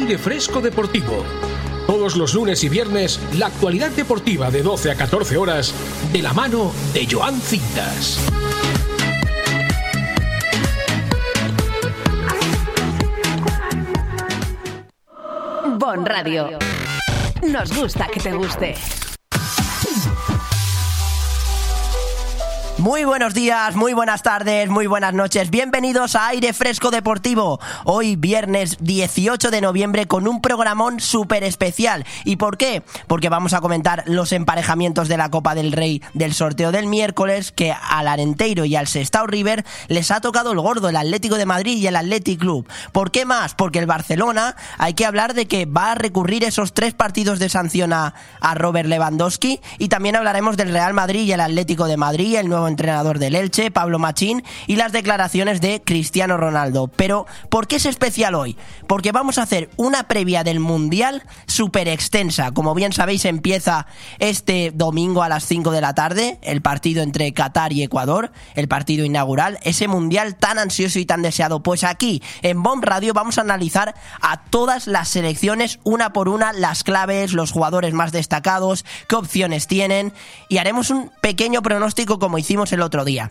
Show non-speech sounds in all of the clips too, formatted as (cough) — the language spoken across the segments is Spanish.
Aire Fresco Deportivo. Todos los lunes y viernes, la actualidad deportiva de 12 a 14 horas, de la mano de Joan Cintas. Bon Radio. Nos gusta que te guste. Muy buenos días, muy buenas tardes, muy buenas noches. Bienvenidos a Aire Fresco Deportivo. Hoy viernes 18 de noviembre con un programón súper especial. ¿Y por qué? Porque vamos a comentar los emparejamientos de la Copa del Rey del sorteo del miércoles que al Arenteiro y al Sestao River les ha tocado el gordo, el Atlético de Madrid y el Athletic Club. ¿Por qué más? Porque el Barcelona hay que hablar de que va a recurrir esos tres partidos de sanción a, a Robert Lewandowski y también hablaremos del Real Madrid y el Atlético de Madrid, el nuevo entrenador del Elche, Pablo Machín, y las declaraciones de Cristiano Ronaldo. Pero, ¿por qué es especial hoy? Porque vamos a hacer una previa del Mundial súper extensa. Como bien sabéis, empieza este domingo a las 5 de la tarde, el partido entre Qatar y Ecuador, el partido inaugural, ese Mundial tan ansioso y tan deseado. Pues aquí, en Bomb Radio, vamos a analizar a todas las selecciones, una por una, las claves, los jugadores más destacados, qué opciones tienen, y haremos un pequeño pronóstico como hicimos el otro día.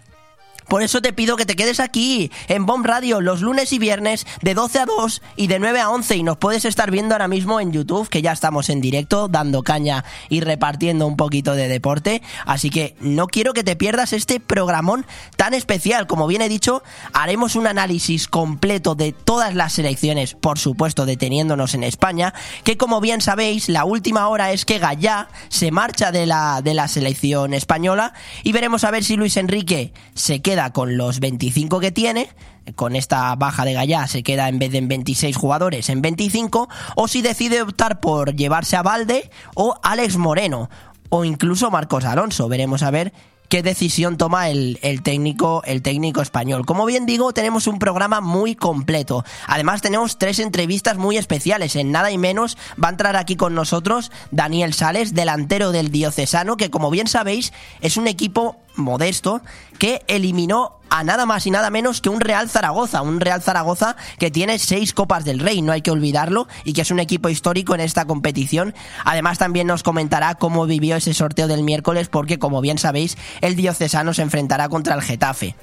Por eso te pido que te quedes aquí en Bomb Radio los lunes y viernes de 12 a 2 y de 9 a 11 y nos puedes estar viendo ahora mismo en YouTube que ya estamos en directo dando caña y repartiendo un poquito de deporte. Así que no quiero que te pierdas este programón tan especial. Como bien he dicho, haremos un análisis completo de todas las selecciones, por supuesto deteniéndonos en España, que como bien sabéis la última hora es que Gallá se marcha de la, de la selección española y veremos a ver si Luis Enrique se queda con los 25 que tiene, con esta baja de Gallá se queda en vez de en 26 jugadores en 25, o si decide optar por llevarse a Valde o Alex Moreno, o incluso Marcos Alonso. Veremos a ver qué decisión toma el, el, técnico el técnico español. Como bien digo, tenemos un programa muy completo. Además, tenemos tres entrevistas muy especiales. En nada y menos va a entrar aquí con nosotros Daniel Sales, delantero del Diocesano, que como bien sabéis es un equipo modesto que eliminó a nada más y nada menos que un Real Zaragoza, un Real Zaragoza que tiene seis Copas del Rey, no hay que olvidarlo, y que es un equipo histórico en esta competición. Además también nos comentará cómo vivió ese sorteo del miércoles, porque como bien sabéis, el diocesano se enfrentará contra el Getafe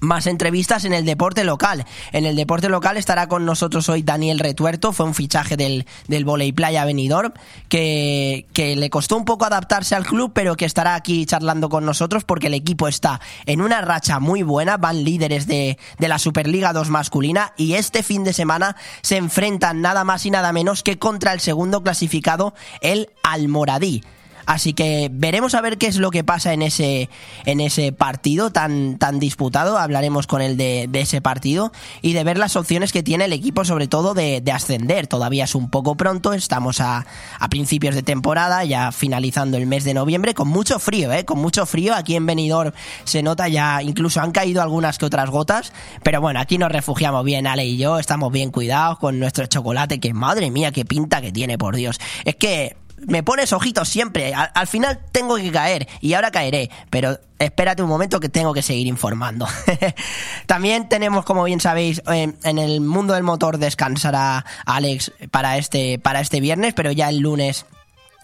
más entrevistas en el deporte local. En el deporte local estará con nosotros hoy Daniel Retuerto, fue un fichaje del, del Voley Playa Benidorm, que, que le costó un poco adaptarse al club, pero que estará aquí charlando con nosotros porque el equipo está en una racha muy buena, van líderes de, de la Superliga 2 masculina y este fin de semana se enfrentan nada más y nada menos que contra el segundo clasificado, el Almoradí. Así que veremos a ver qué es lo que pasa en ese, en ese partido tan, tan disputado. Hablaremos con él de, ese partido y de ver las opciones que tiene el equipo, sobre todo de, de ascender. Todavía es un poco pronto, estamos a, a, principios de temporada, ya finalizando el mes de noviembre, con mucho frío, ¿eh? Con mucho frío. Aquí en Benidorm se nota ya, incluso han caído algunas que otras gotas. Pero bueno, aquí nos refugiamos bien, Ale y yo, estamos bien cuidados con nuestro chocolate, que madre mía, qué pinta que tiene, por Dios. Es que me pones ojitos siempre. Al, al, final tengo que caer y ahora caeré, pero espérate un momento que tengo que seguir informando. (laughs) También tenemos, como bien sabéis, en, en, el mundo del motor descansará Alex para este, para este viernes, pero ya el lunes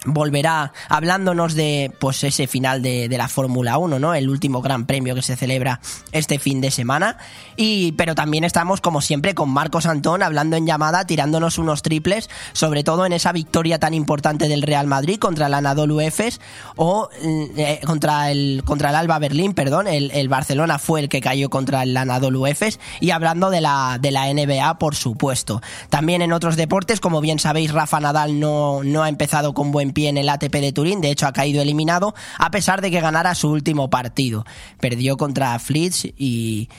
volverá hablándonos de pues ese final de, la Fórmula 1, ¿no? El último gran premio que se celebra este fin de semana. Y, pero también estamos, como siempre, con Marcos Antón hablando en llamada, tirándonos unos triples, sobre todo en esa victoria tan importante del Real Madrid contra el Anadolu Efes o eh, contra el contra el Alba Berlín, perdón, el, el, Barcelona fue el que cayó contra el Anadolu Efes y hablando de la, de la NBA, por supuesto. También en otros deportes, como bien sabéis, Rafa Nadal no, no ha empezado con buen en el ATP de Turín, de hecho ha caído eliminado a pesar de que ganara su último partido. Perdió contra Flitz y,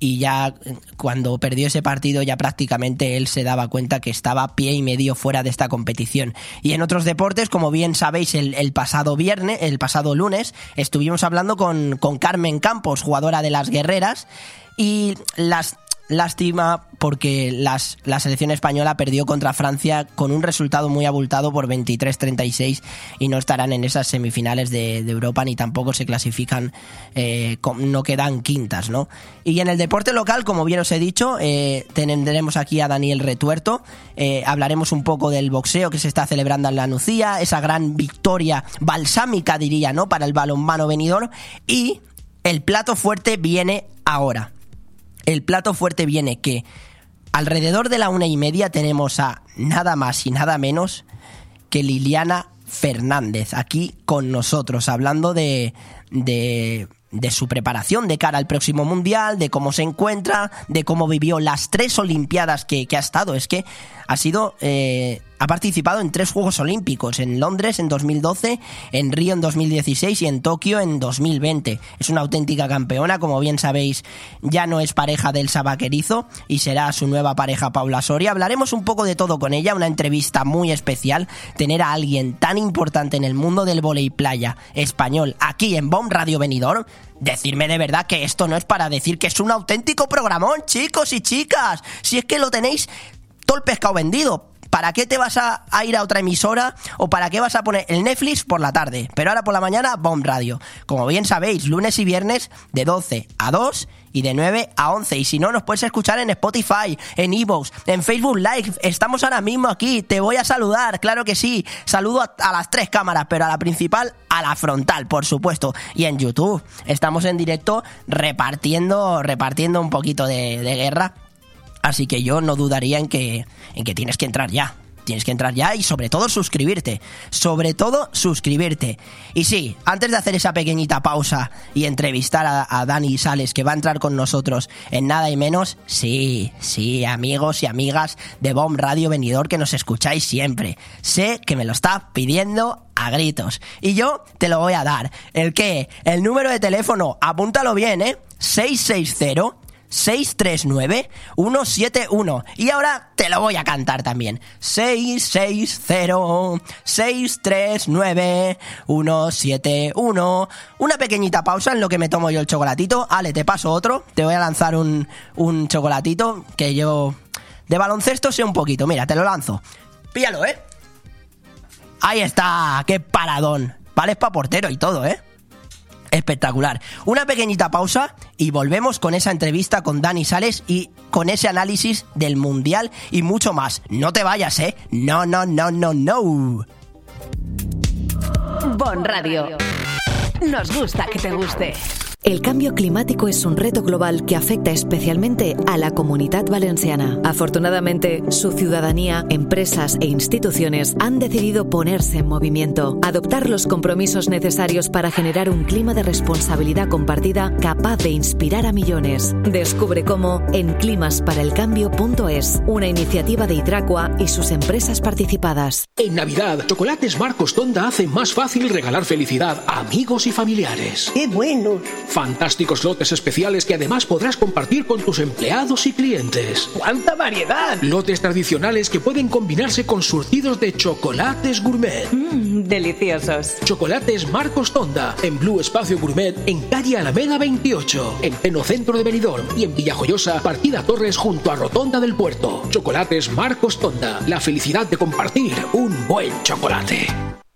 y ya cuando perdió ese partido ya prácticamente él se daba cuenta que estaba pie y medio fuera de esta competición. Y en otros deportes, como bien sabéis, el, el pasado viernes, el pasado lunes, estuvimos hablando con, con Carmen Campos, jugadora de las Guerreras, y las lástima porque las, la selección española perdió contra Francia con un resultado muy abultado por 23-36 y no estarán en esas semifinales de, Europa ni tampoco se clasifican, eh, no quedan quintas, ¿no? Y en el deporte local, como bien os he dicho, eh, tendremos aquí a Daniel Retuerto, eh, hablaremos un poco del boxeo que se está celebrando en la Nucía, esa gran victoria balsámica diría, ¿no? Para el balonmano venidor y el plato fuerte viene ahora. El plato fuerte viene que alrededor de la una y media tenemos a nada más y nada menos que Liliana Fernández aquí con nosotros, hablando de, de, de, su preparación de cara al próximo mundial, de cómo se encuentra, de cómo vivió las tres Olimpiadas que, ha estado. Es que ha sido eh, ha participado en tres Juegos Olímpicos, en Londres en 2012, en Río en 2016 y en Tokio en 2020. Es una auténtica campeona, como bien sabéis, ya no es pareja del Sabaquerizo y será su nueva pareja Paula Soria. Hablaremos un poco de todo con ella, una entrevista muy especial, tener a alguien tan importante en el mundo del volei playa español aquí en Bomb Radio Venidor. Decirme de verdad que esto no es para decir que es un auténtico programón, chicos y chicas. Si es que lo tenéis todo el pescado vendido. ¿Para qué te vas a, ir a otra emisora o para qué vas a poner el Netflix por la tarde? Pero ahora por la mañana, Bomb Radio. Como bien sabéis, lunes y viernes de 12 a 2 y de 9 a 11. Y si no, nos puedes escuchar en Spotify, en Evox, en Facebook Live. Estamos ahora mismo aquí. Te voy a saludar, claro que sí. Saludo a, las tres cámaras, pero a la principal, a la frontal, por supuesto. Y en YouTube. Estamos en directo repartiendo, repartiendo un poquito de guerra Así que yo no dudaría en que, en que tienes que entrar ya. Tienes que entrar ya y sobre todo suscribirte. Sobre todo suscribirte. Y sí, antes de hacer esa pequeñita pausa y entrevistar a, a Dani Sales que va a entrar con nosotros en nada y menos, sí, sí, amigos y amigas de Bomb Radio Venidor que nos escucháis siempre. Sé que me lo está pidiendo a gritos. Y yo te lo voy a dar. ¿El qué? El número de teléfono, apúntalo bien, ¿eh? 660 639-171. Y ahora te lo voy a cantar también. 660-639-171. Una pequeñita pausa en lo que me tomo yo el chocolatito. Ale, te paso otro. Te voy a lanzar un, un chocolatito que yo... De baloncesto sé un poquito. Mira, te lo lanzo. Píllalo, ¿eh? Ahí está. ¡Qué paradón! Vale, es pa' portero y todo, ¿eh? Espectacular. Una pequeñita pausa y volvemos con esa entrevista con Dani Sales y con ese análisis del Mundial y mucho más. No te vayas, ¿eh? No, no, no, no, no. Bon Radio. Nos gusta que te guste. El cambio climático es un reto global que afecta especialmente a la comunidad valenciana. Afortunadamente, su ciudadanía, empresas e instituciones han decidido ponerse en movimiento, adoptar los compromisos necesarios para generar un clima de responsabilidad compartida capaz de inspirar a millones. Descubre cómo en climasparaelcambio.es, una iniciativa de Hidracua y sus empresas participadas. En Navidad, Chocolates Marcos Tonda hace más fácil regalar felicidad a amigos y familiares. ¡Qué bueno! Fantásticos lotes especiales que además podrás compartir con tus empleados y clientes. ¡Cuánta variedad! Lotes tradicionales que pueden combinarse con surtidos de chocolates gourmet. Mmm, deliciosos. Chocolates Marcos Tonda, en Blue Espacio Gourmet, en calle Alameda 28, en pleno centro de Benidorm y en Villajoyosa, partida Torres junto a Rotonda del Puerto. Chocolates Marcos Tonda, la felicidad de compartir un buen chocolate.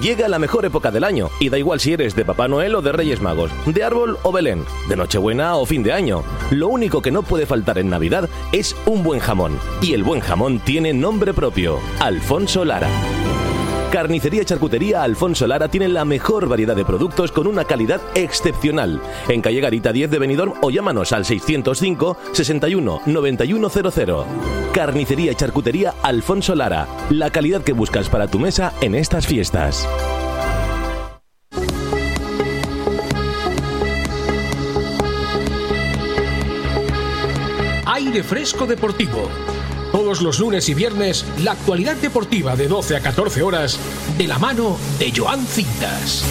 Llega la mejor época del año y da igual si eres de Papá Noel o de Reyes Magos, de árbol o Belén, de Nochebuena o fin de año. Lo único que no puede faltar en Navidad es un buen jamón. Y el buen jamón tiene nombre propio, Alfonso Lara. Carnicería y Charcutería Alfonso Lara tiene la mejor variedad de productos con una calidad excepcional. En calle Garita 10 de Benidorm o llámanos al 605 61 9100. Carnicería y Charcutería Alfonso Lara. La calidad que buscas para tu mesa en estas fiestas. Aire Fresco Deportivo. Los lunes y viernes, la actualidad deportiva de 12 a 14 horas, de la mano de Joan Cintas.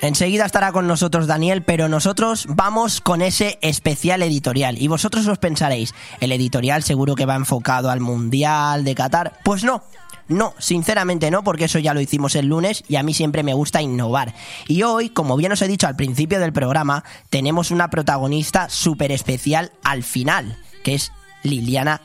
Enseguida estará con nosotros Daniel, pero nosotros vamos con ese especial editorial. Y vosotros os pensaréis, el editorial seguro que va enfocado al Mundial de Qatar. Pues no, no, sinceramente no, porque eso ya lo hicimos el lunes y a mí siempre me gusta innovar. Y hoy, como bien os he dicho al principio del programa, tenemos una protagonista súper especial al final, que es Liliana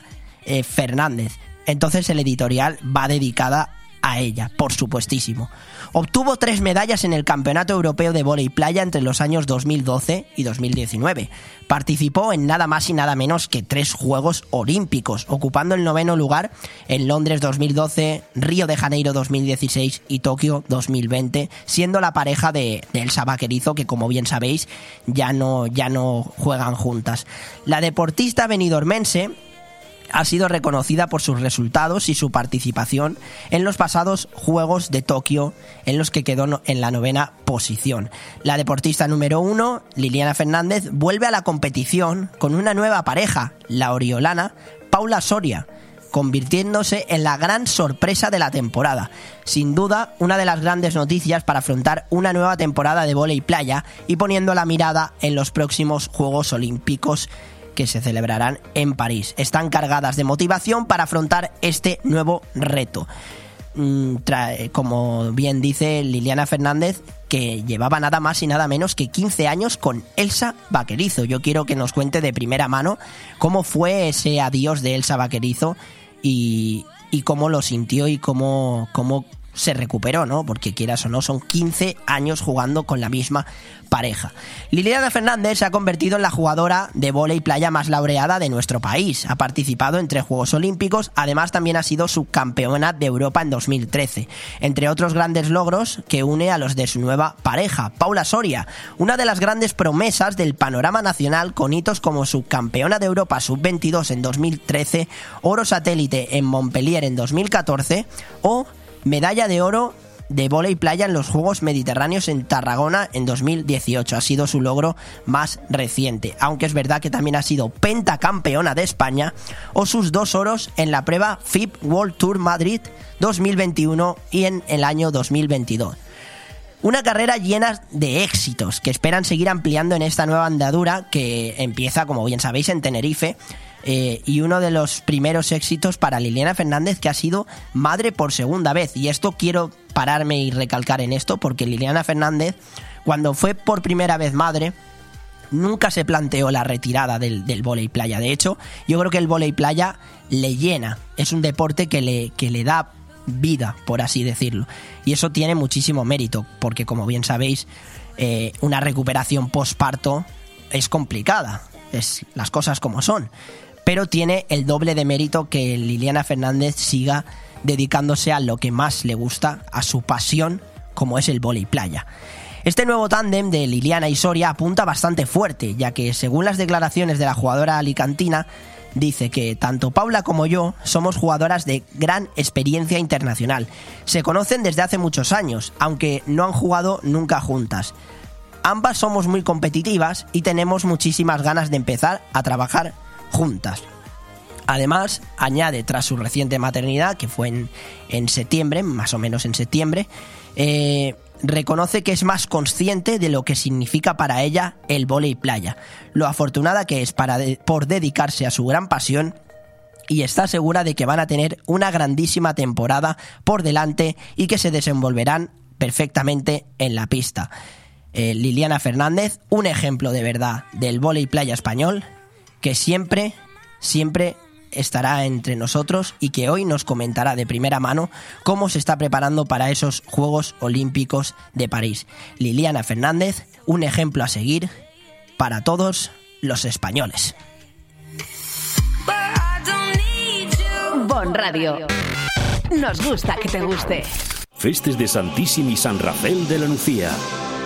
eh, Fernández. Entonces el editorial va dedicada a ella, por supuestísimo. Obtuvo tres medallas en el Campeonato Europeo de Volei Playa entre los años 2012 y 2019. Participó en nada más y nada menos que tres Juegos Olímpicos, ocupando el noveno lugar en Londres 2012, Río de Janeiro 2016 y Tokio 2020, siendo la pareja de, de Elsa que como bien sabéis ya no, ya no juegan juntas. La deportista benidormense ha sido reconocida por sus resultados y su participación en los pasados Juegos de Tokio, en los que quedó en la novena posición. La deportista número uno, Liliana Fernández, vuelve a la competición con una nueva pareja, la oriolana Paula Soria, convirtiéndose en la gran sorpresa de la temporada. Sin duda, una de las grandes noticias para afrontar una nueva temporada de volei playa y poniendo la mirada en los próximos Juegos Olímpicos que se celebrarán en París. Están cargadas de motivación para afrontar este nuevo reto. Mm, como bien dice Liliana Fernández, que llevaba nada más y nada menos que 15 años con Elsa Vaquerizo. Yo quiero que nos cuente de primera mano cómo fue ese adiós de Elsa Vaquerizo y, cómo lo sintió y cómo, cómo se recuperó, ¿no? Porque quieras o no, son 15 años jugando con la misma pareja. Liliana Fernández se ha convertido en la jugadora de y playa más laureada de nuestro país. Ha participado en tres Juegos Olímpicos, además también ha sido subcampeona de Europa en 2013, entre otros grandes logros que une a los de su nueva pareja, Paula Soria, una de las grandes promesas del panorama nacional con hitos como subcampeona de Europa sub-22 en 2013, oro satélite en Montpellier en 2014 o medalla de oro de y playa en los Juegos Mediterráneos en Tarragona en 2018. Ha sido su logro más reciente, aunque es verdad que también ha sido pentacampeona de España o sus dos oros en la prueba FIP World Tour Madrid 2021 y en el año 2022. Una carrera llena de éxitos que esperan seguir ampliando en esta nueva andadura que empieza, como bien sabéis, en Tenerife eh, y uno de los primeros éxitos para Liliana Fernández que ha sido madre por segunda vez. Y esto quiero pararme y recalcar en esto porque Liliana Fernández, cuando fue por primera vez madre, nunca se planteó la retirada del, del volei playa. De hecho, yo creo que el volei playa le llena. Es un deporte que le, que le da vida, por así decirlo. Y eso tiene muchísimo mérito, porque como bien sabéis, eh, una recuperación postparto es complicada. Es las cosas como son pero tiene el doble de mérito que Liliana Fernández siga dedicándose a lo que más le gusta, a su pasión, como es el vóley playa. Este nuevo tándem de Liliana y Soria apunta bastante fuerte, ya que según las declaraciones de la jugadora alicantina, dice que tanto Paula como yo somos jugadoras de gran experiencia internacional. Se conocen desde hace muchos años, aunque no han jugado nunca juntas ambas somos muy competitivas y tenemos muchísimas ganas de empezar a trabajar juntas. Además, añade tras su reciente maternidad, que fue en, en septiembre, más o menos en septiembre, eh, reconoce que es más consciente de lo que significa para ella el volei playa, lo afortunada que es para por dedicarse a su gran pasión y está segura de que van a tener una grandísima temporada por delante y que se desenvolverán perfectamente en la pista. Eh, Liliana Fernández, un ejemplo de verdad del volei playa español que siempre, siempre estará entre nosotros y que hoy nos comentará de primera mano cómo se está preparando para esos Juegos Olímpicos de París. Liliana Fernández, un ejemplo a seguir para todos los españoles. Bon Radio. Nos gusta que te guste. Festes de Santíssim i Sant Rafael de la Nucia.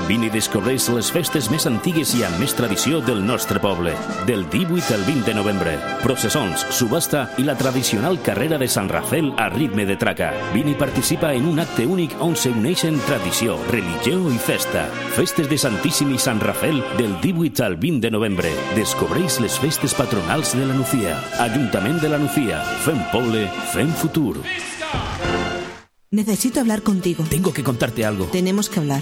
Vine i descobreix les festes més antigues i amb més tradició del nostre poble. Del 18 al 20 de novembre. Processons, subhasta i la tradicional carrera de Sant Rafael a ritme de traca. Vine i participa en un acte únic on se uneixen tradició, religió i festa. Festes de Santíssim i Sant Rafael del 18 al 20 de novembre. Descobreix les festes patronals de la Nucia. Ajuntament de la Nucia. Fem poble, fem futur. Necesito hablar contigo. Tengo que contarte algo. Tenemos que hablar.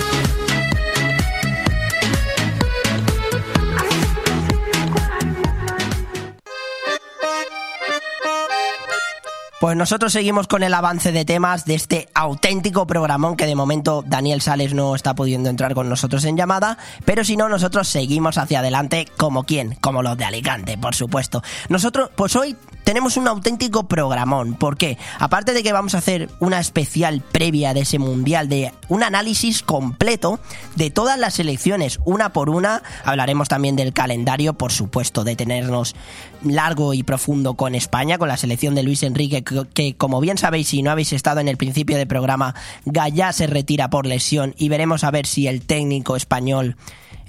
Pues nosotros seguimos con el avance de temas de este auténtico programón que de momento Daniel Sales no está pudiendo entrar con nosotros en llamada, pero si no, nosotros seguimos hacia adelante como quien, como los de Alicante, por supuesto. Nosotros, pues hoy tenemos un auténtico programón, porque aparte de que vamos a hacer una especial previa de ese mundial, de un análisis completo de todas las selecciones, una por una, hablaremos también del calendario, por supuesto, de tenernos largo y profundo con España, con la selección de Luis Enrique, que, que, como bien sabéis, si no habéis estado en el principio del programa, Gallá se retira por lesión y veremos a ver si el técnico español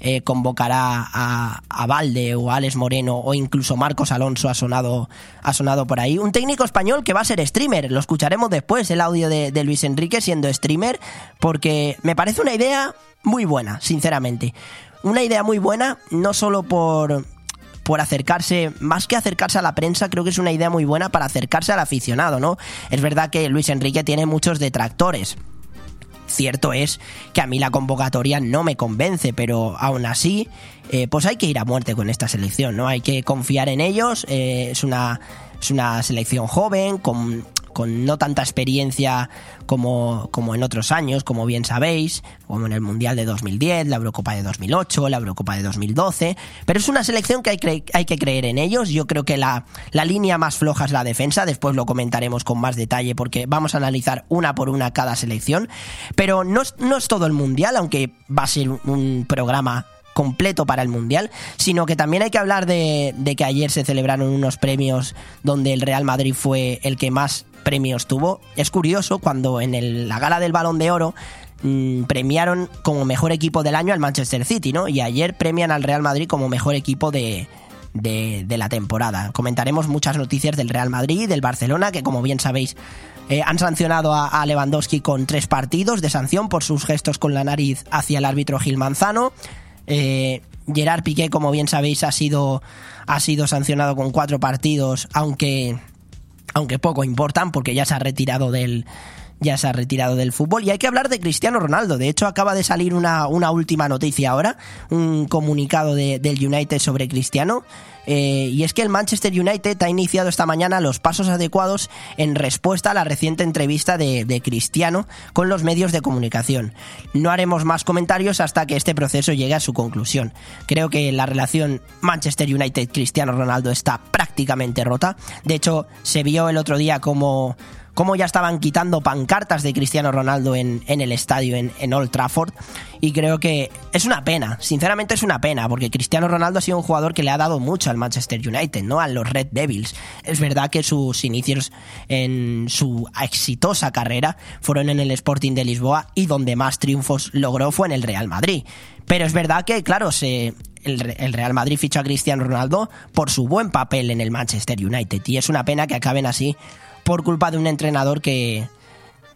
eh, convocará a, a, Valde o a Alex Moreno o incluso Marcos Alonso ha sonado, ha sonado por ahí. Un técnico español que va a ser streamer, lo escucharemos después, el audio de, de Luis Enrique siendo streamer, porque me parece una idea muy buena, sinceramente. Una idea muy buena, no solo por, por acercarse, más que acercarse a la prensa, creo que es una idea muy buena para acercarse al aficionado, ¿no? Es verdad que Luis Enrique tiene muchos detractores. Cierto es que a mí la convocatoria no me convence, pero aún así, eh, pues hay que ir a muerte con esta selección, ¿no? Hay que confiar en ellos. Eh, es, una, es una selección joven, con con no tanta experiencia como, como en otros años, como bien sabéis, como en el Mundial de 2010, la Eurocopa de 2008, la Eurocopa de 2012, pero es una selección que hay, cre hay que creer en ellos. Yo creo que la, la línea más floja es la defensa, después lo comentaremos con más detalle porque vamos a analizar una por una cada selección, pero no, no es todo el Mundial, aunque va a ser un programa completo para el Mundial, sino que también hay que hablar de, que ayer se celebraron unos premios donde el Real Madrid fue el que más premios tuvo. Es curioso cuando en la gala del Balón de Oro mmm, premiaron como mejor equipo del año al Manchester City, ¿no? Y ayer premian al Real Madrid como mejor equipo de, la temporada. Comentaremos muchas noticias del Real Madrid y del Barcelona, que como bien sabéis eh, han sancionado a, a, Lewandowski con tres partidos de sanción por sus gestos con la nariz hacia el árbitro Gil Manzano. Eh, Gerard Piqué, como bien sabéis, ha sido, ha sido sancionado con cuatro partidos, aunque, aunque poco importan, porque ya se ha retirado del, ya se ha retirado del fútbol. Y hay que hablar de Cristiano Ronaldo. De hecho, acaba de salir una, una última noticia ahora, un comunicado de, del United sobre Cristiano, eh, y es que el Manchester United ha iniciado esta mañana los pasos adecuados en respuesta a la reciente entrevista de, de Cristiano con los medios de comunicación. No haremos más comentarios hasta que este proceso llegue a su conclusión. Creo que la relación Manchester United-Cristiano Ronaldo está prácticamente rota. De hecho, se vio el otro día como cómo ya estaban quitando pancartas de Cristiano Ronaldo en, el estadio, en, Old Trafford. Y creo que es una pena, sinceramente es una pena, porque Cristiano Ronaldo ha sido un jugador que le ha dado mucho al Manchester United, ¿no? A los Red Devils. Es verdad que sus inicios en su exitosa carrera fueron en el Sporting de Lisboa y donde más triunfos logró fue en el Real Madrid. Pero es verdad que, claro, se, el, el, Real Madrid fichó a Cristiano Ronaldo por su buen papel en el Manchester United. Y es una pena que acaben así por culpa de un entrenador que,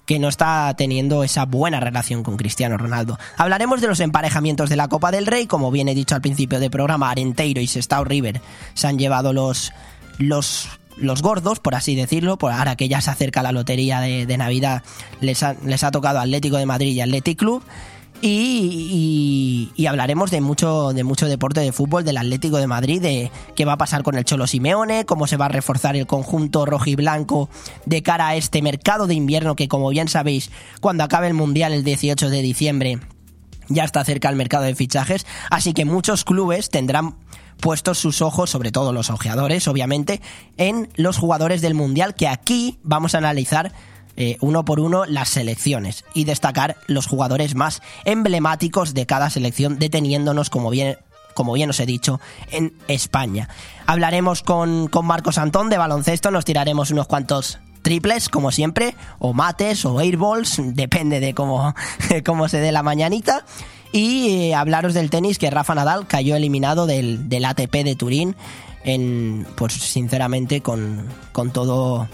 que no está teniendo esa buena relación con Cristiano Ronaldo. Hablaremos de los emparejamientos de la Copa del Rey, como bien he dicho al principio del programa, Arenteiro y Sestao River se han llevado los, los, los gordos, por así decirlo, por ahora que ya se acerca la lotería de, Navidad, les ha, les ha tocado Atlético de Madrid y Athletic Club. Y, y, hablaremos de mucho, de mucho deporte de fútbol del Atlético de Madrid, de qué va a pasar con el Cholo Simeone, cómo se va a reforzar el conjunto rojo y blanco de cara a este mercado de invierno que, como bien sabéis, cuando acabe el Mundial el 18 de diciembre, ya está cerca el mercado de fichajes. Así que muchos clubes tendrán puestos sus ojos, sobre todo los ojeadores, obviamente, en los jugadores del Mundial que aquí vamos a analizar eh, uno por uno las selecciones y destacar los jugadores más emblemáticos de cada selección, deteniéndonos, como bien, como bien os he dicho, en España. Hablaremos con, con Marcos Antón de baloncesto, nos tiraremos unos cuantos triples, como siempre, o mates o airballs, depende de cómo, (laughs) cómo se dé la mañanita. Y eh, hablaros del tenis, que Rafa Nadal cayó eliminado del, del ATP de Turín, en, pues sinceramente, con, con todo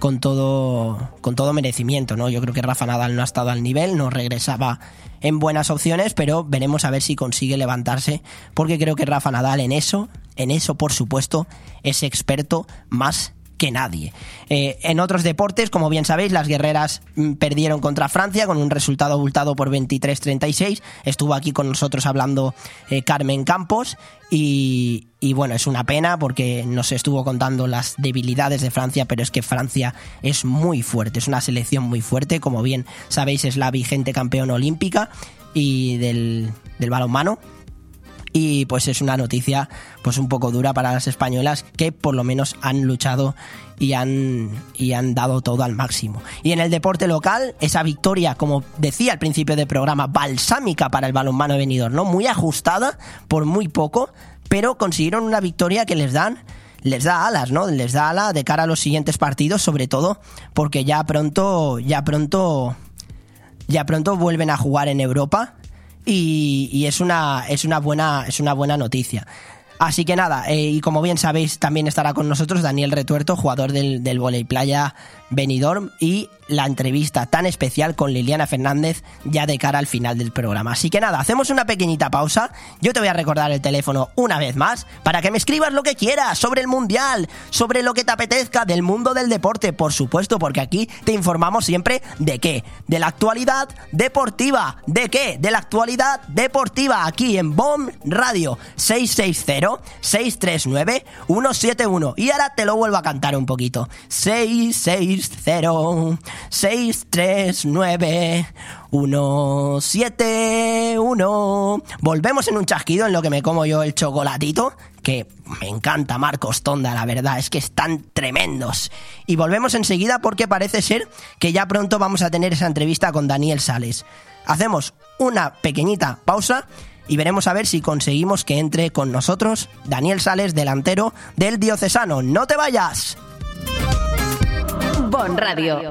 con todo, con todo merecimiento, ¿no? Yo creo que Rafa Nadal no ha estado al nivel, no regresaba en buenas opciones, pero veremos a ver si consigue levantarse, porque creo que Rafa Nadal en eso, en eso por supuesto, es experto más que nadie. Eh, en otros deportes, como bien sabéis, las guerreras perdieron contra Francia con un resultado abultado por 23-36. Estuvo aquí con nosotros hablando eh, Carmen Campos y, y, bueno, es una pena porque nos estuvo contando las debilidades de Francia, pero es que Francia es muy fuerte, es una selección muy fuerte, como bien sabéis es la vigente campeona olímpica y del, del balonmano y pues es una noticia pues un poco dura para las españolas que por lo menos han luchado y han, y han dado todo al máximo. Y en el deporte local, esa victoria, como decía al principio del programa, balsámica para el balonmano venidor, ¿no? Muy ajustada por muy poco, pero consiguieron una victoria que les dan les da alas, ¿no? Les da alas de cara a los siguientes partidos, sobre todo porque ya pronto, ya pronto, ya pronto vuelven a jugar en Europa y, y, es una es una buena es una buena noticia. Así que nada, eh, y como bien sabéis, también estará con nosotros Daniel Retuerto, jugador del, del Voley Playa Benidorm, y la entrevista tan especial con Liliana Fernández ya de cara al final del programa. Así que nada, hacemos una pequeñita pausa. Yo te voy a recordar el teléfono una vez más para que me escribas lo que quieras sobre el Mundial, sobre lo que te apetezca del mundo del deporte, por supuesto, porque aquí te informamos siempre de qué, de la actualidad deportiva, de qué, de la actualidad deportiva, aquí en BOM Radio 660 639 171. Y ahora te lo vuelvo a cantar un poquito. 660 639 171. Volvemos en un chasquido en lo que me como yo el chocolatito, que me encanta Marcos Tonda, la verdad, es que están tremendos. Y volvemos enseguida porque parece ser que ya pronto vamos a tener esa entrevista con Daniel Sales. Hacemos una pequeñita pausa y veremos a ver si conseguimos que entre con nosotros Daniel Sales, delantero del Diocesano. ¡No te vayas! Bon Radio.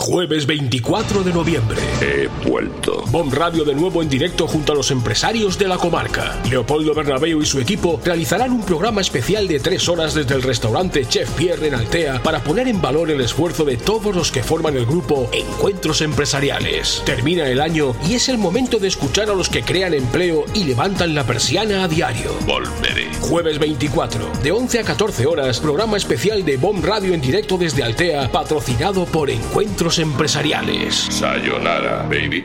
Jueves 24 de noviembre. He vuelto. Bomb Radio de nuevo en directo junto a los empresarios de la comarca. Leopoldo Bernabeu y su equipo realizarán un programa especial de tres horas desde el restaurante Chef Pierre en Altea para poner en valor el esfuerzo de todos los que forman el grupo Encuentros Empresariales. Termina el año y es el momento de escuchar a los que crean empleo y levantan la persiana a diario. Volveré. Jueves 24, de 11 a 14 horas, programa especial de Bomb Radio en directo desde Altea, patrocinado por Encuentros empresariales. Sayonara, baby.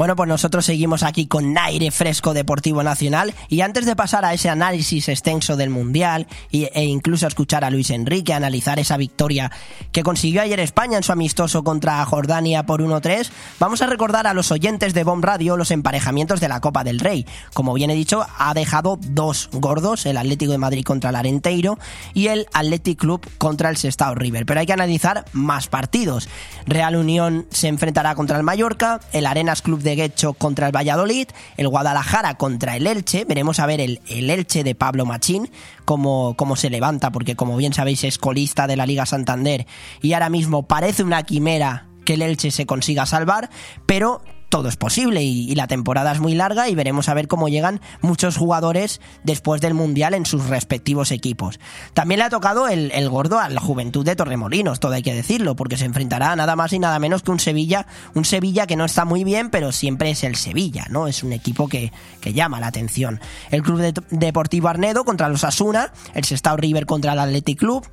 Bueno, pues nosotros seguimos aquí con aire fresco deportivo nacional y antes de pasar a ese análisis extenso del Mundial e incluso escuchar a Luis Enrique analizar esa victoria que consiguió ayer España en su amistoso contra Jordania por 1-3, vamos a recordar a los oyentes de Bomb Radio los emparejamientos de la Copa del Rey. Como bien he dicho, ha dejado dos gordos, el Atlético de Madrid contra el Arenteiro y el Athletic Club contra el Sestao River. Pero hay que analizar más partidos. Real Unión se enfrentará contra el Mallorca, el Arenas Club de Guecho contra el Valladolid, el Guadalajara contra el Elche, veremos a ver el, el Elche de Pablo Machín, cómo, cómo se levanta, porque como bien sabéis es colista de la Liga Santander y ahora mismo parece una quimera que el Elche se consiga salvar, pero todo es posible y, la temporada es muy larga y veremos a ver cómo llegan muchos jugadores después del Mundial en sus respectivos equipos. También le ha tocado el, el, gordo a la Juventud de Torremolinos, todo hay que decirlo, porque se enfrentará nada más y nada menos que un Sevilla, un Sevilla que no está muy bien, pero siempre es el Sevilla, ¿no? Es un equipo que, que llama la atención. El Club de, Deportivo Arnedo contra los Asuna, el Sestao River contra el Athletic Club,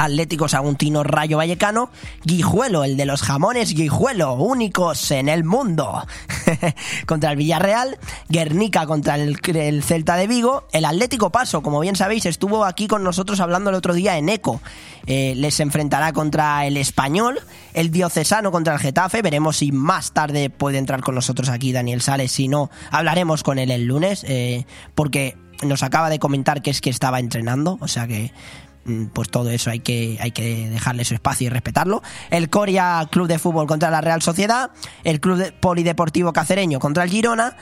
Atlético Saguntino Rayo Vallecano, Guijuelo, el de los jamones Guijuelo, únicos en el mundo, (laughs) contra el Villarreal, Guernica contra el, el, Celta de Vigo, el Atlético Paso, como bien sabéis, estuvo aquí con nosotros hablando el otro día en ECO, eh, les enfrentará contra el Español, el Diocesano contra el Getafe, veremos si más tarde puede entrar con nosotros aquí Daniel Sales, si no, hablaremos con él el lunes, eh, porque nos acaba de comentar que es que estaba entrenando, o sea que pues todo eso hay que, hay que dejarle su espacio y respetarlo. El Coria Club de Fútbol contra la Real Sociedad, el Club de Polideportivo Cacereño contra el Girona,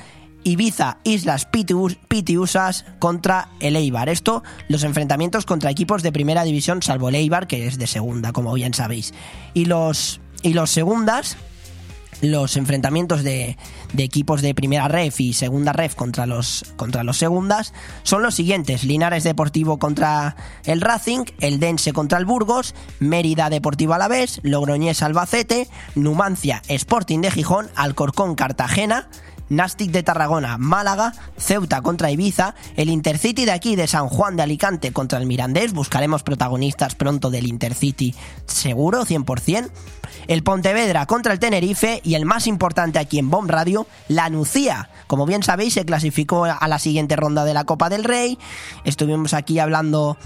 Ibiza Islas Pitiusas contra el Eibar. Esto, los enfrentamientos contra equipos de primera división, salvo el Eibar, que es de segunda, como bien sabéis. Y los, y los segundas, los enfrentamientos de, equipos de primera ref y segunda ref contra los, contra los segundas son los siguientes: Linares Deportivo contra el Racing, el Dense contra el Burgos, Mérida Deportivo Alavés, Logroñés Albacete, Numancia Sporting de Gijón, Alcorcón Cartagena. Nastic de Tarragona, Málaga, Ceuta contra Ibiza, el Intercity de aquí de San Juan de Alicante contra el Mirandés, buscaremos protagonistas pronto del Intercity, seguro, 100%, el Pontevedra contra el Tenerife y el más importante aquí en Bomb Radio, la Nucía. Como bien sabéis, se clasificó a la siguiente ronda de la Copa del Rey, estuvimos aquí hablando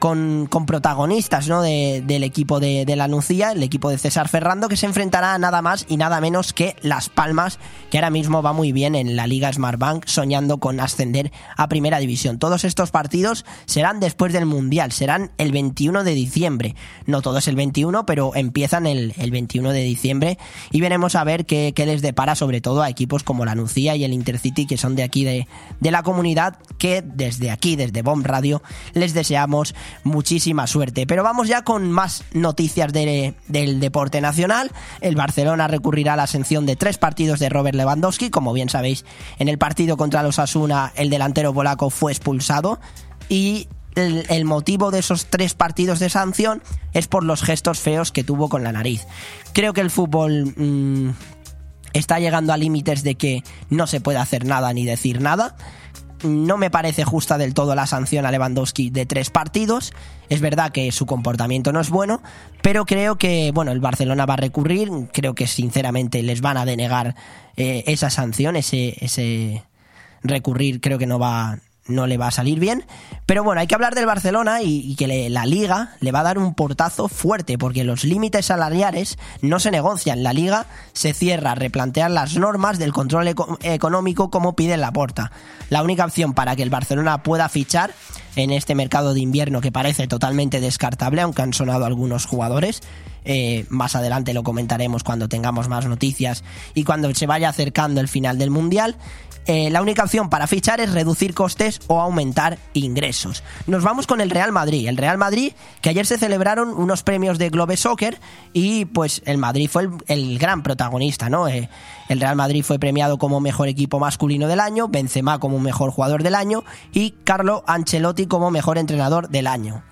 con, protagonistas ¿no? de- del equipo de, la Nucía, el equipo de César Ferrando, que se enfrentará a nada más y nada menos que Las Palmas, que ahora mismo va muy bien en la Liga Smartbank, soñando con ascender a Primera División. Todos estos partidos serán después del Mundial, serán el 21 de diciembre. No todos el 21, pero empiezan el, el 21 de diciembre y veremos a ver qué, qué les depara, sobre todo a equipos como la Nucía y el Intercity, que son de aquí de, de la comunidad, que desde aquí, desde Bomb Radio, les deseamos muchísima suerte. Pero vamos ya con más noticias de- del deporte nacional. El Barcelona recurrirá a la sanción de tres partidos de Robert Lewandowski. Como bien sabéis, en el partido contra los Asuna, el delantero polaco fue expulsado y el, el motivo de esos tres partidos de sanción es por los gestos feos que tuvo con la nariz. Creo que el fútbol mm, está llegando a límites de que no se puede hacer nada ni decir nada. No me parece justa del todo la sanción a Lewandowski de tres partidos. Es verdad que su comportamiento no es bueno, pero creo que bueno el Barcelona va a recurrir. Creo que sinceramente les van a denegar eh, esa sanción, ese, ese recurrir. Creo que no va no le va a salir bien. Pero bueno, hay que hablar del Barcelona y, que la liga le va a dar un portazo fuerte porque los límites salariales no se negocian. La liga se cierra a replantear las normas del control eco- económico como pide la porta. La única opción para que el Barcelona pueda fichar en este mercado de invierno que parece totalmente descartable, aunque han sonado algunos jugadores. eh, más adelante lo comentaremos cuando tengamos más noticias y cuando se vaya acercando el final del Mundial. Eh, la única opción para fichar es reducir costes o aumentar ingresos. Nos vamos con el Real Madrid. El Real Madrid, que ayer se celebraron unos premios de Globe Soccer y pues el Madrid fue el, el gran protagonista, ¿no? Eh, el Real Madrid fue premiado como mejor equipo masculino del año, Benzema como mejor jugador del año y Carlo Ancelotti como mejor entrenador del año.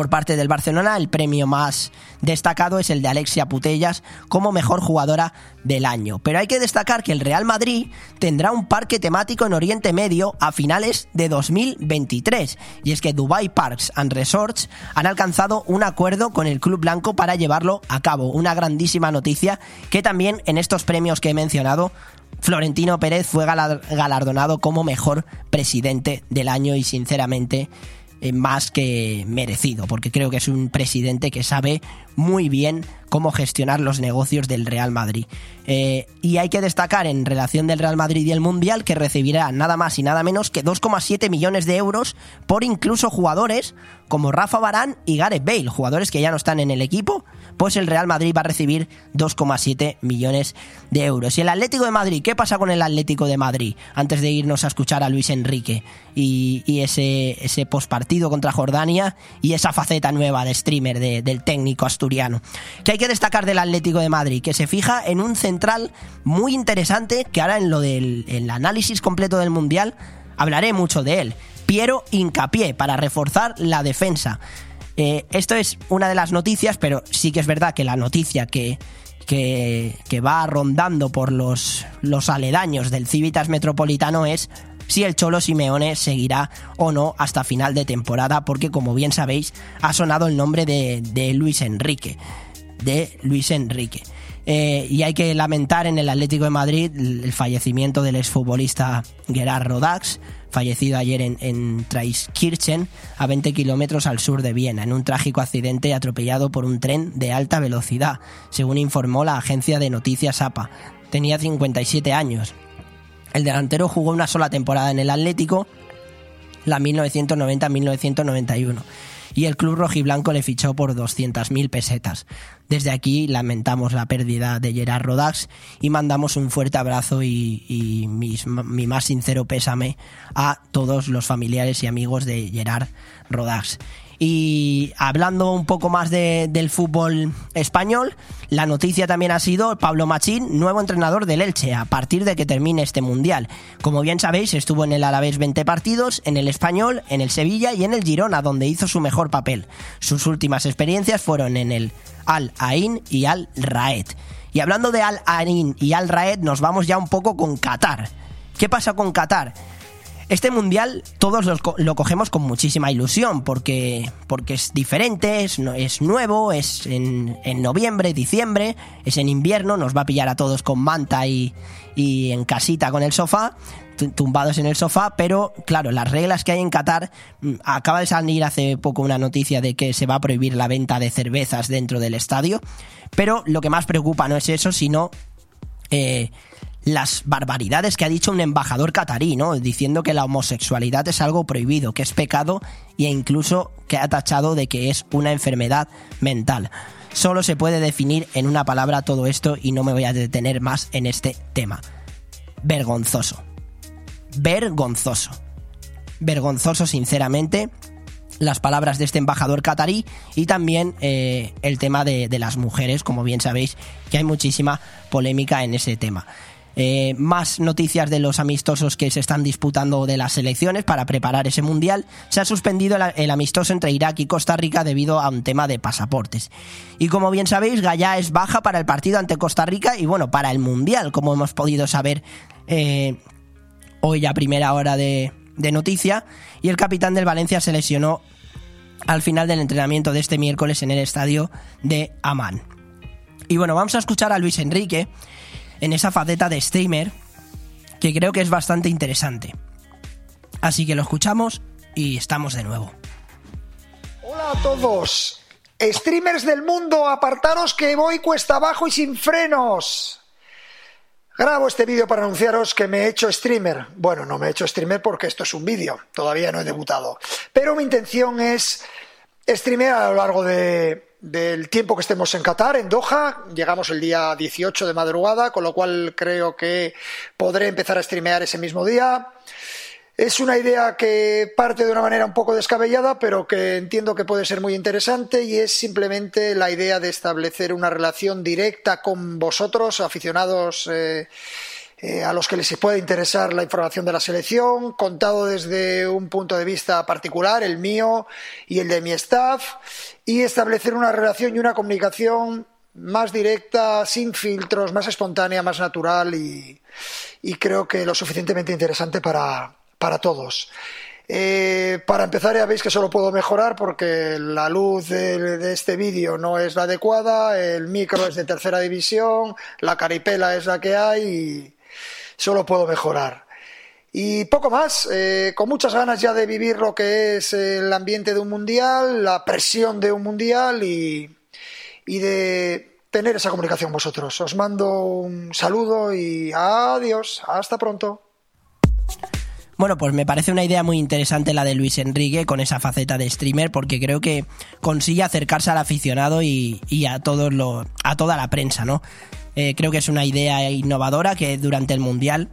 Por parte del Barcelona, el premio más destacado es el de Alexia Putellas como mejor jugadora del año. Pero hay que destacar que el Real Madrid tendrá un parque temático en Oriente Medio a finales de 2023. Y es que Dubai Parks and Resorts han alcanzado un acuerdo con el Club Blanco para llevarlo a cabo. Una grandísima noticia que también en estos premios que he mencionado Florentino Pérez fue galar- galardonado como mejor presidente del año y sinceramente más que merecido, porque creo que es un presidente que sabe muy bien cómo gestionar los negocios del Real Madrid. Eh, y hay que destacar en relación del Real Madrid y el Mundial que recibirá nada más y nada menos que 2,7 millones de euros por incluso jugadores como Rafa Barán y Gareth Bale, jugadores que ya no están en el equipo, pues el Real Madrid va a recibir 2,7 millones de euros. Y el Atlético de Madrid, ¿qué pasa con el Atlético de Madrid? Antes de irnos a escuchar a Luis Enrique y, ese, ese postpartido contra Jordania y esa faceta nueva de streamer de- del técnico asturiano. Que hay que destacar del Atlético de Madrid, que se fija en un central muy interesante, que ahora en lo del el análisis completo del Mundial hablaré mucho de él. Piero Hincapié, para reforzar la defensa. Eh, esto es una de las noticias, pero sí que es verdad que la noticia que, que, va rondando por los, los aledaños del Civitas Metropolitano es si el Cholo Simeone seguirá o no hasta final de temporada, porque como bien sabéis, ha sonado el nombre de, de Luis Enrique. De Luis Enrique. Eh, y hay que lamentar en el Atlético de Madrid el el fallecimiento del exfutbolista Gerard Rodax, fallecido ayer en, en Traiskirchen, a 20 kilómetros al sur de Viena, en un trágico accidente atropellado por un tren de alta velocidad, según informó la agencia de noticias APA. Tenía 57 años. El delantero jugó una sola temporada en el Atlético, la 1990-1991 y el club rojiblanco le fichó por 200.000 pesetas. Desde aquí lamentamos la pérdida de Gerard Rodax y mandamos un fuerte abrazo y, y mis- mi más sincero pésame a todos los familiares y amigos de Gerard Rodax. Y hablando un poco más de- del fútbol español, la noticia también ha sido Pablo Machín, nuevo entrenador del Elche, a partir de que termine este mundial. Como bien sabéis, estuvo en el Alavés 20 partidos, en el Español, en el Sevilla y en el Girona, donde hizo su mejor papel. Sus últimas experiencias fueron en el Al Ain y Al Raed. Y hablando de Al Ain y Al Raed, nos vamos ya un poco con Qatar. ¿Qué pasa con Qatar? Este mundial todos lo cogemos con muchísima ilusión porque, porque es diferente, es, nuevo, es en, en noviembre, diciembre, es en invierno, nos va a pillar a todos con manta y, y en casita con el sofá, tu- tumbados en el sofá, pero claro, las reglas que hay en Qatar, mm, acaba de salir hace poco una noticia de que se va a prohibir la venta de cervezas dentro del estadio, pero lo que más preocupa no es eso, sino eh, las barbaridades que ha dicho un embajador catarí, ¿no? Diciendo que la homosexualidad es algo prohibido, que es pecado e incluso que ha tachado de que es una enfermedad mental. Solo se puede definir en una palabra todo esto y no me voy a detener más en este tema. Vergonzoso. Vergonzoso. Vergonzoso, sinceramente, las palabras de este embajador catarí y también eh, el tema de, de las mujeres, como bien sabéis, que hay muchísima polémica en ese tema. Eh, más noticias de los amistosos que se están disputando de las selecciones para preparar ese mundial. Se ha suspendido el, amistoso entre Irak y Costa Rica debido a un tema de pasaportes. Y como bien sabéis, Gallá es baja para el partido ante Costa Rica y bueno, para el mundial, como hemos podido saber eh, hoy a primera hora de, de noticia. Y el capitán del Valencia se lesionó al final del entrenamiento de este miércoles en el estadio de Amán. Y bueno, vamos a escuchar a Luis Enrique en esa faceta de streamer que creo que es bastante interesante. Así que lo escuchamos y estamos de nuevo. Hola a todos. Streamers del mundo, apartaros que voy cuesta abajo y sin frenos. Grabo este vídeo para anunciaros que me he hecho streamer. Bueno, no me he hecho streamer porque esto es un vídeo, todavía no he debutado. Pero mi intención es streamear a lo largo de, del tiempo que estemos en Qatar, en Doha. Llegamos el día 18 de madrugada, con lo cual creo que podré empezar a streamear ese mismo día. Es una idea que parte de una manera un poco descabellada, pero que entiendo que puede ser muy interesante y es simplemente la idea de establecer una relación directa con vosotros, aficionados eh, eh, a los que les puede interesar la información de la selección, contado desde un punto de vista particular, el mío y el de mi staff, y establecer una relación y una comunicación más directa, sin filtros, más espontánea, más natural y, creo que lo suficientemente interesante para, para todos. Eh, para empezar ya veis que solo puedo mejorar porque la luz de, de este vídeo no es la adecuada, el micro es de tercera división, la caripela es la que hay y solo puedo mejorar. Y poco más, eh, con muchas ganas ya de vivir lo que es el ambiente de un mundial, la presión de un mundial y, y de tener esa comunicación vosotros. Os mando un saludo y adiós, hasta pronto. Bueno, pues me parece una idea muy interesante la de Luis Enrique con esa faceta de streamer porque creo que consigue acercarse al aficionado y, y a, todos lo, a toda la prensa, ¿no? Eh, creo que es una idea innovadora que durante el Mundial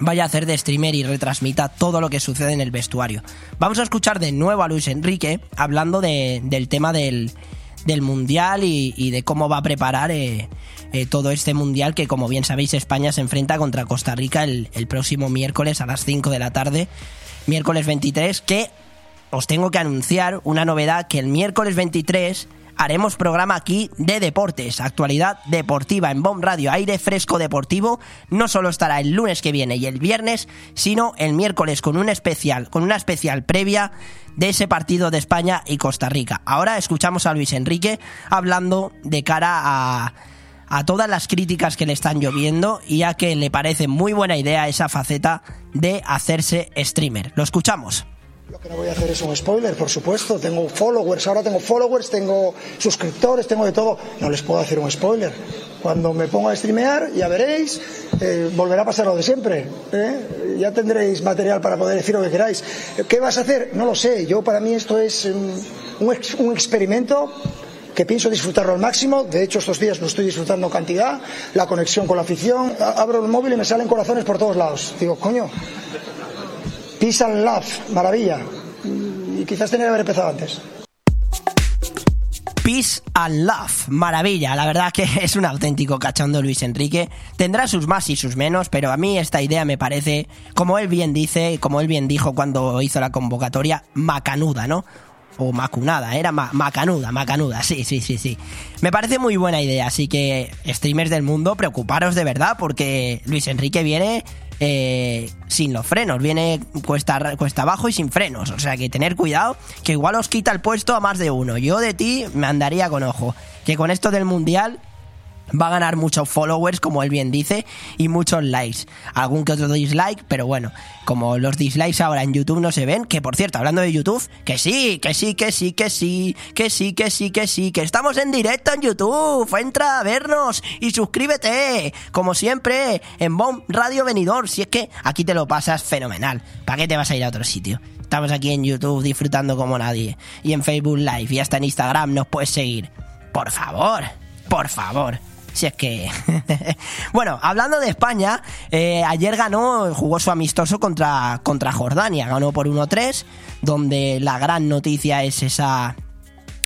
vaya a hacer de streamer y retransmita todo lo que sucede en el vestuario. Vamos a escuchar de nuevo a Luis Enrique hablando de, del tema del, del Mundial y, de cómo va a preparar eh, eh, todo este Mundial que, como bien sabéis, España se enfrenta contra Costa Rica el, el, próximo miércoles a las 5 de la tarde, miércoles 23, que os tengo que anunciar una novedad que el miércoles 23 haremos programa aquí de deportes, actualidad deportiva en Bomb Radio, aire fresco deportivo. No solo estará el lunes que viene y el viernes, sino el miércoles con un especial, con una especial previa de ese partido de España y Costa Rica. Ahora escuchamos a Luis Enrique hablando de cara a a todas las críticas que le están lloviendo y a que le parece muy buena idea esa faceta de hacerse streamer. Lo escuchamos. Lo que no voy a hacer es un spoiler, por supuesto. Tengo followers, ahora tengo followers, tengo suscriptores, tengo de todo. No les puedo hacer un spoiler. Cuando me ponga a streamear, ya veréis, eh, volverá a pasar lo de siempre. ¿eh? Ya tendréis material para poder decir lo que queráis. ¿Qué vas a hacer? No lo sé. Yo, para mí, esto es un, ex, un experimento que pienso disfrutarlo al máximo. De hecho, estos días lo estoy disfrutando cantidad. La conexión con la afición. Abro el móvil y me salen corazones por todos lados. Digo, coño, Peace and Love, maravilla. Y quizás tenía que haber empezado antes. Peace and Love, maravilla. La verdad que (laughs) es un auténtico cachondo Luis Enrique. Tendrá sus más y sus menos, pero a mí esta idea me parece, como él bien dice, como él bien dijo cuando hizo la convocatoria, macanuda, ¿no? o macunada, era ma macanuda, macanuda, sí, sí, sí, sí. Me parece muy buena idea, así que streamers del mundo, preocuparos de verdad porque Luis Enrique viene eh, sin los frenos, viene cuesta, cuesta abajo y sin frenos. O sea que tener cuidado, que igual os quita el puesto a más de uno. Yo de ti me andaría con ojo. Que con esto del mundial va a ganar muchos followers, como él bien dice, y muchos likes. Algún que otro dislike, pero bueno, como los dislikes ahora en YouTube no se ven, que por cierto, hablando de YouTube, que sí, que sí, que sí, que sí, que sí, que sí, que sí, que estamos en directo en YouTube. Entra a vernos y suscríbete, como siempre, en Bomb Radio Venidor. Si es que aquí te lo pasas fenomenal. ¿Para qué te vas a ir a otro sitio? Estamos aquí en YouTube disfrutando como nadie. Y en Facebook Live y hasta en Instagram nos puedes seguir. Por favor, por favor. Si es que. (laughs) bueno, hablando de España, eh, ayer ganó, jugó su amistoso contra, contra Jordania. Ganó por 1-3, donde la gran noticia es esa.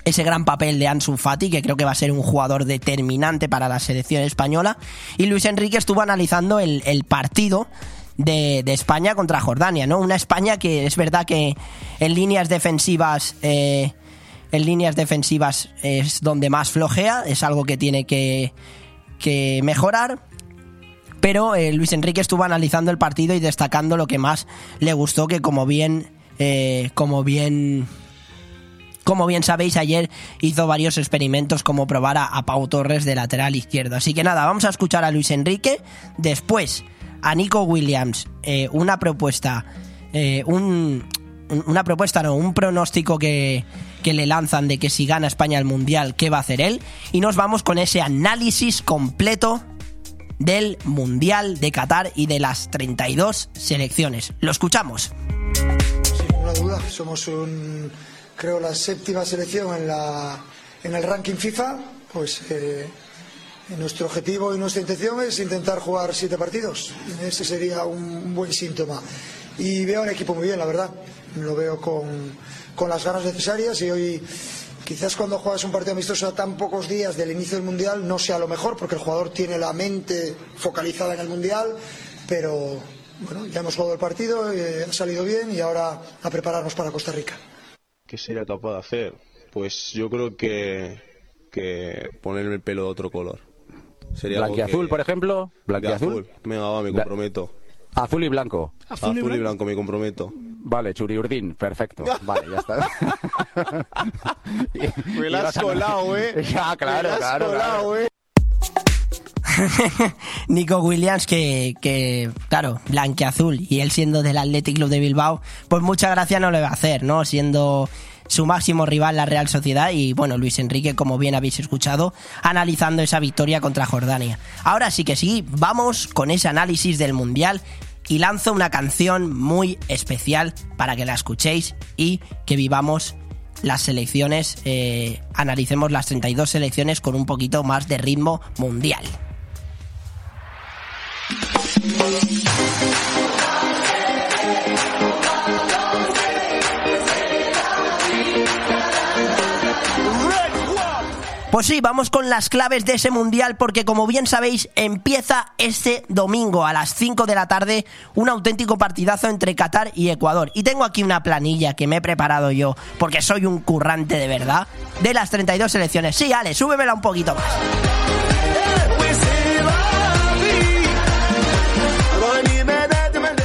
Ese gran papel de Ansu Fati, que creo que va a ser un jugador determinante para la selección española. Y Luis Enrique estuvo analizando el, el partido de, de, España contra Jordania, ¿no? Una España que es verdad que en líneas defensivas. Eh, en líneas defensivas es donde más flojea, es algo que tiene que, que mejorar. Pero eh, Luis Enrique estuvo analizando el partido y destacando lo que más le gustó, que como bien, eh, como bien, como bien sabéis, ayer hizo varios experimentos como probar a, Pau Torres de lateral izquierdo. Así que nada, vamos a escuchar a Luis Enrique, después a Nico Williams, eh, una propuesta, un, una propuesta, no, un pronóstico que, que le lanzan de que si gana España el Mundial, ¿qué va a hacer él? Y nos vamos con ese análisis completo del Mundial de Qatar y de las 32 selecciones. Lo escuchamos. Sin ninguna duda, somos un, creo, la séptima selección en, la, en el ranking FIFA. Pues eh, nuestro objetivo y nuestra intención es intentar jugar siete partidos. Ese sería un buen síntoma. Y veo un equipo muy bien, la verdad. Lo veo con, con las ganas necesarias y hoy quizás cuando juegas un partido amistoso a tan pocos días del inicio del Mundial no sea lo mejor porque el jugador tiene la mente focalizada en el Mundial, pero bueno, ya hemos jugado el partido, eh, ha salido bien y ahora a prepararnos para Costa Rica. ¿Qué sería capaz de hacer? Pues yo creo que, que ponerme el pelo de otro color. Sería Blanquiazul, que... por ejemplo. Blanquiazul. Venga, va, me comprometo. Azul y blanco. Azul, Azul y, blanco. y, blanco. me comprometo. Vale, Churiurdín, perfecto. Vale, ya está. me la has colado, eh. Ya, claro, me la claro. Colado, claro. Eh. (laughs) Nico Williams, que, que claro, blanqueazul, y él siendo del Athletic Club de Bilbao, pues mucha gracia no le va a hacer, ¿no? Siendo su máximo rival la Real Sociedad y bueno, Luis Enrique, como bien habéis escuchado, analizando esa victoria contra Jordania. Ahora sí que sí, vamos con ese análisis del Mundial y lanzo una canción muy especial para que la escuchéis y que vivamos las selecciones, eh, analicemos las 32 selecciones con un poquito más de ritmo mundial. Pues sí, vamos con las claves de ese mundial porque como bien sabéis empieza este domingo a las 5 de la tarde un auténtico partidazo entre Qatar y Ecuador. Y tengo aquí una planilla que me he preparado yo porque soy un currante de verdad de las 32 selecciones. Sí, Ale, súbemela un poquito más.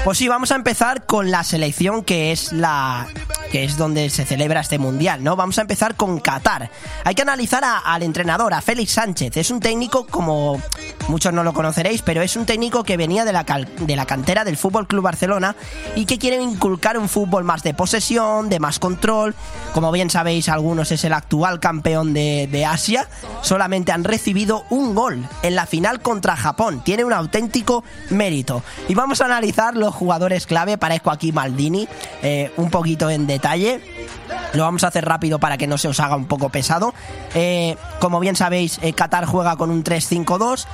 Pues sí, vamos a empezar con la selección que es la que es donde se celebra este mundial, ¿no? Vamos a empezar con Qatar. Hay que analizar a, al entrenador, a Félix Sánchez. Es un técnico, como muchos no lo conoceréis, pero es un técnico que venía de la, de la cantera del Fútbol Club Barcelona y que quiere inculcar un fútbol más de posesión, de más control. Como bien sabéis, algunos es el actual campeón de, de Asia. Solamente han recibido un gol en la final contra Japón. Tiene un auténtico mérito. Y vamos a analizar los jugadores clave. Parezco aquí Maldini, eh, un poquito en detalle. Lo vamos a hacer rápido para que no se os haga un poco pesado. Eh, como bien sabéis, eh, Qatar juega con un 3-5-2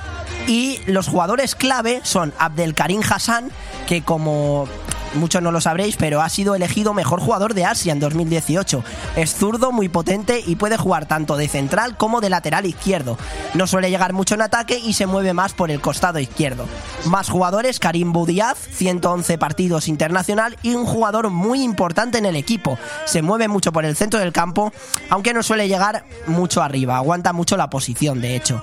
y los jugadores clave son Abdelkarim Hassan, que como muchos no lo sabréis, pero ha sido elegido mejor jugador de Asia en 2018. Es zurdo, muy potente y puede jugar tanto de central como de lateral izquierdo. No suele llegar mucho en ataque y se mueve más por el costado izquierdo. Más jugadores, Karim Boudiaz, 111 partidos internacional y un jugador muy importante en el equipo. Se mueve mucho por el centro del campo, aunque no suele llegar mucho arriba, aguanta mucho la posición, de hecho.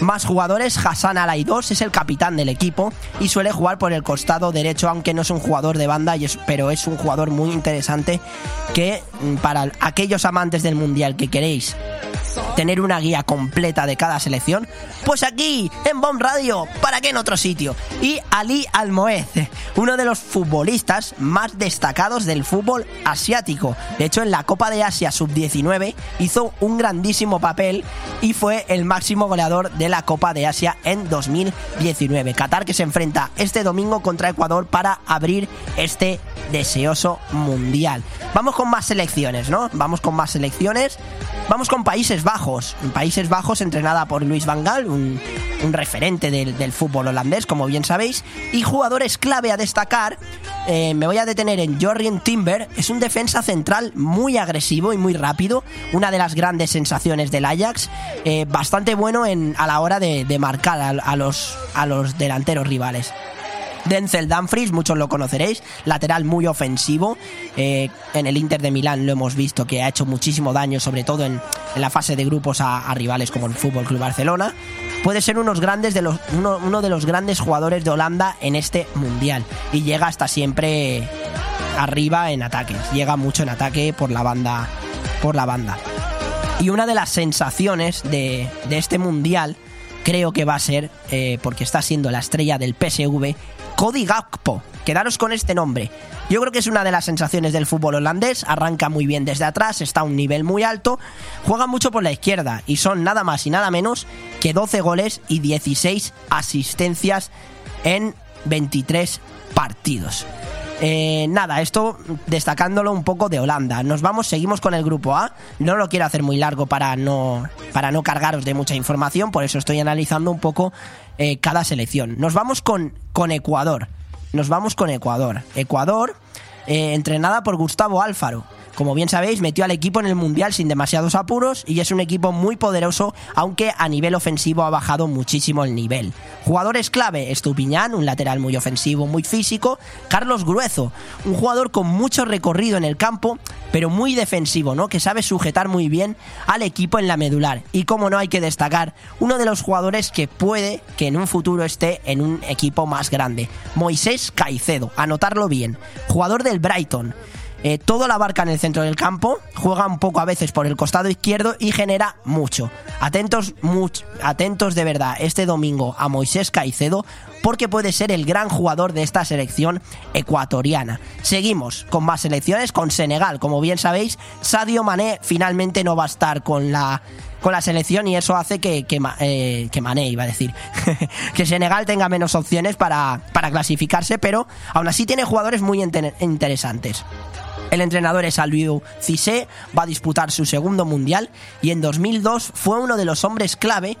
Más jugadores, Hassan Alaidos es el capitán del equipo y suele jugar por el costado derecho, aunque no es un jugador de banda, pero es un jugador muy interesante que mm, para aquellos amantes del Mundial que queréis tener una guía completa de cada selección, pues aquí en Bomb Radio, ¿para qué en otro sitio? Y Ali Almoez, uno de los futbolistas más destacados del fútbol asiático. De hecho, en la Copa de Asia Sub-19 hizo un grandísimo papel y fue el máximo goleador de la Copa de Asia en 2019. Qatar que se enfrenta este domingo contra Ecuador para abrir este deseoso mundial. Vamos con más selecciones, ¿no? Vamos con más selecciones. Vamos con Países Bajos. Países Bajos entrenada por Luis Van Gaal, un, referente del, fútbol holandés, como bien sabéis. Y jugadores clave a destacar. Eh, me voy a detener en Jorien Timber. Es un defensa central muy agresivo y muy rápido. Una de las grandes sensaciones del Ajax. Eh, bastante bueno en, a la hora de, marcar a, los, a los delanteros rivales. Denzel Dumfries, muchos lo conoceréis, lateral muy ofensivo. Eh, en el Inter de Milán lo hemos visto que ha hecho muchísimo daño, sobre todo en, la fase de grupos a, rivales como el Fútbol Club Barcelona. Puede ser uno, de los grandes jugadores de Holanda en este mundial y llega hasta siempre arriba en ataques. Llega mucho en ataque por la banda, por la banda. Y una de las sensaciones de, este mundial creo que va a ser, eh, porque está siendo la estrella del PSV, Cody Gakpo. Quedaros con este nombre. Yo creo que es una de las sensaciones del fútbol holandés. Arranca muy bien desde atrás, está a un nivel muy alto, juega mucho por la izquierda y son nada más y nada menos que 12 goles y 16 asistencias en 23 partidos. Eh, nada, esto destacándolo un poco de Holanda. Nos vamos, seguimos con el grupo A. No lo quiero hacer muy largo para no, para no cargaros de mucha información, por eso estoy analizando un poco eh, cada selección. Nos vamos con, con Ecuador. Nos vamos con Ecuador. Ecuador, eh, entrenada por Gustavo Alfaro. Como bien sabéis, metió al equipo en el Mundial sin demasiados apuros y es un equipo muy poderoso, aunque a nivel ofensivo ha bajado muchísimo el nivel. Jugadores clave, Estupiñán, un lateral muy ofensivo, muy físico, Carlos Gruezo, un jugador con mucho recorrido en el campo, pero muy defensivo, ¿no? Que sabe sujetar muy bien al equipo en la medular. Y como no hay que destacar, uno de los jugadores que puede que en un futuro esté en un equipo más grande, Moisés Caicedo, anotarlo bien, jugador del Brighton. Eh, todo la barca en el centro del campo, juega un poco a veces por el costado izquierdo y genera mucho. Atentos, atentos de verdad este domingo a Moisés Caicedo porque puede ser el gran jugador de esta selección ecuatoriana. Seguimos con más selecciones, con Senegal. Como bien sabéis, Sadio Mané finalmente no va a estar con la con la selección y eso hace que, que, eh, que Mané, iba a decir, (laughs) que Senegal tenga menos opciones para, para clasificarse, pero aún así tiene jugadores muy interesantes. El entrenador es Aliou Cissé, va a disputar su segundo mundial y en 2002 fue uno de los hombres clave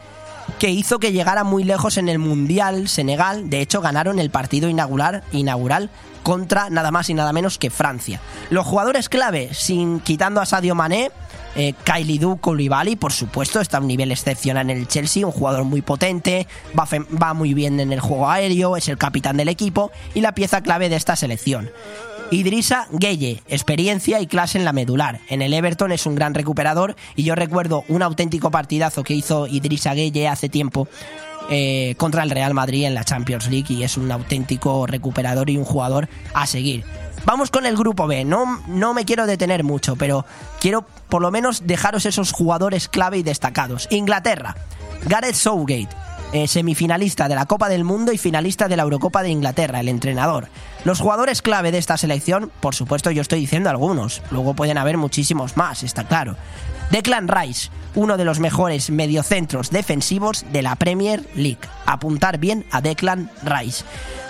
que hizo que llegara muy lejos en el Mundial Senegal. De hecho, ganaron el partido inaugural, contra nada más y nada menos que Francia. Los jugadores clave, sin quitando a Sadio Mané, eh, Kailidou Koulibaly, por supuesto, está a un nivel excepcional en el Chelsea, un jugador muy potente, va muy bien en el juego aéreo, es el capitán del equipo y la pieza clave de esta selección. Idrisa Gueye, experiencia y clase en la medular. En el Everton es un gran recuperador y yo recuerdo un auténtico partidazo que hizo Idrisa Gueye hace tiempo eh, contra el Real Madrid en la Champions League y es un auténtico recuperador y un jugador a seguir. Vamos con el grupo B. No, no me quiero detener mucho, pero quiero por lo menos dejaros esos jugadores clave y destacados. Inglaterra, Gareth Southgate, eh, semifinalista de la Copa del Mundo y finalista de la Eurocopa de Inglaterra, el entrenador. Los jugadores clave de esta selección, por supuesto yo estoy diciendo algunos, luego pueden haber muchísimos más, está claro. Declan Rice, uno de los mejores mediocentros defensivos de la Premier League. Apuntar bien a Declan Rice.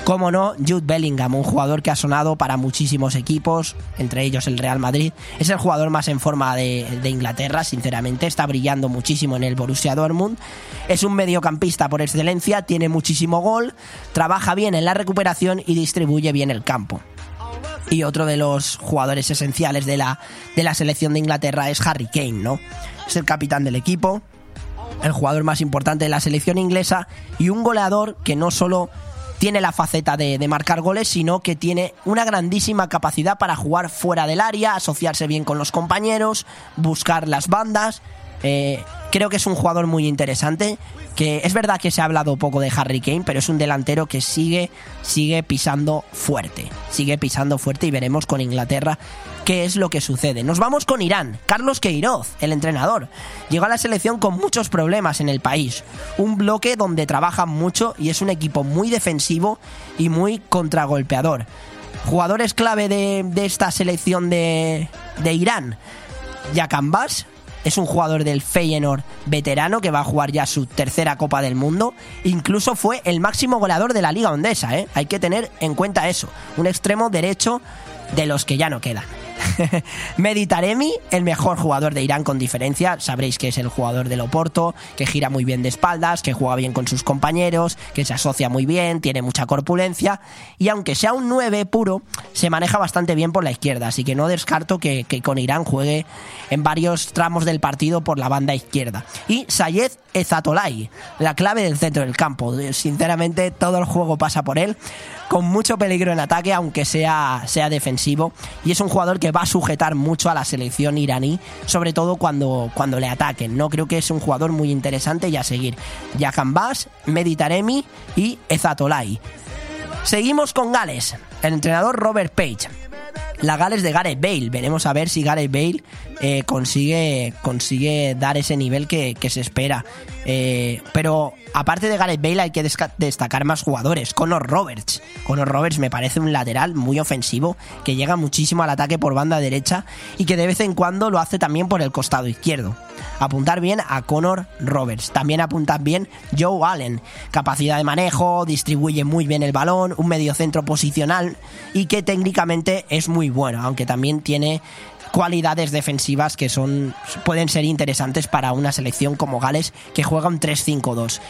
Como no, Jude Bellingham, un jugador que ha sonado para muchísimos equipos, entre ellos el Real Madrid. Es el jugador más en forma de, Inglaterra, sinceramente. Está brillando muchísimo en el Borussia Dortmund. Es un mediocampista por excelencia, tiene muchísimo gol, trabaja bien en la recuperación y distribuye bien el campo. Y otro de los jugadores esenciales de la, de la selección de Inglaterra es Harry Kane, ¿no? Es el capitán del equipo, el jugador más importante de la selección inglesa y un goleador que no solo tiene la faceta de, marcar goles, sino que tiene una grandísima capacidad para jugar fuera del área, asociarse bien con los compañeros, buscar las bandas Eh, creo que es un jugador muy interesante. Que es verdad que se ha hablado poco de Harry Kane, pero es un delantero que sigue, sigue pisando fuerte. Sigue pisando fuerte y veremos con Inglaterra qué es lo que sucede. Nos vamos con Irán. Carlos Queiroz, el entrenador, llegó a la selección con muchos problemas en el país. Un bloque donde trabajan mucho y es un equipo muy defensivo y muy contragolpeador. Jugadores clave de, esta selección de, de Irán. Yakambas, es un jugador del Feyenoord veterano que va a jugar ya su tercera Copa del Mundo. Incluso fue el máximo goleador de la Liga Hondesa, ¿eh? Hay que tener en cuenta eso. Un extremo derecho de los que ya no quedan. (laughs) Meditaremi, el mejor jugador de Irán con diferencia. Sabréis que es el jugador del Oporto, que gira muy bien de espaldas, que juega bien con sus compañeros, que se asocia muy bien, tiene mucha corpulencia. Y aunque sea un 9 puro, se maneja bastante bien por la izquierda. Así que no descarto que, con Irán juegue en varios tramos del partido por la banda izquierda. Y Sayed Ezatolay, la clave del centro del campo. Sinceramente, todo el juego pasa por él, con mucho peligro en ataque, aunque sea, sea defensivo. Y es un jugador que va sujetar mucho a la selección iraní, sobre todo cuando, cuando le ataquen. No creo que es un jugador muy interesante y a seguir. Bass, Meditaremi y Ezatolay. Seguimos con Gales, el entrenador Robert Page la Gales de Gareth Bale. Veremos a ver si Gareth Bale eh, consigue, consigue dar ese nivel que, se espera. Eh, pero aparte de Gareth Bale hay que destacar más jugadores. Conor Roberts. Conor Roberts me parece un lateral muy ofensivo que llega muchísimo al ataque por banda derecha y que de vez en cuando lo hace también por el costado izquierdo. Apuntar bien a Conor Roberts. También apuntar bien Joe Allen. Capacidad de manejo, distribuye muy bien el balón, un mediocentro posicional y que técnicamente es muy bueno, aunque también tiene cualidades defensivas que son pueden ser interesantes para una selección como Gales que juega un 3-5-2.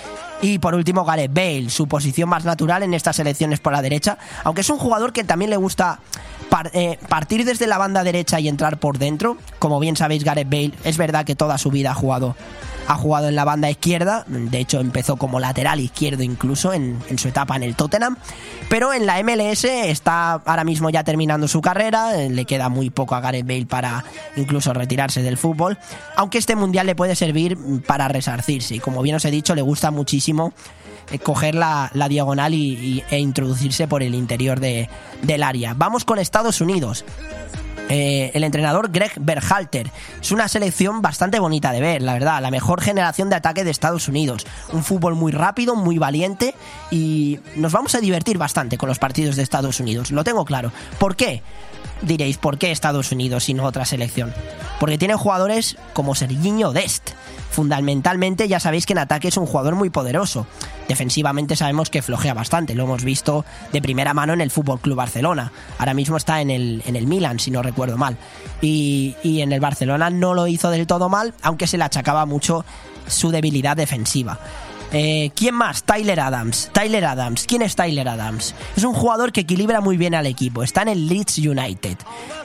Y por último, Gareth Bale, su posición más natural en estas selecciones por la derecha, aunque es un jugador que también le gusta eh, partir desde la banda derecha y entrar por dentro. Como bien sabéis, Gareth Bale es verdad que toda su vida ha jugado ha jugado en la banda izquierda, de hecho empezó como lateral izquierdo incluso en, su etapa en el Tottenham, pero en la MLS está ahora mismo ya terminando su carrera, le queda muy poco a Gareth Bale para incluso retirarse del fútbol, aunque este mundial le puede servir para resarcirse y como bien os he dicho le gusta muchísimo eh, coger la, diagonal y, e introducirse por el interior de, del área. Vamos con Estados Unidos. Eh, el entrenador Greg Berhalter. Es una selección bastante bonita de ver, la verdad. La mejor generación de ataque de Estados Unidos. Un fútbol muy rápido, muy valiente y nos vamos a divertir bastante con los partidos de Estados Unidos. Lo tengo claro. ¿Por qué? Diréis, ¿por qué Estados Unidos y no otra selección? Porque tiene jugadores como Serginho Dest. Fundamentalmente ya sabéis que en ataque es un jugador muy poderoso. Defensivamente sabemos que flojea bastante, lo hemos visto de primera mano en el Fútbol Club Barcelona. Ahora mismo está en el, en el Milan, si no recuerdo mal. Y, y en el Barcelona no lo hizo del todo mal, aunque se le achacaba mucho su debilidad defensiva. Eh, ¿Quién más? Tyler Adams. Tyler Adams. ¿Quién es Tyler Adams? Es un jugador que equilibra muy bien al equipo. Está en el Leeds United,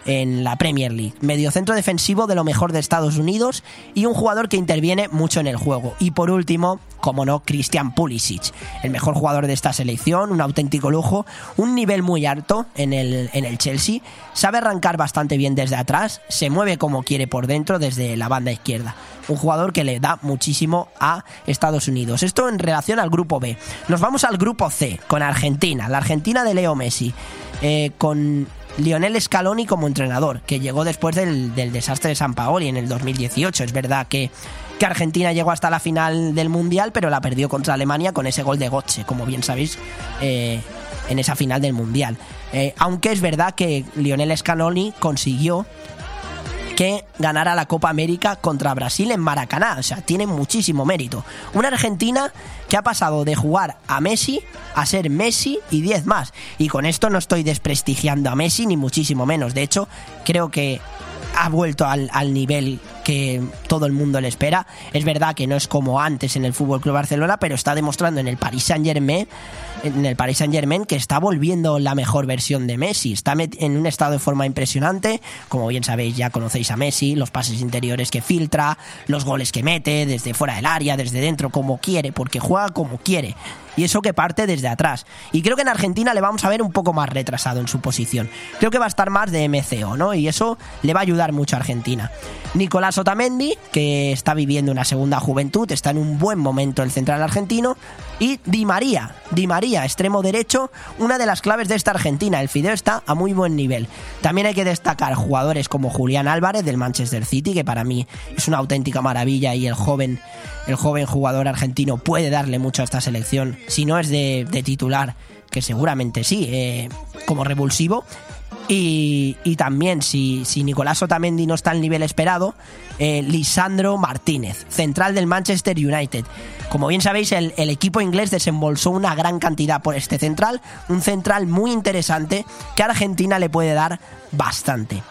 en la Premier League. Mediocentro defensivo de lo mejor de Estados Unidos y un jugador que interviene mucho en el juego. Y por último, como no, Christian Pulisic, el mejor jugador de esta selección, un auténtico lujo, un nivel muy alto en el, en el Chelsea, sabe arrancar bastante bien desde atrás, se mueve como quiere por dentro desde la banda izquierda un jugador que le da muchísimo a Estados Unidos. Esto en relación al grupo B. Nos vamos al grupo C, con Argentina, la Argentina de Leo Messi, eh, con Lionel Scaloni como entrenador, que llegó después del, desastre de San Paoli en el 2018. Es verdad que, que, Argentina llegó hasta la final del Mundial, pero la perdió contra Alemania con ese gol de Gotche, como bien sabéis, eh, en esa final del Mundial. Eh, aunque es verdad que Lionel Scaloni consiguió que ganara la Copa América contra Brasil en Maracaná. O sea, tiene muchísimo mérito. Una Argentina que ha pasado de jugar a Messi a ser Messi y 10 más. Y con esto no estoy desprestigiando a Messi, ni muchísimo menos. De hecho, creo que ha vuelto al, al, nivel que todo el mundo le espera. Es verdad que no es como antes en el Fútbol Club Barcelona, pero está demostrando en el Paris Saint Germain en el Paris Saint Germain que está volviendo la mejor versión de Messi. Está en un estado de forma impresionante. Como bien sabéis, ya conocéis a Messi, los pases interiores que filtra, los goles que mete, desde fuera del área, desde dentro, como quiere, porque juega como quiere. y eso que parte desde atrás. Y creo que en Argentina le vamos a ver un poco más retrasado en su posición. Creo que va a estar más de MCO, ¿no? Y eso le va a ayudar mucho a Argentina. Nicolás Otamendi, que está viviendo una segunda juventud, está en un buen momento el central argentino. Y Di María, Di María, extremo derecho, una de las claves de esta Argentina. El Fideo está a muy buen nivel. También hay que destacar jugadores como Julián Álvarez del Manchester City, que para mí es una auténtica maravilla y el joven, el joven jugador argentino puede darle mucho a esta selección. Si no es de, de titular, que seguramente sí, eh, como revulsivo. Y, y, también, si, si, Nicolás Otamendi no está al nivel esperado, eh, Lisandro Martínez, central del Manchester United. Como bien sabéis, el, el, equipo inglés desembolsó una gran cantidad por este central, un central muy interesante que a Argentina le puede dar bastante.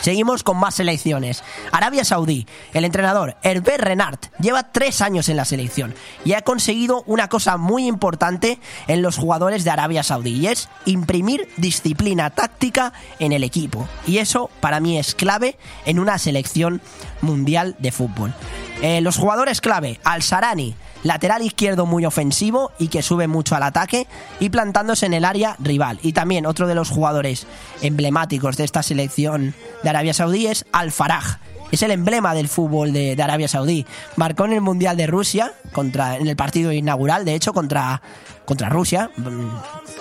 Seguimos con más selecciones. Arabia Saudí, el entrenador Hervé Renard lleva tres años en la selección y ha conseguido una cosa muy importante en los jugadores de Arabia Saudí y es imprimir disciplina táctica en el equipo. Y eso para mí es clave en una selección mundial de fútbol. Eh, los jugadores clave, Al-Sarani, lateral izquierdo muy ofensivo y que sube mucho al ataque y plantándose en el área rival. Y también otro de los jugadores emblemáticos de esta selección de Arabia Saudí es Al-Faraj. Es el emblema del fútbol de, Arabia Saudí. Marcó en el Mundial de Rusia, contra, en el partido inaugural, de hecho, contra, contra Rusia.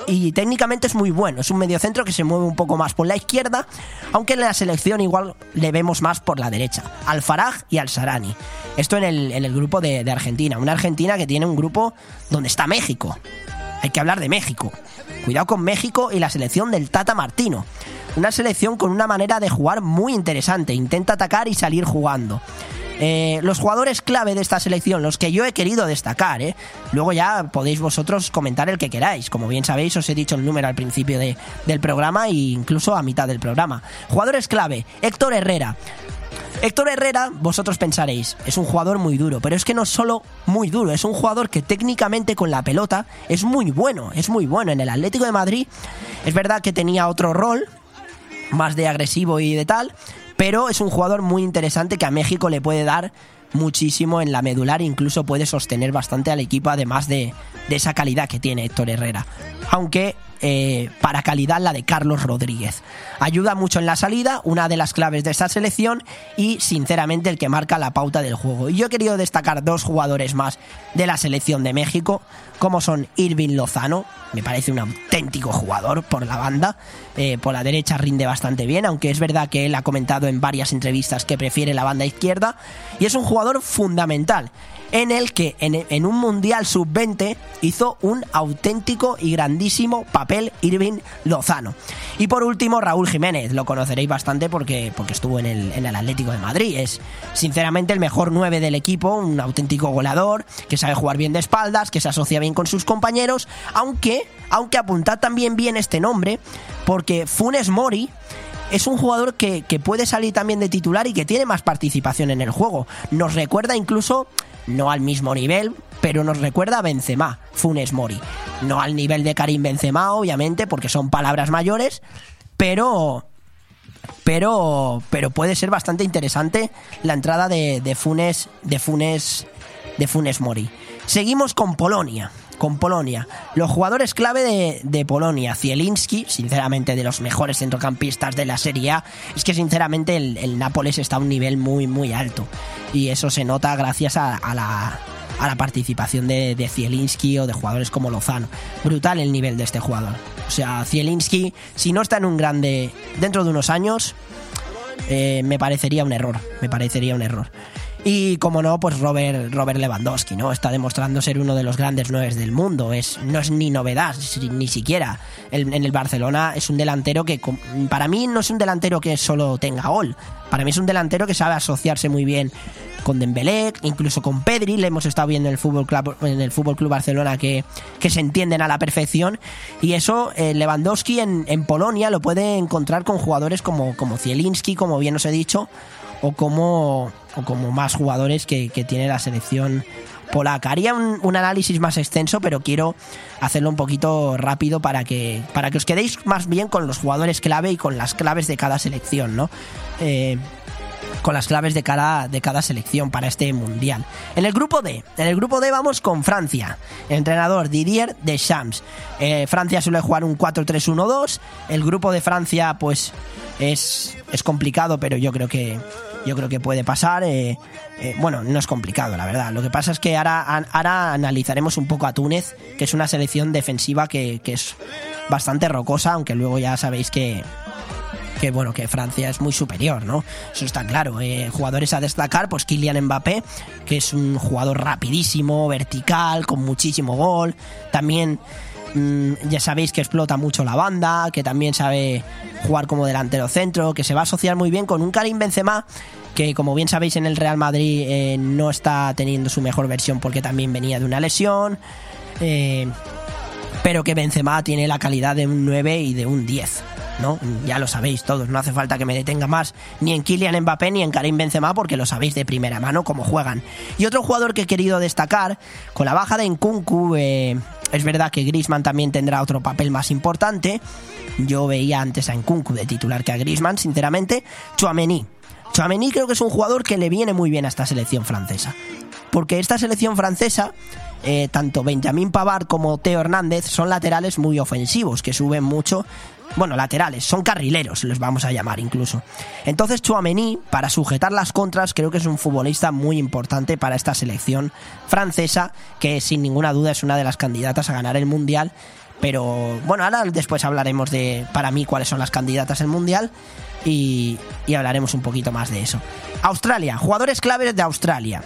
Y técnicamente es muy bueno. Es un mediocentro que se mueve un poco más por la izquierda, aunque en la selección igual le vemos más por la derecha. Al-Faraj y Al-Sarani. Esto en el, en el grupo de, de Argentina. Una Argentina que tiene un grupo donde está México. Hay que hablar de México. Cuidado con México y la selección del Tata Martino. Una selección con una manera de jugar muy interesante. Intenta atacar y salir jugando. Eh, los jugadores clave de esta selección, los que yo he querido destacar, ¿eh? luego ya podéis vosotros comentar el que queráis. Como bien sabéis, os he dicho el número al principio de, del programa e incluso a mitad del programa. Jugadores clave, Héctor Herrera. Héctor Herrera, vosotros pensaréis, es un jugador muy duro, pero es que no solo muy duro, es un jugador que técnicamente con la pelota es muy bueno, es muy bueno. En el Atlético de Madrid es verdad que tenía otro rol, más de agresivo y de tal, pero es un jugador muy interesante que a México le puede dar muchísimo en la medular, incluso puede sostener bastante al equipo, además de, de esa calidad que tiene Héctor Herrera. Aunque eh, para calidad la de Carlos Rodríguez. Ayuda mucho en la salida, una de las claves de esta selección y sinceramente el que marca la pauta del juego. Y yo he querido destacar dos jugadores más de la selección de México, como son Irving Lozano, me parece un auténtico jugador por la banda, eh, por la derecha rinde bastante bien, aunque es verdad que él ha comentado en varias entrevistas que prefiere la banda izquierda, y es un jugador fundamental en el que en, un Mundial Sub-20 hizo un auténtico y grandísimo papel Irving Lozano. Y por último, Raúl Jiménez, lo conoceréis bastante porque, porque estuvo en el, en el Atlético de Madrid. Es sinceramente el mejor 9 del equipo, un auténtico goleador, que sabe jugar bien de espaldas, que se asocia bien con sus compañeros, aunque, aunque apuntad también bien este nombre, porque Funes Mori es un jugador que, que, puede salir también de titular y que tiene más participación en el juego. Nos recuerda incluso, no al mismo nivel, pero nos recuerda a Benzema, Funes Mori. No al nivel de Karim Benzema, obviamente, porque son palabras mayores, pero... Pero, pero puede ser bastante interesante la entrada de, de Funes, de Funes, de Funes Mori. Seguimos con Polonia con Polonia. Los jugadores clave de, Polonia, Zielinski, sinceramente de los mejores centrocampistas de la Serie A, es que sinceramente el, Nápoles está a un nivel muy, muy alto. Y eso se nota gracias a, a la, a la participación de, de, Zielinski o de jugadores como Lozano. Brutal el nivel de este jugador. O sea, Zielinski, si no está en un grande dentro de unos años, eh, me parecería un error. Me parecería un error. Y como no, pues Robert, Robert Lewandowski, ¿no? Está demostrando ser uno de los grandes nueve del mundo. Es, no es ni novedad, ni siquiera. En el Barcelona es un delantero que, para mí, no es un delantero que solo tenga gol. Para mí es un delantero que sabe asociarse muy bien con Dembélé, incluso con Pedri, le hemos estado viendo en el Fútbol Club, en el Fútbol Club Barcelona que, que se entienden a la perfección. Y eso eh, Lewandowski en, en, Polonia lo puede encontrar con jugadores como, como Zielinski, como bien os he dicho, o como, o como más jugadores que, que tiene la selección polaca. Haría un, un, análisis más extenso, pero quiero hacerlo un poquito rápido para que, para que os quedéis más bien con los jugadores clave y con las claves de cada selección, ¿no? Eh, con las claves de cada, de cada selección para este mundial. En el grupo D, en el grupo D vamos con Francia. entrenador Didier Deschamps. Eh, Francia suele jugar un 4-3-1-2. El grupo de Francia, pues, es, es complicado, pero yo creo que yo creo que puede pasar. Eh, eh, bueno, no es complicado, la verdad. Lo que pasa es que ahora, ahora analizaremos un poco a Túnez, que es una selección defensiva que, que es bastante rocosa, aunque luego ya sabéis que, que bueno, que Francia es muy superior, ¿no? Eso está claro. Eh, jugadores a destacar, pues Kylian Mbappé, que es un jugador rapidísimo, vertical, con muchísimo gol. También mm, ya sabéis que explota mucho la banda, que también sabe jugar como delantero centro, que se va a asociar muy bien con un Karim Benzema que como bien sabéis en el Real Madrid eh, no está teniendo su mejor versión porque también venía de una lesión. Eh, pero que Benzema tiene la calidad de un 9 y de un 10. ¿no? Ya lo sabéis todos, no hace falta que me detenga más ni en Kylian Mbappé ni en Karim Benzema porque lo sabéis de primera mano cómo juegan. Y otro jugador que he querido destacar, con la baja de Nkunku, eh, es verdad que Griezmann también tendrá otro papel más importante. Yo veía antes a Nkunku de titular que a Griezmann, sinceramente. Chouameni. Chouameni creo que es un jugador que le viene muy bien a esta selección francesa. Porque esta selección francesa eh, tanto Benjamín Pavard como Teo Hernández son laterales muy ofensivos, que suben mucho bueno, laterales, son carrileros, les vamos a llamar incluso. Entonces Chouameni, para sujetar las contras, creo que es un futbolista muy importante para esta selección francesa, que sin ninguna duda es una de las candidatas a ganar el Mundial. Pero bueno, ahora después hablaremos de, para mí, cuáles son las candidatas al Mundial y, y hablaremos un poquito más de eso. Australia, jugadores claves de Australia.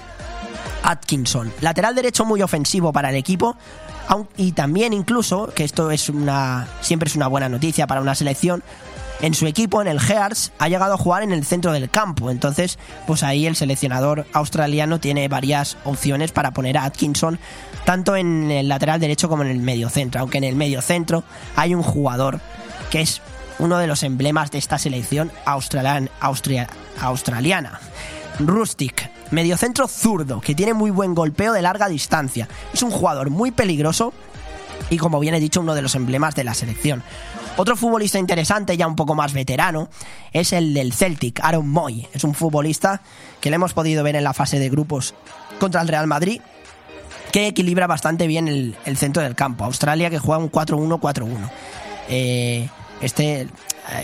Atkinson, lateral derecho muy ofensivo para el equipo, y también incluso, que esto es una siempre es una buena noticia para una selección, en su equipo, en el Hearts, ha llegado a jugar en el centro del campo. Entonces, pues ahí el seleccionador australiano tiene varias opciones para poner a Atkinson tanto en el lateral derecho como en el medio centro. Aunque en el medio centro hay un jugador que es uno de los emblemas de esta selección australiana. Rustic, mediocentro zurdo, que tiene muy buen golpeo de larga distancia. Es un jugador muy peligroso y como bien he dicho, uno de los emblemas de la selección. Otro futbolista interesante, ya un poco más veterano, es el del Celtic, Aaron Moy. Es un futbolista que le hemos podido ver en la fase de grupos contra el Real Madrid, que equilibra bastante bien el, centro del campo. Australia que juega un 4-1-4-1. Eh, este,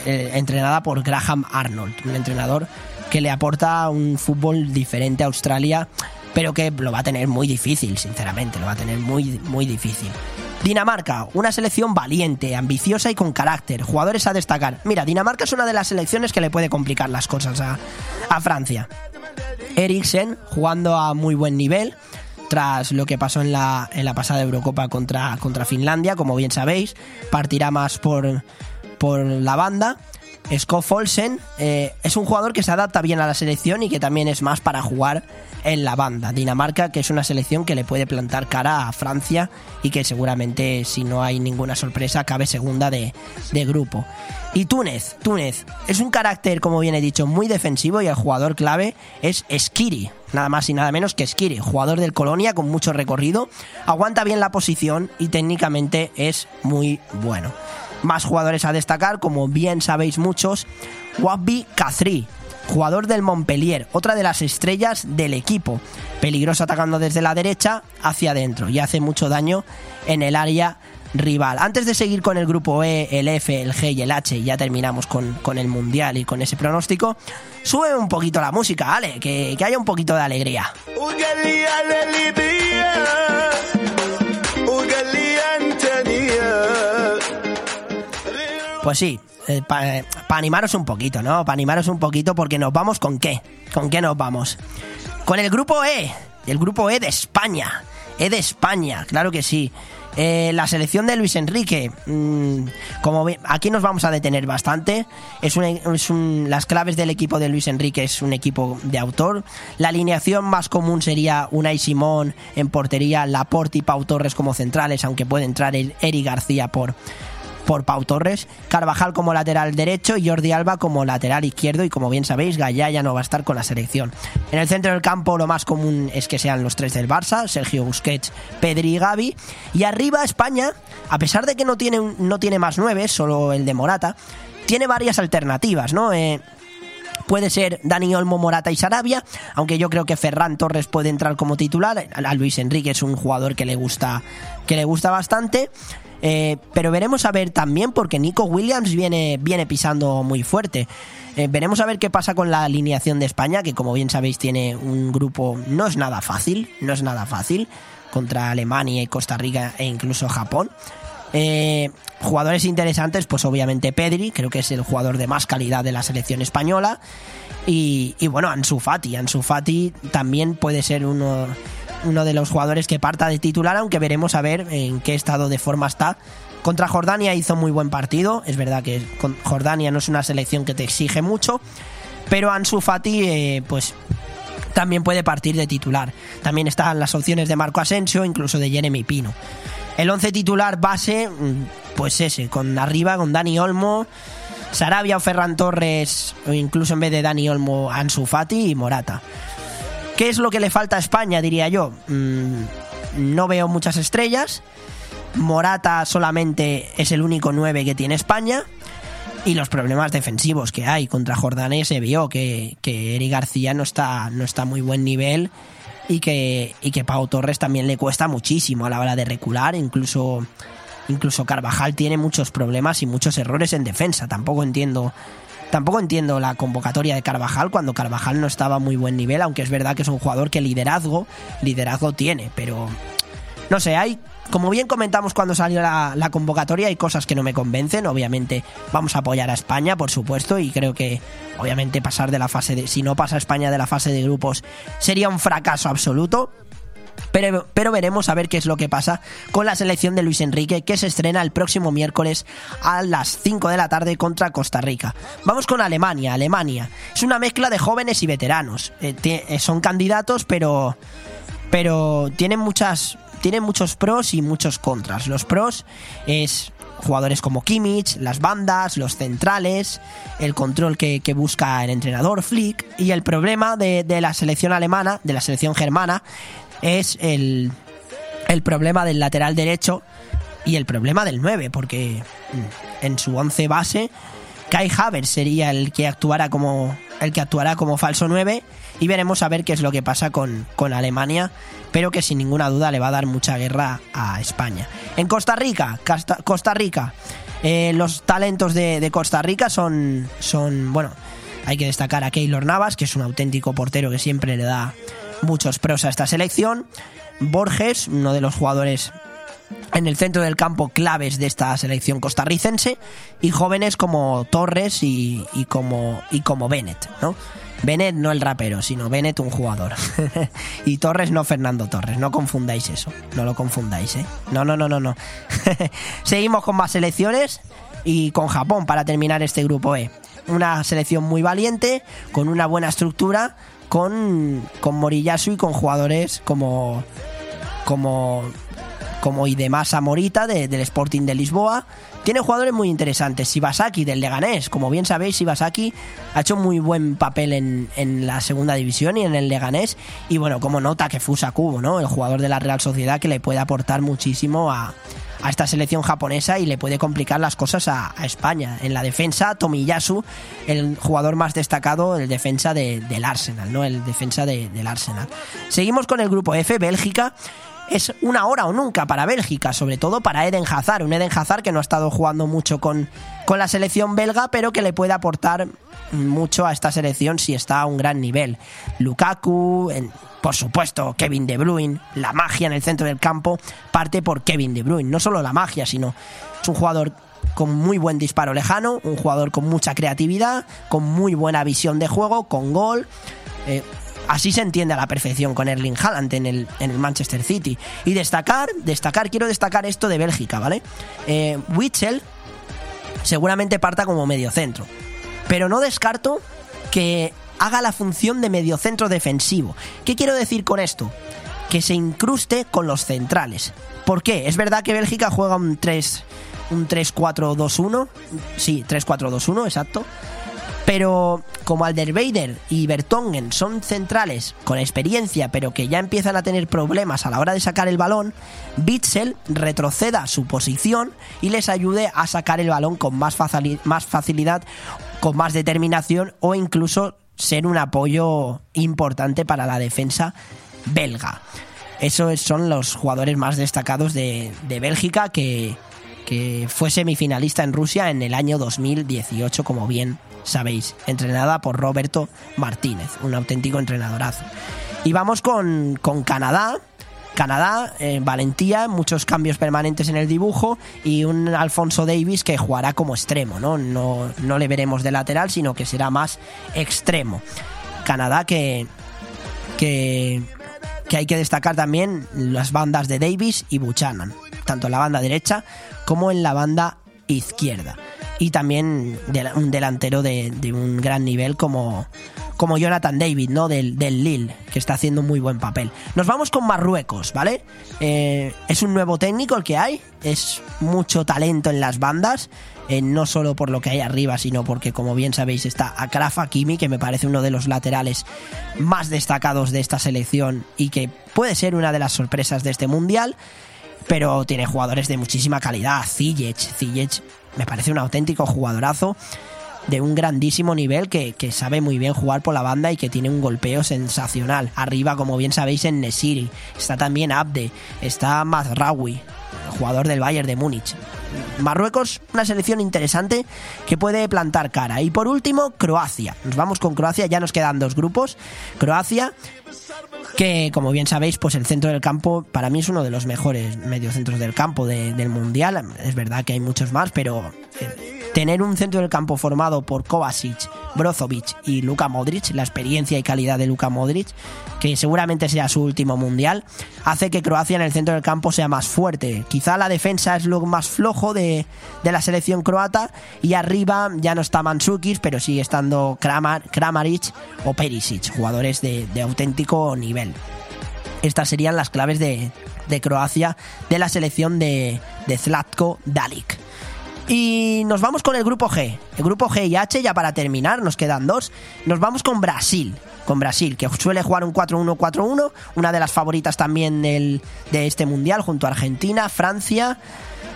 eh, entrenada por Graham Arnold, un entrenador que le aporta un fútbol diferente a Australia, pero que lo va a tener muy difícil, sinceramente, lo va a tener muy, muy difícil. Dinamarca, una selección valiente, ambiciosa y con carácter, jugadores a destacar. Mira, Dinamarca es una de las selecciones que le puede complicar las cosas a, Francia. Eriksen jugando a muy buen nivel tras lo que pasó en la, en la pasada Eurocopa contra, contra Finlandia, como bien sabéis, partirá más por, por la banda Scott Olsen eh, es un jugador que se adapta bien a la selección y que también es más para jugar en la banda. Dinamarca, que es una selección que le puede plantar cara a Francia y que seguramente, si no hay ninguna sorpresa, cabe segunda de, grupo. Y Túnez, Túnez, es un carácter, como bien he dicho, muy defensivo y el jugador clave es Skiri, nada más y nada menos que Skiri, jugador del Colonia con mucho recorrido, aguanta bien la posición y técnicamente es muy bueno. Más jugadores a destacar, como bien sabéis muchos, Wabbi Kathri, jugador del Montpellier, otra de las estrellas del equipo, peligroso atacando desde la derecha hacia adentro y hace mucho daño en el área rival. Antes de seguir con el grupo E, el F, el G y el H, ya terminamos con, con, el Mundial y con ese pronóstico, sube un poquito la música, ¿vale? Que, que haya un poquito de alegría. Pues sí, eh, para animaros un poquito, ¿no? Para animaros un poquito porque nos vamos con qué. ¿Con qué nos vamos? Con el grupo E, el grupo E de España. E de España, claro que sí. Eh, la selección de Luis Enrique, mm, como aquí nos vamos a detener bastante. Es, las claves del equipo de Luis Enrique es un equipo de autor. La alineación más común sería Unai Simón en portería, Laporte y Pau Torres como centrales, aunque puede entrar el Eri García por por Pau Torres, Carvajal como lateral derecho y Jordi Alba como lateral izquierdo y como bien sabéis, Gallá ya no va a estar con la selección. En el centro del campo lo más común es que sean los tres del Barça, Sergio Busquets, Pedri y Gavi. Y arriba España, a pesar de que no tiene, no tiene más nueve, solo el de Morata, tiene varias alternativas, ¿no? Eh, Puede ser Dani Olmo, Morata y Sarabia, aunque yo creo que Ferran Torres puede entrar como titular. A Luis Enrique es un jugador que le gusta, que le gusta bastante. Eh, pero veremos a ver también porque Nico Williams viene, viene pisando muy fuerte. Eh, veremos a ver qué pasa con la alineación de España, que como bien sabéis tiene un grupo, no es nada fácil, no es nada fácil, contra Alemania y Costa Rica e incluso Japón. Eh, jugadores interesantes, pues obviamente Pedri, creo que es el jugador de más calidad de la selección española. Y, bueno, Ansu Fati. Ansu Fati también puede ser uno, uno de los jugadores que parta de titular, aunque veremos a ver en qué estado de forma está. Contra Jordania hizo muy buen partido. Es verdad que Jordania no es una selección que te exige mucho. Pero Ansu Fati, eh, pues también puede partir de titular. También están las opciones de Marco Asensio, incluso de Jeremy Pino. El 11 titular base, mm, pues ese, con arriba, con Dani Olmo, Sarabia o Ferran Torres, incluso en vez de Dani Olmo, Ansu Fati y Morata. ¿Qué es lo que le falta a España, diría yo? Mm, no veo muchas estrellas. Morata solamente es el único 9 que tiene España. Y los problemas defensivos que hay contra Jordania se vio que, que Eri García no está, no está a muy buen nivel y que, y que Pau Torres también le cuesta muchísimo a la hora de recular, incluso, incluso Carvajal tiene muchos problemas y muchos errores en defensa, tampoco entiendo tampoco entiendo la convocatoria de Carvajal cuando Carvajal no estaba muy buen nivel, aunque es verdad que es un jugador que liderazgo, liderazgo tiene, pero no sé, hay como bien comentamos cuando salió la, convocatoria, hay cosas que no me convencen. Obviamente vamos a apoyar a España, por supuesto, y creo que obviamente pasar de la fase de... Si no pasa España de la fase de grupos sería un fracaso absoluto. Pero, pero, veremos a ver qué es lo que pasa con la selección de Luis Enrique que se estrena el próximo miércoles a las 5 de la tarde contra Costa Rica. Vamos con Alemania. Alemania es una mezcla de jóvenes y veteranos. Eh, eh, son candidatos, pero, pero tienen muchas, tiene muchos pros y muchos contras. Los pros es jugadores como Kimmich, las bandas, los centrales, el control que, busca el entrenador Flick. Y el problema de, la selección alemana, de la selección germana, es el, el problema del lateral derecho y el problema del 9, porque en su 11 base, Kai Havertz sería el que actuará como el que actuará como falso 9 y veremos a ver qué es lo que pasa con, con Alemania, pero que sin ninguna duda le va a dar mucha guerra a España. En Costa Rica, Costa Rica, eh, los talentos de, Costa Rica son, son, bueno, hay que destacar a Keylor Navas, que es un auténtico portero que siempre le da muchos pros a esta selección. Borges, uno de los jugadores en el centro del campo claves de esta selección costarricense y jóvenes como Torres y, como, y como Bennett, ¿no? Bennett no el rapero, sino Bennett un jugador. (laughs) y Torres no Fernando Torres, no confundáis eso, no lo confundáis, ¿eh? No, no, no, no, no. (laughs) Seguimos con más selecciones y con Japón para terminar este grupo E. Una selección muy valiente, con una buena estructura, con, con Moriyasu y con jugadores como como como Idemasa Morita del Sporting de Lisboa tiene jugadores muy interesantes. Shibasaki del Leganés. Como bien sabéis, Shibasaki ha hecho muy buen papel en, la segunda división y en el Leganés. Y bueno, como nota que Fusa Kubo, ¿no? El jugador de la Real Sociedad que le puede aportar muchísimo a, esta selección japonesa y le puede complicar las cosas a, España. En la defensa, Tomiyasu, el jugador más destacado, el defensa del Arsenal, ¿no? El defensa del Arsenal. Seguimos con el grupo F, Bélgica es una hora o nunca para Bélgica, sobre todo para Eden Hazard, un Eden Hazard que no ha estado jugando mucho con, con la selección belga, pero que le puede aportar mucho a esta selección si está a un gran nivel. Lukaku, por supuesto, Kevin De Bruyne, la magia en el centro del campo parte por Kevin De Bruyne, no solo la magia, sino es un jugador con muy buen disparo lejano, un jugador con mucha creatividad, con muy buena visión de juego, con gol. Eh, Así se entiende a la perfección con Erling Haaland en el, en el Manchester City. Y destacar, destacar, quiero destacar esto de Bélgica, ¿vale? Eh, Witzel seguramente parta como mediocentro. Pero no descarto que haga la función de mediocentro defensivo. ¿Qué quiero decir con esto? Que se incruste con los centrales. ¿Por qué? Es verdad que Bélgica juega un 3 un 3-4-2-1. Sí, 3-4-2-1, exacto. Pero como Alderweider y Bertongen son centrales con experiencia, pero que ya empiezan a tener problemas a la hora de sacar el balón, Bitzel retroceda su posición y les ayude a sacar el balón con más, facilidad con más determinación o incluso ser un apoyo importante para la defensa belga. Esos son los jugadores más destacados de, de Bélgica que, que fue semifinalista en Rusia en el año 2018, como bien sabéis, entrenada por Roberto Martínez, un auténtico entrenadorazo. Y vamos con, con Canadá, Canadá, eh, valentía, muchos cambios permanentes en el dibujo y un Alfonso Davis que jugará como extremo, ¿no? No, no le veremos de lateral, sino que será más extremo. Canadá que, que, que hay que destacar también las bandas de Davis y Buchanan, tanto la banda derecha como en la banda izquierda. Y también un delantero de, un gran nivel como, como Jonathan David, ¿no? Del, del Lille, que está haciendo muy buen papel. Nos vamos con Marruecos, ¿vale? Eh, es un nuevo técnico el que hay, es mucho talento en las bandas, eh, no solo por lo que hay arriba, sino porque, como bien sabéis, está Akraf Hakimi, que me parece uno de los laterales más destacados de esta selección y que puede ser una de las sorpresas de este mundial. Pero tiene jugadores de muchísima calidad. Ziyech, Ziyech me parece un auténtico jugadorazo de un grandísimo nivel que, que, sabe muy bien jugar por la banda y que tiene un golpeo sensacional. Arriba, como bien sabéis, en Nesiri. Está también Abde. Está Mazraoui, jugador del Bayern de Múnich. Marruecos, una selección interesante que puede plantar cara. Y por último, Croacia. Nos vamos con Croacia, ya nos quedan dos grupos. Croacia, que como bien sabéis, pues el centro del campo para mí es uno de los mejores mediocentros del campo de, del Mundial. Es verdad que hay muchos más, pero eh, tener un centro del campo formado por Kovacic, Brozovic y Luka Modric, la experiencia y calidad de Luka Modric, que seguramente sea su último mundial, hace que Croacia en el centro del campo sea más fuerte. Quizá la defensa es lo más flojo de, de la selección croata y arriba ya no está Mansukis, pero sigue estando Kramar, Kramaric o Perisic, jugadores de, de auténtico nivel. Estas serían las claves de, de Croacia de la selección de, de Zlatko Dalic. Y nos vamos con el grupo G. El grupo G y H, ya para terminar, nos quedan dos. Nos vamos con Brasil. Con Brasil, que suele jugar un 4-1-4-1. Una de las favoritas también del, de este mundial, junto a Argentina, Francia.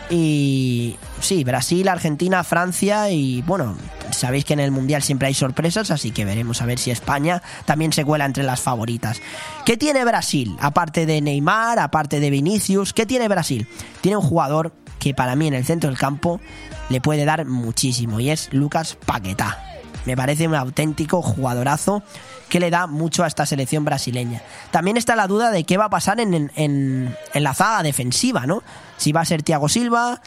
Y sí, Brasil, Argentina, Francia y bueno, sabéis que en el Mundial siempre hay sorpresas, así que veremos a ver si España también se cuela entre las favoritas. ¿Qué tiene Brasil? Aparte de Neymar, aparte de Vinicius, ¿qué tiene Brasil? Tiene un jugador que para mí en el centro del campo le puede dar muchísimo y es Lucas Paquetá. Me parece un auténtico jugadorazo que le da mucho a esta selección brasileña. También está la duda de qué va a pasar en, en, en la zaga defensiva, ¿no? Si va a ser Thiago Silva,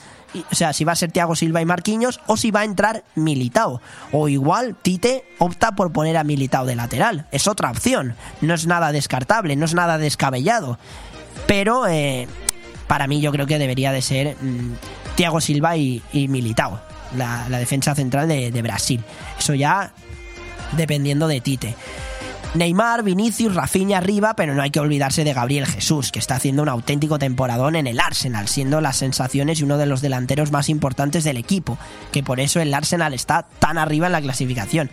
o sea, si va a ser Thiago Silva y Marquinhos o si va a entrar Militao. O igual Tite opta por poner a Militao de lateral. Es otra opción. No es nada descartable, no es nada descabellado. Pero eh, para mí yo creo que debería de ser mmm, Thiago Silva y, Militao, la, la, defensa central de, de Brasil. Eso ya dependiendo de Tite. Neymar, Vinicius, Rafinha arriba, pero no hay que olvidarse de Gabriel Jesús, que está haciendo un auténtico temporadón en el Arsenal, siendo las sensaciones y uno de los delanteros más importantes del equipo, que por eso el Arsenal está tan arriba en la clasificación.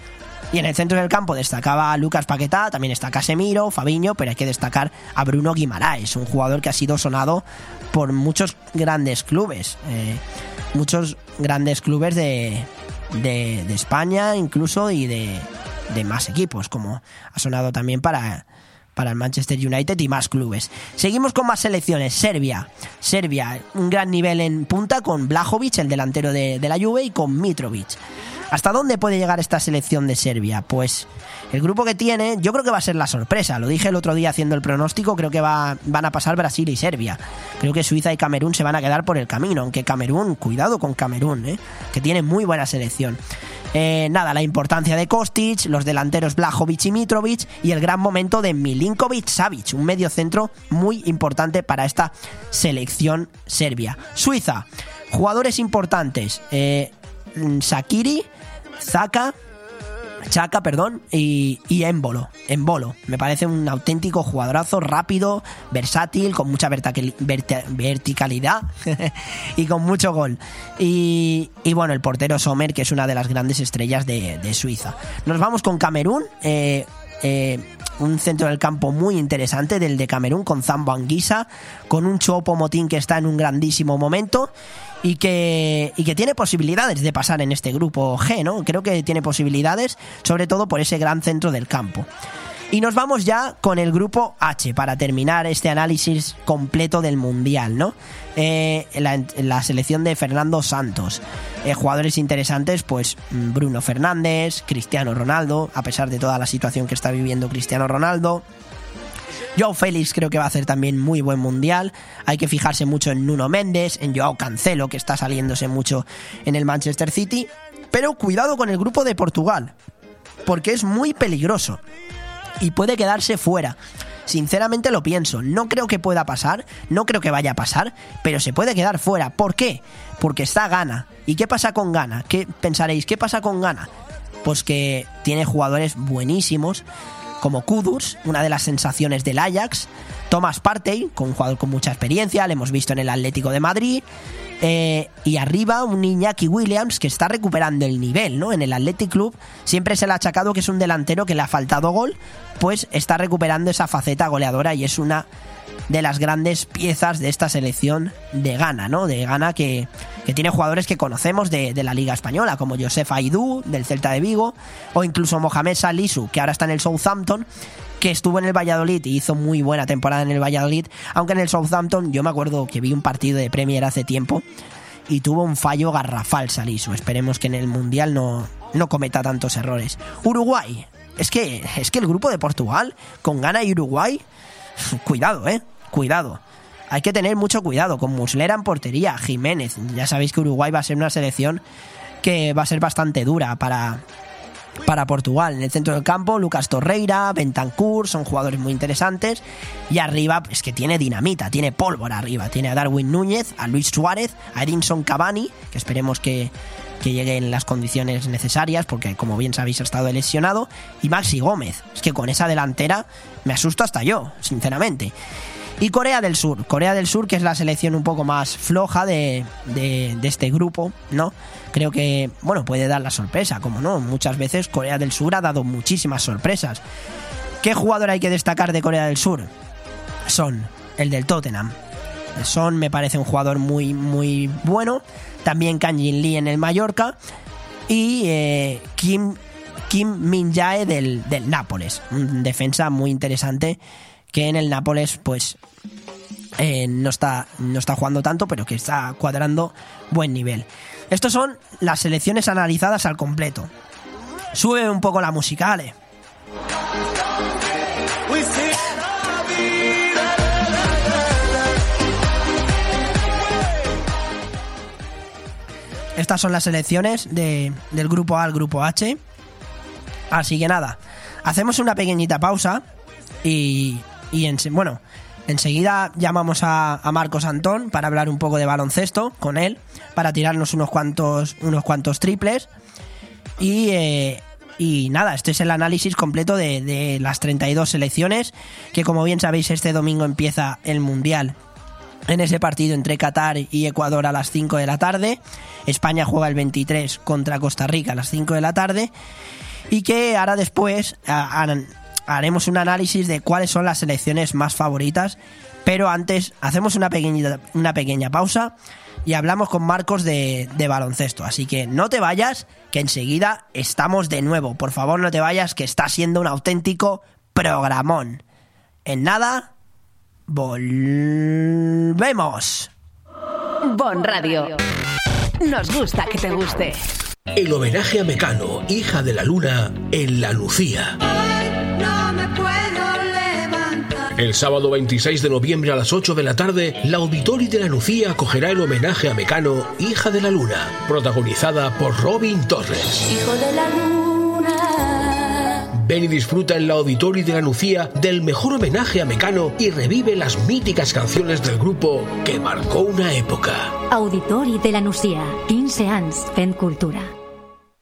Y en el centro del campo destacaba Lucas Paquetá, también está Casemiro, Fabiño, pero hay que destacar a Bruno Guimaraes, un jugador que ha sido sonado por muchos grandes clubes, eh, muchos grandes clubes de, de, de España incluso y de, de más equipos, como ha sonado también para, para el Manchester United y más clubes. Seguimos con más selecciones. Serbia. Serbia, un gran nivel en punta con Blajovic, el delantero de, de la Juve, y con Mitrovic. ¿Hasta dónde puede llegar esta selección de Serbia? Pues el grupo que tiene, yo creo que va a ser la sorpresa. Lo dije el otro día haciendo el pronóstico, creo que va, van a pasar Brasil y Serbia. Creo que Suiza y Camerún se van a quedar por el camino, aunque Camerún, cuidado con Camerún, ¿eh? que tiene muy buena selección. Eh, nada, la importancia de Kostic, los delanteros Blajovic y Mitrovic y el gran momento de Milinkovic Savic, un medio centro muy importante para esta selección serbia. Suiza, jugadores importantes, eh, Sakiri, Zaka, Chaka, perdón, y, y Embolo, Embolo. Me parece un auténtico jugadorazo, rápido, versátil, con mucha vertical, verticalidad (laughs) y con mucho gol. Y, y, bueno, el portero Sommer, que es una de las grandes estrellas de, de Suiza. Nos vamos con Camerún. Eh, eh, un centro del campo muy interesante del de Camerún con Zambo Anguisa, con un Chopo Motín que está en un grandísimo momento y que, y que tiene posibilidades de pasar en este grupo G, ¿no? Creo que tiene posibilidades, sobre todo por ese gran centro del campo. Y nos vamos ya con el grupo H para terminar este análisis completo del Mundial, ¿no? Eh, la, selección de Fernando Santos. Eh, jugadores interesantes, pues mm, Bruno Fernández, Cristiano Ronaldo, a pesar de toda la situación que está viviendo Cristiano Ronaldo. Joao Félix creo que va a hacer también muy buen mundial. Hay que fijarse mucho en Nuno Méndez, en Joao Cancelo, que está saliéndose mucho en el Manchester City. Pero cuidado con el grupo de Portugal, porque es muy peligroso y puede quedarse fuera. Sinceramente lo pienso, no creo que pueda pasar, no creo que vaya a pasar, pero se puede quedar fuera. ¿Por qué? Porque está Gana. ¿Y qué pasa con Gana? ¿Qué pensaréis? ¿Qué pasa con Gana? Pues que tiene jugadores buenísimos, como Kudus, una de las sensaciones del Ajax, Thomas Partey, con un jugador con mucha experiencia, lo hemos visto en el Atlético de Madrid, eh, y arriba un Iñaki Williams que está recuperando el nivel, ¿no? En el Athletic Club siempre se le ha achacado que es un delantero que le ha faltado gol, pues está recuperando esa faceta goleadora y es una de las grandes piezas de esta selección de Ghana, ¿no? De Ghana que, tiene jugadores que conocemos de, la Liga Española, como Josef Aidú, del Celta de Vigo, o incluso Mohamed Salisu, que ahora está en el Southampton, que estuvo en el Valladolid y hizo muy buena temporada en el Valladolid, aunque en el Southampton yo me acuerdo que vi un partido de Premier hace tiempo y tuvo un fallo garrafal Salisu. Esperemos que en el Mundial no, no cometa tantos errores. Uruguay. Es que, es que el grupo de Portugal, con Ghana y Uruguay, (laughs) cuidado, eh, cuidado. Hay que tener mucho cuidado con Muslera en portería, Jiménez. Ya sabéis que Uruguay va a ser una selección que va a ser bastante dura para, para Portugal. En el centro del campo, Lucas Torreira, Bentancur, son jugadores muy interesantes. Y arriba, es que tiene dinamita, tiene pólvora arriba. Tiene a Darwin Núñez, a Luis Suárez, a Edinson Cavani, que esperemos que, que llegue en las condiciones necesarias, porque como bien sabéis ha estado lesionado. Y Maxi Gómez. Es que con esa delantera me asusto hasta yo, sinceramente. Y Corea del Sur, Corea del Sur que es la selección un poco más floja de, de, este grupo, ¿no? Creo que, bueno, puede dar la sorpresa, como no, muchas veces Corea del Sur ha dado muchísimas sorpresas. ¿Qué jugador hay que destacar de Corea del Sur? Son el del Tottenham. Son me parece un jugador muy, muy bueno. También Kang Jin Lee en el Mallorca. Y eh, Kim, Kim Min Jae del, del Nápoles. Un defensa muy interesante que en el Nápoles pues eh, no, está, no está jugando tanto, pero que está cuadrando buen nivel. Estas son las selecciones analizadas al completo. Sube un poco la música, Ale. Estas son las selecciones del grupo A al grupo H. Así que nada, hacemos una pequeñita pausa y, y en, bueno, enseguida llamamos a, Marcos Antón para hablar un poco de baloncesto con él, para tirarnos unos cuantos, unos cuantos triples. Y, eh, y nada, este es el análisis completo de, de las 32 selecciones, que como bien sabéis este domingo empieza el Mundial en ese partido entre Qatar y Ecuador a las 5 de la tarde. España juega el 23 contra Costa Rica a las 5 de la tarde. Y que ahora después haremos un análisis de cuáles son las selecciones más favoritas. Pero antes hacemos una pequeña, una pequeña pausa y hablamos con Marcos de, de baloncesto. Así que no te vayas, que enseguida estamos de nuevo. Por favor, no te vayas, que está siendo un auténtico programón. En nada, volvemos. Bon Radio. Nos gusta que te guste. El homenaje a Mecano, hija de la luna, en la Lucía. El sábado 26 de noviembre a las 8 de la tarde, la Auditori de la Lucía acogerá el homenaje a Mecano, hija de la luna, protagonizada por Robin Torres. Hijo de la luna. Ven y disfruta en la Auditori de la Lucía del mejor homenaje a Mecano y revive las míticas canciones del grupo que marcó una época. Auditori de la Lucía, 15 años en cultura.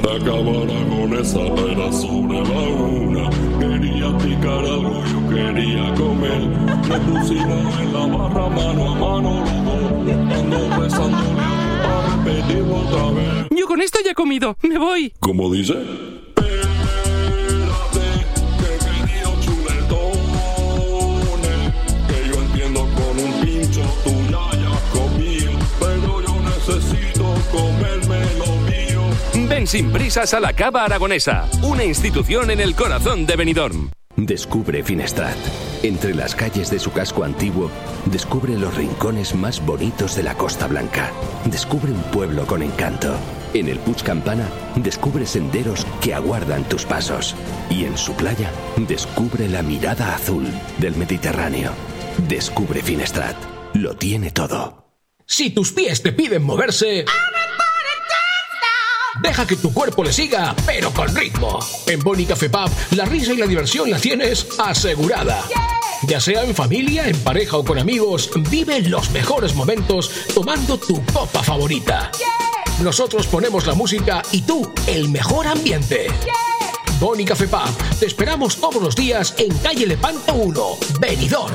Acabara con esa pera sobre la una. Quería picar algo, yo quería comer. Me pusimos en la barra mano a mano los. Ando besándole a repetirlo otra vez. Yo con esto ya he comido. Me voy. ¿Cómo dice? Sin prisas a la Cava Aragonesa, una institución en el corazón de Benidorm. Descubre Finestrat. Entre las calles de su casco antiguo, descubre los rincones más bonitos de la Costa Blanca. Descubre un pueblo con encanto. En el Puig Campana, descubre senderos que aguardan tus pasos. Y en su playa, descubre la mirada azul del Mediterráneo. Descubre Finestrat. Lo tiene todo. Si tus pies te piden moverse... Deja que tu cuerpo le siga, pero con ritmo. En Boni Café Pub, la risa y la diversión la tienes asegurada. Ya sea en familia, en pareja o con amigos, vive los mejores momentos tomando tu copa favorita. Nosotros ponemos la música y tú el mejor ambiente. Boni Café Pub, te esperamos todos los días en calle Lepanto 1, Benidorm.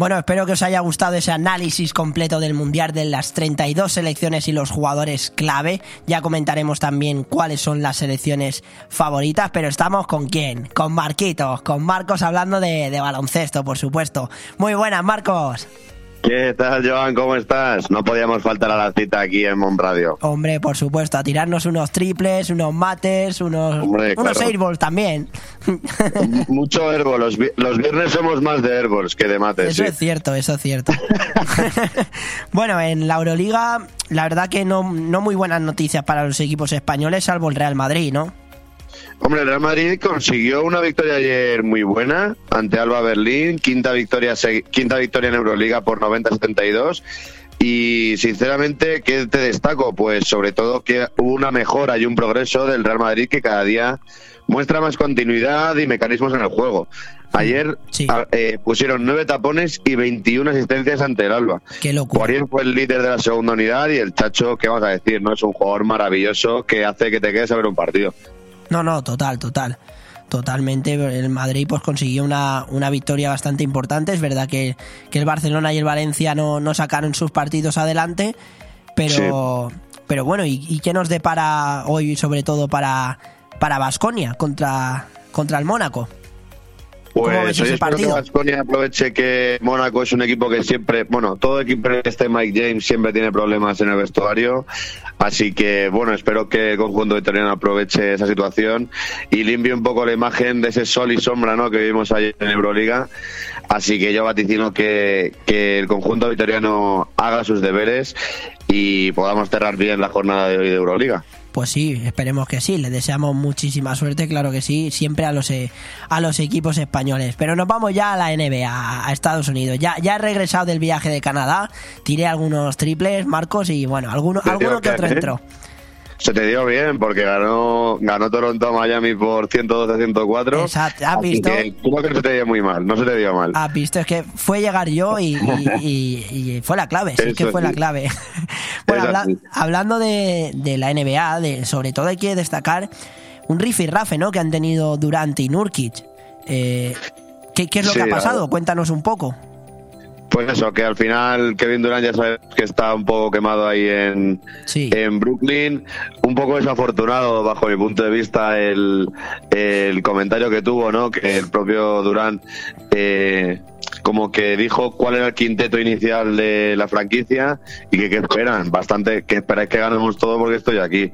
Bueno, espero que os haya gustado ese análisis completo del Mundial de las 32 selecciones y los jugadores clave. Ya comentaremos también cuáles son las selecciones favoritas, pero estamos con quién? Con Marquitos, con Marcos hablando de, de baloncesto, por supuesto. Muy buenas, Marcos. ¿Qué tal, Joan? ¿Cómo estás? No podíamos faltar a la cita aquí en Mon Radio. Hombre, por supuesto, a tirarnos unos triples, unos mates, unos, Hombre, unos claro. airballs también. (laughs) Mucho herbo. Los, los viernes somos más de herbols que de mates. Eso sí. es cierto, eso es cierto. (laughs) (laughs) bueno, en la Euroliga, la verdad que no, no muy buenas noticias para los equipos españoles, salvo el Real Madrid, ¿no? Hombre, el Real Madrid consiguió una victoria ayer muy buena ante Alba Berlín, quinta victoria, quinta victoria en Euroliga por 90-72. Y sinceramente, ¿qué te destaco? Pues sobre todo que hubo una mejora y un progreso del Real Madrid que cada día muestra más continuidad y mecanismos en el juego. Ayer eh, pusieron nueve tapones y 21 asistencias ante el Alba. Qué locura. Poirier fue el líder de la segunda unidad y el Chacho, ¿qué vamos a decir? no Es un jugador maravilloso que hace que te quedes a ver un partido. No, no, total, total. Totalmente. El Madrid pues consiguió una, una victoria bastante importante. Es verdad que, que el Barcelona y el Valencia no, no sacaron sus partidos adelante. Pero, pero bueno, ¿y, y qué nos depara hoy, sobre todo para para Basconia contra, contra el Mónaco? ¿Cómo ves Pues espero que? Baskonia aproveche que Mónaco es un equipo que siempre, bueno, todo equipo que esté Mike James siempre tiene problemas en el vestuario, así que bueno, espero que el conjunto italiano aproveche esa situación y limpie un poco la imagen de ese sol y sombra ¿no? que vimos ayer en Euroliga, así que yo vaticino que, que el conjunto victoriano haga sus deberes y podamos cerrar bien la jornada de hoy de Euroliga. Pues sí, esperemos que sí. Le deseamos muchísima suerte, claro que sí, siempre a los eh, a los equipos españoles. Pero nos vamos ya a la NBA, a Estados Unidos. Ya, ya he regresado del viaje de Canadá, tiré algunos triples, Marcos, y bueno, alguno, alguno que otro entró. Se te dio bien porque ganó ganó Toronto a Miami por 112-104. Exacto, has visto. creo que se te dio muy mal, no se te dio mal. Has visto, es que fue llegar yo y, y, (laughs) y, fue la clave, sí, que fue la clave. (laughs) bueno, habla, hablando de, de, la NBA, de, sobre todo hay que destacar un riff y rafe, ¿no? Que han tenido Durant y Nurkic. Eh, ¿qué, ¿qué, es lo sí, que ha pasado? Cuéntanos un poco. Pues eso, que al final Kevin Durant ya sabes que está un poco quemado ahí en, sí. en Brooklyn. Un poco desafortunado, bajo mi punto de vista, el, el comentario que tuvo, ¿no? Que el propio Durant eh, como que dijo cuál era el quinteto inicial de la franquicia y que qué esperan, bastante, que esperáis que ganemos todo porque estoy aquí.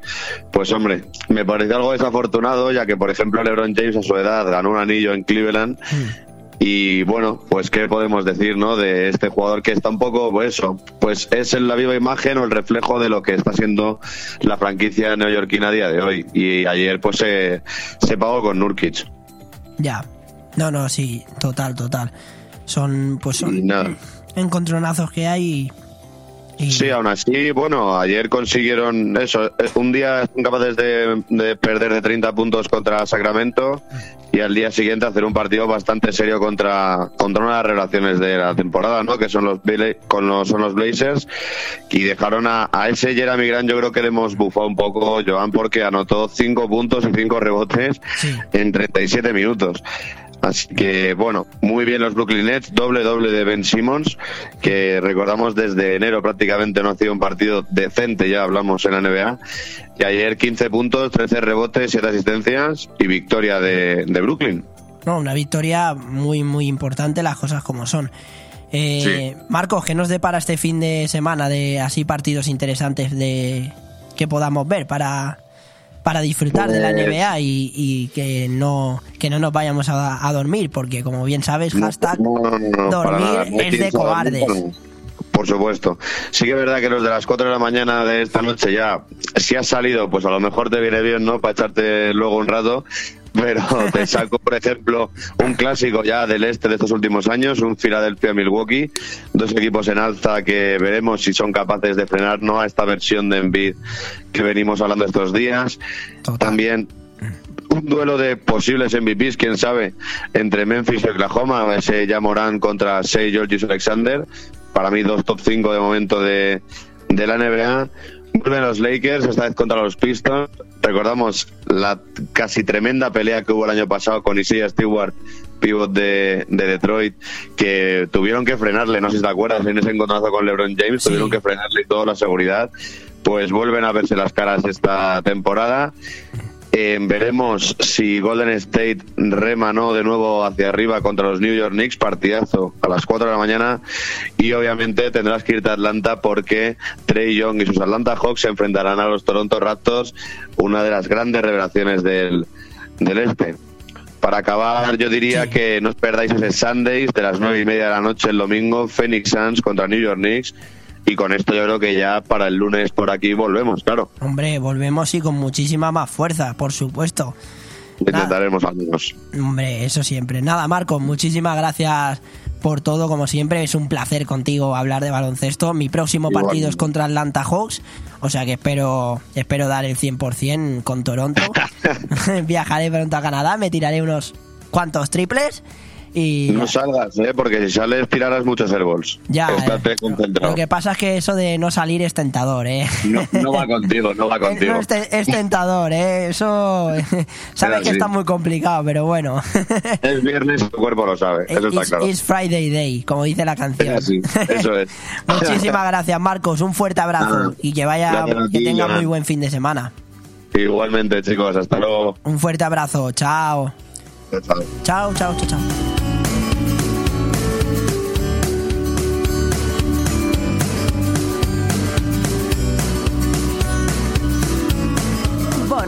Pues hombre, me parece algo desafortunado, ya que por ejemplo LeBron James a su edad ganó un anillo en Cleveland. Mm. Y bueno, pues qué podemos decir, ¿no? De este jugador que está un poco, pues eso, pues es la viva imagen o el reflejo de lo que está siendo la franquicia neoyorquina a día de hoy. Y ayer pues se, se pagó con Nurkic. Ya, no, no, sí, total, total. Son, pues son encontronazos que hay. Y... Sí, aún así, bueno, ayer consiguieron eso. Un día son capaces de, de, perder de 30 puntos contra Sacramento y al día siguiente hacer un partido bastante serio contra, contra una de las relaciones de la temporada, ¿no? Que son los, con los, son los Blazers. Y dejaron a, a ese Jeremy Grant, yo creo que le hemos bufado un poco, Joan, porque anotó 5 puntos y 5 rebotes sí. en 37 minutos. Así que, bueno, muy bien los Brooklyn Nets, doble doble de Ben Simmons, que recordamos desde enero prácticamente no ha sido un partido decente, ya hablamos en la NBA. Y ayer 15 puntos, 13 rebotes, 7 asistencias y victoria de, de Brooklyn. No, una victoria muy, muy importante, las cosas como son. Eh, sí. Marcos, ¿qué nos depara este fin de semana de así partidos interesantes de que podamos ver para, para disfrutar de la NBA y, y, que no que no nos vayamos a, a, dormir, porque como bien sabes, hashtag no, no, no, dormir es de cobardes. Por supuesto. Sí que es verdad que los de las 4 de la mañana de esta noche ya, si has salido, pues a lo mejor te viene bien, ¿no? Para echarte luego un rato. Pero te saco, por ejemplo, un clásico ya del este de estos últimos años, un Philadelphia-Milwaukee, dos equipos en alza que veremos si son capaces de frenar no a esta versión de Embiid que venimos hablando estos días. Total. También un duelo de posibles MVPs, quién sabe, entre Memphis y Oklahoma, ese Morán contra Shea Georges Alexander, para mí dos top 5 de momento de, de la NBA. Vuelven los Lakers, esta vez contra los Pistons. Recordamos la casi tremenda pelea que hubo el año pasado con Isaiah Stewart, pivot de, de, Detroit, que tuvieron que frenarle, no sé si te acuerdas, en ese encontronazo con LeBron James, Sí. tuvieron que frenarle toda la seguridad. Pues vuelven a verse las caras esta temporada. Eh, veremos si Golden State rema no de nuevo hacia arriba contra los New York Knicks, partidazo a las 4 de la mañana. Y obviamente tendrás que irte a Atlanta porque Trey Young y sus Atlanta Hawks se enfrentarán a los Toronto Raptors, una de las grandes revelaciones del, del este. Para acabar, yo diría que no os perdáis ese Sundays de las nueve y media de la noche el domingo, Phoenix Suns contra New York Knicks. Y con esto yo creo que ya para el lunes por aquí volvemos, claro. Hombre, volvemos y con muchísima más fuerza, por supuesto. Intentaremos al menos. Hombre, eso siempre. Nada, Marco, muchísimas gracias por todo, como siempre. Es un placer contigo hablar de baloncesto. Mi próximo Igual. partido es contra Atlanta Hawks, o sea que espero, espero dar el 100% con Toronto. (laughs) (laughs) Viajaré pronto a Canadá, me tiraré unos cuantos triples y No salgas, ¿eh? porque si sales tirarás muchos airballs. Ya, Estate concentrado. lo que pasa es que eso de no salir es tentador, ¿eh? No, no va contigo, no va (laughs) contigo. No, es, te- es tentador, ¿eh? Eso (laughs) sabes que está muy complicado, pero bueno. (laughs) Es viernes, tu cuerpo lo sabe, eso está It's, claro. it's Friday Day, como dice la canción. Es así, eso es. Muchísimas gracias, Marcos. Un fuerte abrazo y que vaya, que tenga muy buen fin de semana. Igualmente, chicos, hasta luego. Un fuerte abrazo. Chao. Chao. Chao, chao, chao,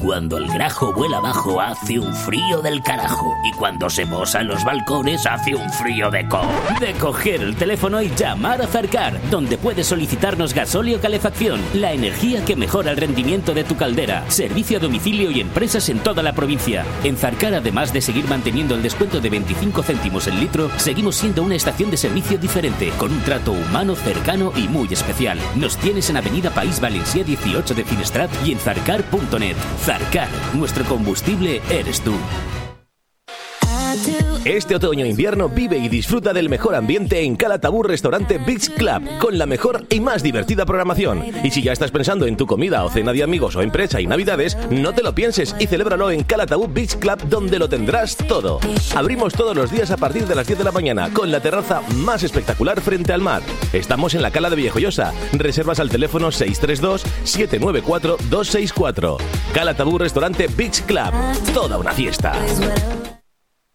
Cuando el grajo vuela abajo hace un frío del carajo. Y cuando se mosa en los balcones hace un frío de co. De coger el teléfono y llamar a Zarcar, donde puedes solicitarnos gasóleo calefacción, la energía que mejora el rendimiento de tu caldera, servicio a domicilio y empresas en toda la provincia. En Zarcar, además de seguir manteniendo el descuento de 25 céntimos el litro, seguimos siendo una estación de servicio diferente, con un trato humano, cercano y muy especial. Nos tienes en Avenida País Valencia 18 de Finestrat y en zarcar.net. Zarcar, nuestro combustible eres tú. Este otoño-invierno vive y disfruta del mejor ambiente en Calatabur Restaurante Beach Club, con la mejor y más divertida programación. Y si ya estás pensando en tu comida o cena de amigos o empresa y navidades, no te lo pienses y celébralo en Calatabur Beach Club, donde lo tendrás todo. Abrimos todos los días a partir de las 10 de la mañana, con la terraza más espectacular frente al mar. Estamos en la Cala de Viejoyosa. Reservas al teléfono 632-794-264. Calatabur Restaurante Beach Club. Toda una fiesta.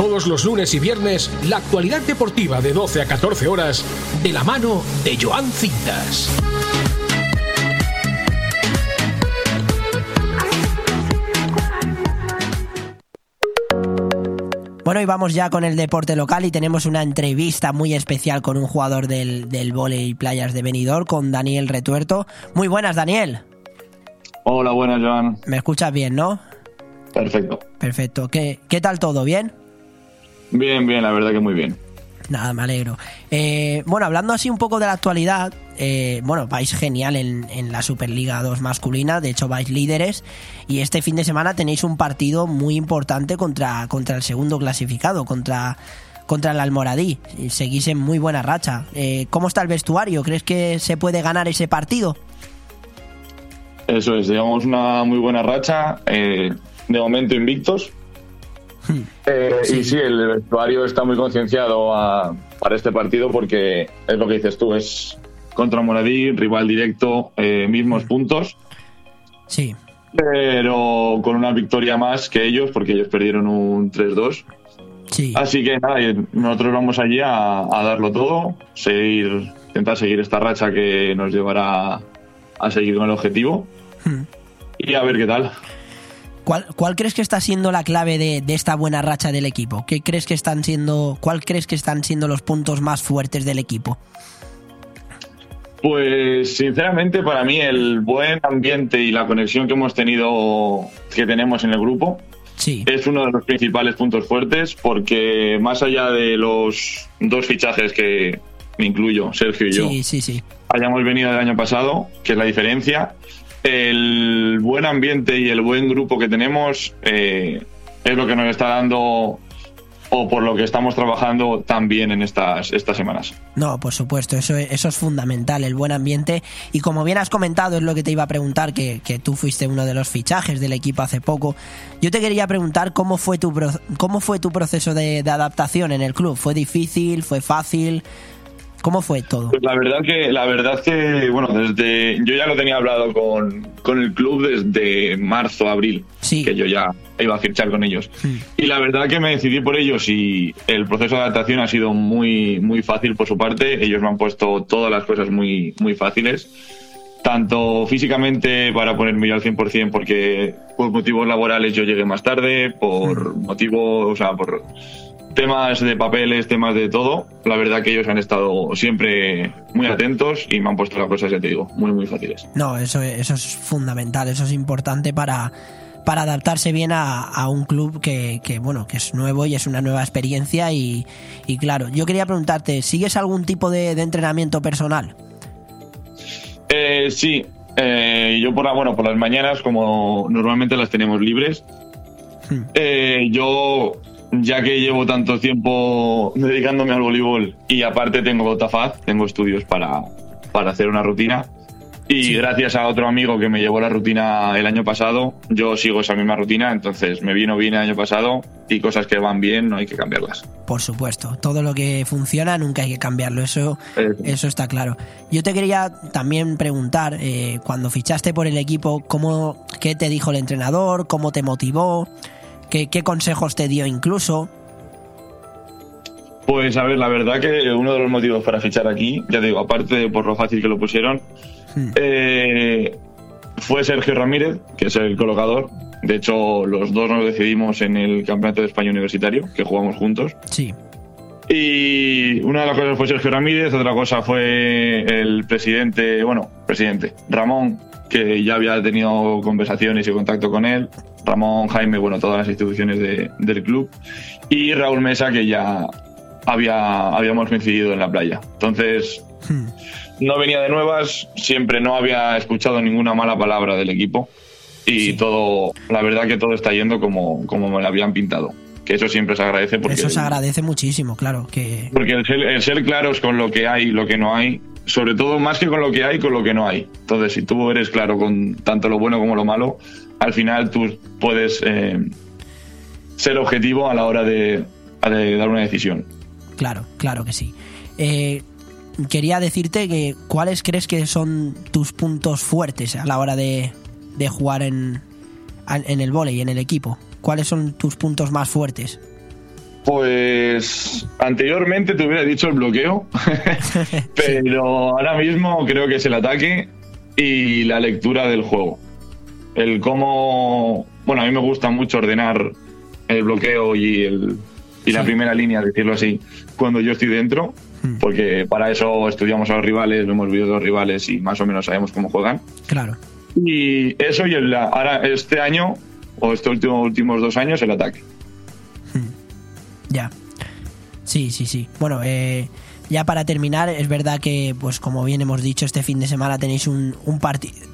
Todos los lunes y viernes, la actualidad deportiva de 12 a 14 horas, de la mano de Joan Cintas. Bueno, y vamos ya con el deporte local y tenemos una entrevista muy especial con un jugador del, del y playas de Benidorm, con Daniel Retuerto. Muy buenas, Daniel. Hola, buenas, Joan. Me escuchas bien, ¿no? Perfecto. Perfecto. ¿Qué, qué tal todo? ¿Bien? Bien, bien, la verdad que muy bien. Nada, me alegro. Eh, bueno, hablando así un poco de la actualidad, eh, bueno, vais genial en, la Superliga 2 masculina, de hecho vais líderes y este fin de semana tenéis un partido muy importante contra, contra el segundo clasificado, contra, contra el Almoradí. Seguís en muy buena racha. Eh, ¿Cómo está el vestuario? ¿Crees que se puede ganar ese partido? Eso es, llevamos una muy buena racha, de momento invictos, (laughs) eh, y sí, el vestuario está muy concienciado para este partido porque es lo que dices tú, es contra Moradí, rival directo, eh, mismos puntos. Sí. Pero con una victoria más que ellos, porque ellos perdieron un 3-2. Sí. Así que nada, nosotros vamos allí a, darlo todo, seguir, intentar seguir esta racha que nos llevará a seguir con el objetivo hmm. y a ver qué tal. ¿Cuál, crees que está siendo la clave de, esta buena racha del equipo? ¿Qué crees que están siendo, ¿Cuál crees que están siendo los puntos más fuertes del equipo? Pues sinceramente para mí el buen ambiente y la conexión que hemos tenido, que tenemos en el grupo, sí. es uno de los principales puntos fuertes porque más allá de los dos fichajes que me incluyo, Sergio y yo, sí, sí, hayamos venido del año pasado, que es la diferencia. El buen ambiente y el buen grupo que tenemos eh, es lo que nos está dando o por lo que estamos trabajando también en estas, estas semanas. No, por supuesto, eso, eso es fundamental, el buen ambiente. Y como bien has comentado, es lo que te iba a preguntar, que, que tú fuiste uno de los fichajes del equipo hace poco. Yo te quería preguntar cómo fue tu, cómo fue tu proceso de, de adaptación en el club. ¿Fue difícil? ¿Fue fácil? ¿Cómo fue todo? Pues la verdad que, la verdad que, bueno, desde yo ya lo tenía hablado con, con el club desde marzo, abril, que yo ya iba a fichar con ellos. Y la verdad que me decidí por ellos y el proceso de adaptación ha sido muy, muy fácil por su parte. Ellos me han puesto todas las cosas muy, muy fáciles. Tanto físicamente para ponerme yo al 100% porque por motivos laborales yo llegué más tarde, por motivos, o sea, por temas de papeles, temas de todo, la verdad que ellos han estado siempre muy atentos y me han puesto las cosas, ya te digo, muy, muy fáciles. No, eso, eso es fundamental, eso es importante para, para adaptarse bien a, a un club que, que, bueno, que es nuevo y es una nueva experiencia y, y claro, yo quería preguntarte, ¿sigues algún tipo de, de entrenamiento personal? Eh, sí, eh, yo por la, bueno, por las mañanas, como normalmente las tenemos libres, eh, yo ya que llevo tanto tiempo dedicándome al voleibol y aparte tengo TAFAZ, tengo estudios para, para hacer una rutina. Y gracias a otro amigo que me llevó la rutina el año pasado, yo sigo esa misma rutina, entonces me vino bien el año pasado y cosas que van bien no hay que cambiarlas. Por supuesto, todo lo que funciona nunca hay que cambiarlo, eso, eso está claro. Yo te quería también preguntar, eh, cuando fichaste por el equipo, ¿cómo, ¿qué te dijo el entrenador? ¿Cómo te motivó? ¿Qué, ¿Qué, consejos te dio incluso? Pues a ver, la verdad que uno de los motivos para fichar aquí, ya digo, aparte de por lo fácil que lo pusieron, hmm. eh, fue Sergio Ramírez, que es el colocador. De hecho, los dos nos decidimos en el Campeonato de España Universitario, que jugamos juntos. Sí. Y una de las cosas fue Sergio Ramírez, otra cosa fue el presidente, bueno, presidente, Ramón, que ya había tenido conversaciones y contacto con él. Ramón, Jaime, bueno, todas las instituciones de, del club. Y Raúl Mesa, que ya había, habíamos coincidido en la playa. Entonces, hmm. no venía de nuevas, siempre no había escuchado ninguna mala palabra del equipo. Y todo, la verdad que todo está yendo como, como me lo habían pintado. Que eso siempre se agradece. Porque eso se agradece muchísimo, claro. Que... Porque el ser, el ser claros con lo que hay y lo que no hay, sobre todo más que con lo que hay, con lo que no hay. Entonces, si tú eres claro con tanto lo bueno como lo malo, al final tú puedes eh, ser objetivo a la hora de, dar una decisión. Claro, claro que sí. Eh, quería decirte que cuáles crees que son tus puntos fuertes a la hora de, de jugar en, en el vóley, en el equipo. ¿Cuáles son tus puntos más fuertes? Pues anteriormente te hubiera dicho el bloqueo, (laughs) pero ahora mismo creo que es el ataque y la lectura del juego el cómo, bueno, a mí me gusta mucho ordenar el bloqueo y, el, y la primera línea, decirlo así, cuando yo estoy dentro, hmm. porque para eso estudiamos a los rivales, lo hemos visto a los rivales y más o menos sabemos cómo juegan. Claro. Y eso y el, ahora este año, o estos últimos, últimos dos años, el ataque. Ya. Sí, sí, sí. Bueno, eh, ya para terminar, es verdad que, pues como bien hemos dicho, este fin de semana tenéis un, un,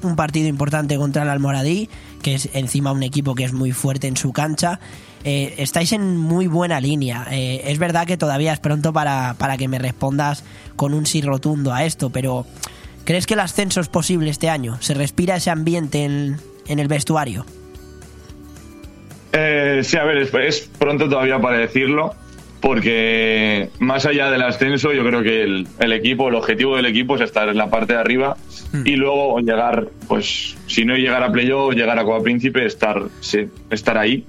un partido importante contra el Almoradí, que es encima un equipo que es muy fuerte en su cancha. Eh, estáis en muy buena línea. Eh, es verdad que todavía es pronto para, para que me respondas con un sí rotundo a esto, pero ¿crees que el ascenso es posible este año? ¿Se respira ese ambiente en, en el vestuario? Eh, sí, a ver, es, es pronto todavía para decirlo porque más allá del ascenso, yo creo que el, equipo, el objetivo del equipo es estar en la parte de arriba hmm. y luego llegar, pues, si no llegar a playoff, llegar a Copa Príncipe, estar, estar ahí.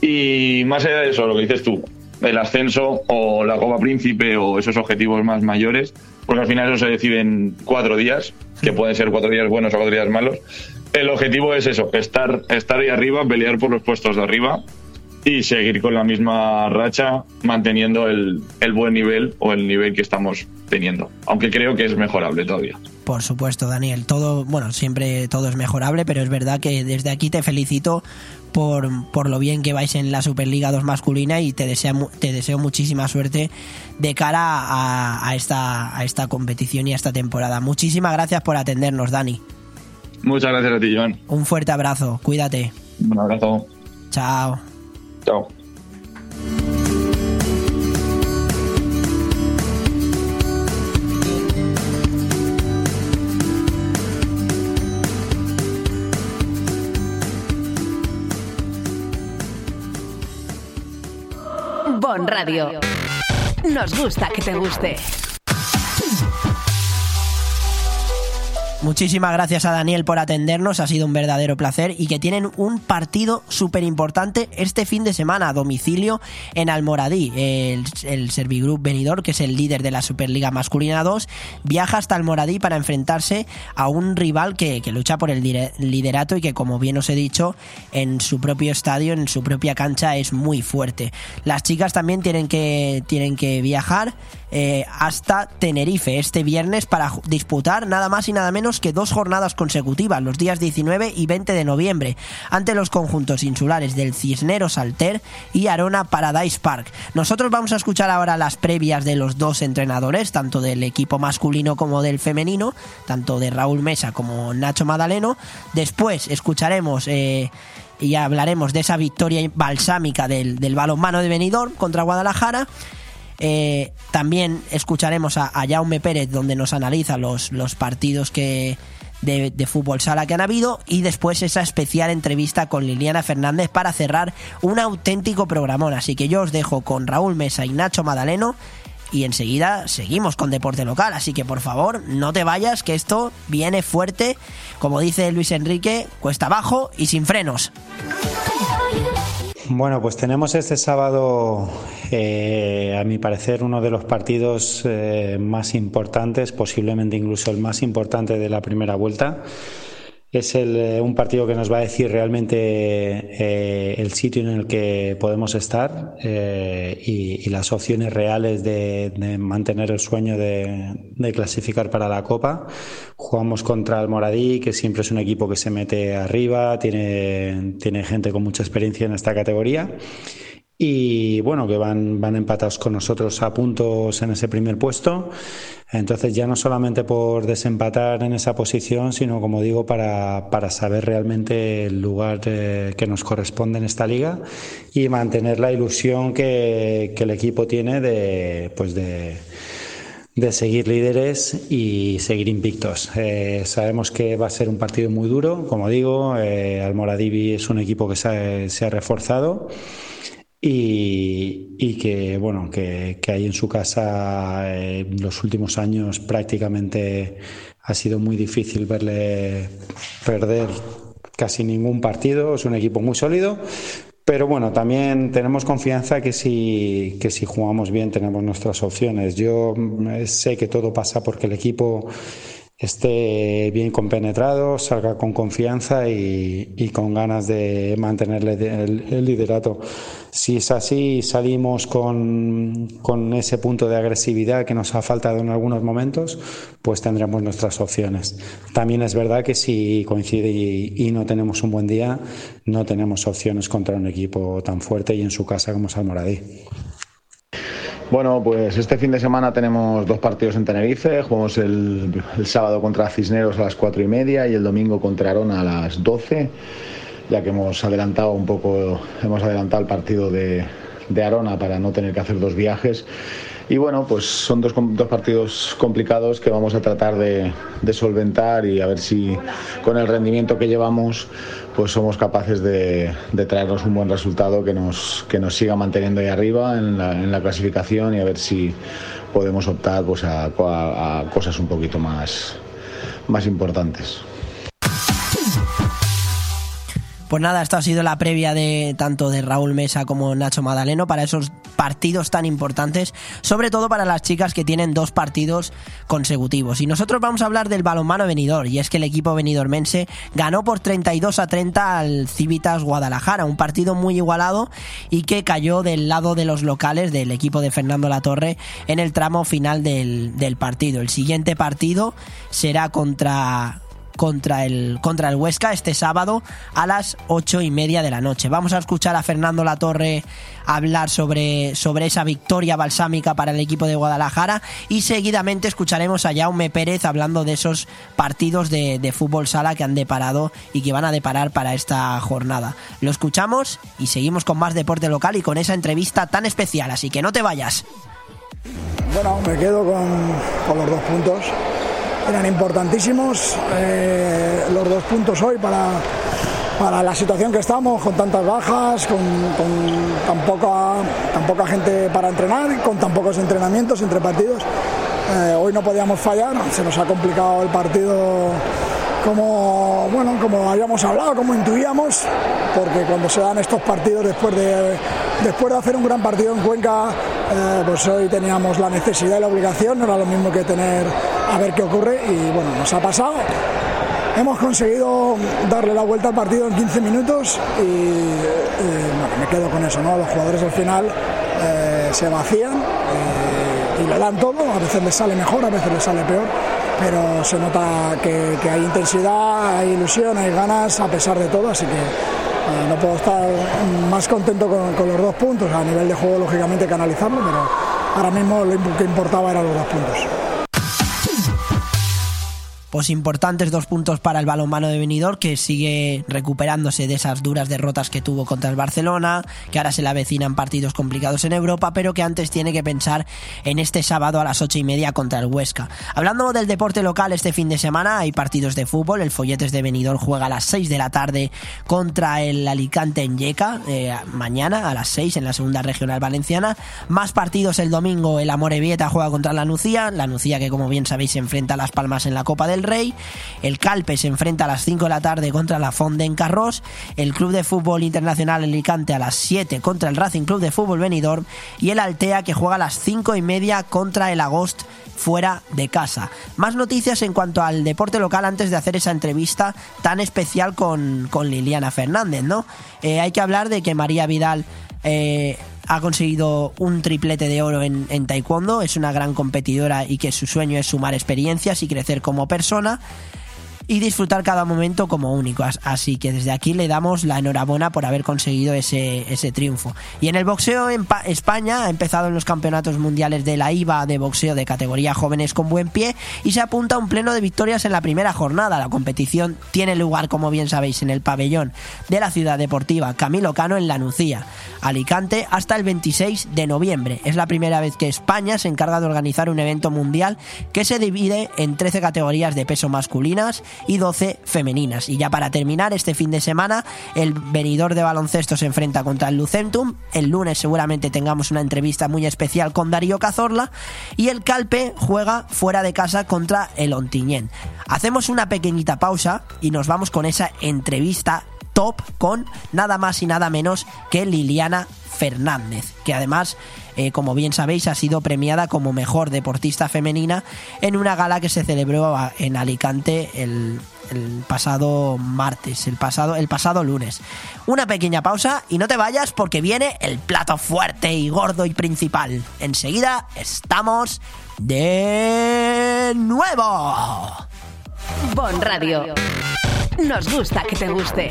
Y más allá de eso, lo que dices tú, el ascenso o la Copa Príncipe o esos objetivos más mayores, porque al final eso se decide en cuatro días, que hmm. pueden ser cuatro días buenos o cuatro días malos. El objetivo es eso, estar, estar ahí arriba, pelear por los puestos de arriba y seguir con la misma racha, manteniendo el, el buen nivel o el nivel que estamos teniendo. Aunque creo que es mejorable todavía. Por supuesto, Daniel. Todo, bueno, siempre todo es mejorable, pero es verdad que desde aquí te felicito por, por lo bien que vais en la Superliga 2 masculina y te deseo, te deseo muchísima suerte de cara a, a, esta, a esta competición y a esta temporada. Muchísimas gracias por atendernos, Dani. Muchas gracias a ti, Joan. Un fuerte abrazo, cuídate. Un abrazo. Chao. Chao. Bon Radio. Nos gusta que te guste. Muchísimas gracias a Daniel por atendernos, ha sido un verdadero placer y que tienen un partido súper importante este fin de semana a domicilio en Almoradí. El, el Servigroup Benidorm, que es el líder de la Superliga Masculina 2, viaja hasta Almoradí para enfrentarse a un rival que, que lucha por el liderato y que, como bien os he dicho, en su propio estadio, en su propia cancha, es muy fuerte. Las chicas también tienen que, tienen que viajar eh, hasta Tenerife este viernes para disputar nada más y nada menos que dos jornadas consecutivas, los días 19 y 20 de noviembre, ante los conjuntos insulares del Cisneros Alter y Arona Paradise Park. Nosotros vamos a escuchar ahora las previas de los dos entrenadores, tanto del equipo masculino como del femenino, tanto de Raúl Mesa como Nacho Madaleno. Después escucharemos... Eh, y hablaremos de esa victoria balsámica del, del balonmano de Benidorm contra Guadalajara eh, también escucharemos a, Jaume Pérez, donde nos analiza los, los partidos que, de, de, fútbol sala que han habido y después esa especial entrevista con Liliana Fernández para cerrar un auténtico programón. Así que yo os dejo con Raúl Mesa y Nacho Madaleno y enseguida seguimos con deporte local. Así que por favor no te vayas, que esto viene fuerte, como dice Luis Enrique, cuesta abajo y sin frenos. Bueno, pues tenemos este sábado, eh, a mi parecer, uno de los partidos eh, más importantes, posiblemente incluso el más importante de la primera vuelta. Es eh, un partido que nos va a decir realmente eh, el sitio en el que podemos estar eh, y, las opciones reales de, mantener el sueño de, de, clasificar para la Copa. Jugamos contra el Moradí, que siempre es un equipo que se mete arriba, tiene, tiene gente con mucha experiencia en esta categoría y bueno, que van, van empatados con nosotros a puntos en ese primer puesto. Entonces ya no solamente por desempatar en esa posición, sino como digo, para, para saber realmente el lugar eh, que nos corresponde en esta liga y mantener la ilusión que, que el equipo tiene de, pues de, de seguir líderes y seguir invictos. Eh, sabemos que va a ser un partido muy duro, como digo, eh, Almoradivi es un equipo que se ha, se ha reforzado y, y, que bueno que, que ahí en su casa eh, los últimos años prácticamente ha sido muy difícil verle perder casi ningún partido es un equipo muy sólido pero bueno también tenemos confianza que si que si jugamos bien tenemos nuestras opciones yo eh, sé que todo pasa porque el equipo esté bien compenetrado, salga con confianza y, y con ganas de mantener el, el, liderato. Si es así, salimos con, con, ese punto de agresividad que nos ha faltado en algunos momentos, pues tendremos nuestras opciones. También es verdad que si coincide y, no tenemos un buen día, no tenemos opciones contra un equipo tan fuerte y en su casa como Salmoradí. Bueno, pues este fin de semana tenemos dos partidos en Tenerife. Jugamos el, sábado contra Cisneros a las cuatro y media y el domingo contra Arona a las doce, ya que hemos adelantado un poco, hemos adelantado el partido de, de Arona para no tener que hacer dos viajes. Y bueno, pues son dos, dos partidos complicados que vamos a tratar de, de, solventar y a ver si con el rendimiento que llevamos pues somos capaces de, de traernos un buen resultado que nos, que nos siga manteniendo ahí arriba en la, en la clasificación y a ver si podemos optar pues a, a, a cosas un poquito más, más importantes. Pues nada, esto ha sido la previa de tanto de Raúl Mesa como Nacho Madaleno para esos partidos tan importantes, sobre todo para las chicas que tienen dos partidos consecutivos. Y nosotros vamos a hablar del balonmano venidor, y es que el equipo venidormense ganó por 32 a 30 al Civitas Guadalajara, un partido muy igualado y que cayó del lado de los locales del equipo de Fernando Latorre en el tramo final del, del partido. El siguiente partido será contra contra el, contra el Huesca este sábado a las ocho y media de la noche. Vamos a escuchar a Fernando Latorre hablar sobre, sobre esa victoria balsámica para el equipo de Guadalajara y seguidamente escucharemos a Jaume Pérez hablando de esos partidos de, de fútbol sala que han deparado y que van a deparar para esta jornada. Lo escuchamos y seguimos con más deporte local y con esa entrevista tan especial, así que no te vayas. Bueno, me quedo con, con los dos puntos eran importantísimos eh, los dos puntos hoy para, para la situación que estamos, con tantas bajas, con, tan, poca, tan poca gente para entrenar, con tan pocos entrenamientos entre partidos. Eh, hoy no podíamos fallar, se nos ha complicado el partido como bueno como habíamos hablado, como intuíamos, porque cuando se dan estos partidos después de después de hacer un gran partido en Cuenca, eh, pues hoy teníamos la necesidad y la obligación, no era lo mismo que tener a ver qué ocurre y bueno, nos ha pasado. Hemos conseguido darle la vuelta al partido en 15 minutos y, bueno, me quedo con eso, ¿no? Los jugadores al final eh, se vacían eh, y le dan todo, a veces les sale mejor, a veces les sale peor, pero se nota que, hay intensidad, hay ilusión, hay ganas a pesar de todo, así que eh, no puedo estar más contento con, con, los dos puntos, a nivel de juego lógicamente canalizarlo, pero ahora mismo lo que importaba eran los dos puntos pues importantes dos puntos para el balonmano de Benidorm que sigue recuperándose de esas duras derrotas que tuvo contra el Barcelona, que ahora se le avecinan partidos complicados en Europa, pero que antes tiene que pensar en este sábado a las ocho y media contra el Huesca. Hablando del deporte local este fin de semana, hay partidos de fútbol, el Folletes de Benidorm juega a las 6 de la tarde contra el Alicante en Yeca, eh, mañana a las 6 en la segunda regional valenciana, más partidos el domingo, el Amorebieta juega contra la Nucía, la Nucía que como bien sabéis se enfrenta a Las Palmas en la Copa del Rey. El Calpe se enfrenta a las 5 de la tarde contra la Fonde en Carros. El Club de Fútbol Internacional Alicante a las 7 contra el Racing Club de Fútbol Benidorm. Y el Altea que juega a las 5 y media contra el Agost fuera de casa. Más noticias en cuanto al deporte local antes de hacer esa entrevista tan especial con, con Liliana Fernández, ¿no? Eh, hay que hablar de que María Vidal eh, ha conseguido un triplete de oro en, taekwondo, es una gran competidora y que su sueño es sumar experiencias y crecer como persona y disfrutar cada momento como único. Así que desde aquí le damos la enhorabuena por haber conseguido ese, ese triunfo. Y en el boxeo en España ha empezado en los campeonatos mundiales de la IVA de boxeo de categoría jóvenes con buen pie y se apunta a un pleno de victorias en la primera jornada. La competición tiene lugar, como bien sabéis, en el pabellón de la ciudad deportiva Camilo Cano en La Nucía, Alicante, hasta el 26 de noviembre. Es la primera vez que España se encarga de organizar un evento mundial que se divide en 13 categorías de peso masculinas y 12 femeninas. Y ya para terminar, este fin de semana, el venidor de baloncesto se enfrenta contra el Lucentum. El lunes seguramente tengamos una entrevista muy especial con Darío Cazorla. Y el Calpe juega fuera de casa contra el Ontiñén. Hacemos una pequeñita pausa y nos vamos con esa entrevista top con nada más y nada menos que Liliana Fernández, que además eh, como bien sabéis, ha sido premiada como mejor deportista femenina en una gala que se celebró en Alicante el, pasado martes, el pasado, el pasado lunes. Una pequeña pausa y no te vayas porque viene el plato fuerte y gordo y principal. Enseguida estamos de nuevo. Bon Radio. Nos gusta que te guste.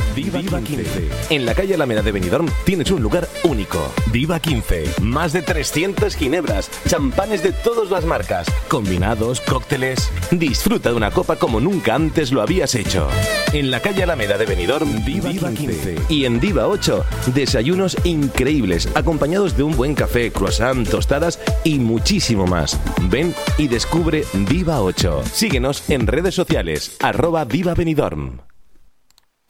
Viva, 15. En la calle Alameda de Benidorm tienes un lugar único. Viva 15. Más de 300 ginebras, champanes de todas las marcas, combinados, cócteles. Disfruta de una copa como nunca antes lo habías hecho. En la calle Alameda de Benidorm, Viva, 15. Y en Viva 8, desayunos increíbles, acompañados de un buen café, croissant, tostadas y muchísimo más. Ven y descubre Viva 8. Síguenos en redes sociales, arroba Viva Benidorm.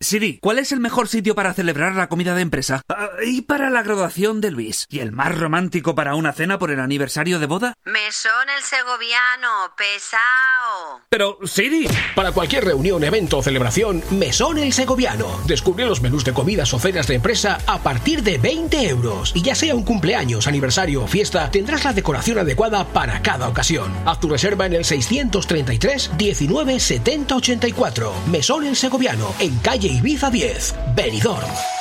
Siri, ¿cuál es el mejor sitio para celebrar la comida de empresa? Ah, y para la graduación de Luis. ¿Y el más romántico para una cena por el aniversario de boda? Mesón el segoviano, pesao. Pero, Siri, para cualquier reunión, evento o celebración, Mesón el Segoviano. Descubre los menús de comidas o cenas de empresa a partir de 20 euros. Y ya sea un cumpleaños, aniversario o fiesta, tendrás la decoración adecuada para cada ocasión. Haz tu reserva en el 633 19 70 84. Mesón el Segoviano, en calle Ibiza 10, Benidorm.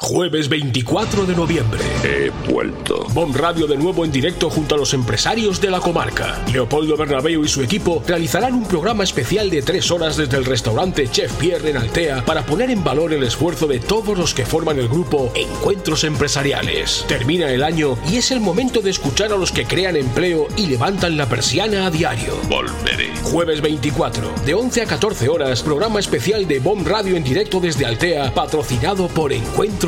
Jueves 24 de noviembre. He vuelto. Bon Radio de nuevo en directo junto a los empresarios de la comarca. Leopoldo Bernabeu y su equipo realizarán un programa especial de tres horas desde el restaurante Chef Pierre en Altea para poner en valor el esfuerzo de todos los que forman el grupo Encuentros Empresariales. Termina el año y es el momento de escuchar a los que crean empleo y levantan la persiana a diario. Volveré. Jueves 24, de 11 a 14 horas, programa especial de Bomb Radio en directo desde Altea, patrocinado por Encuentros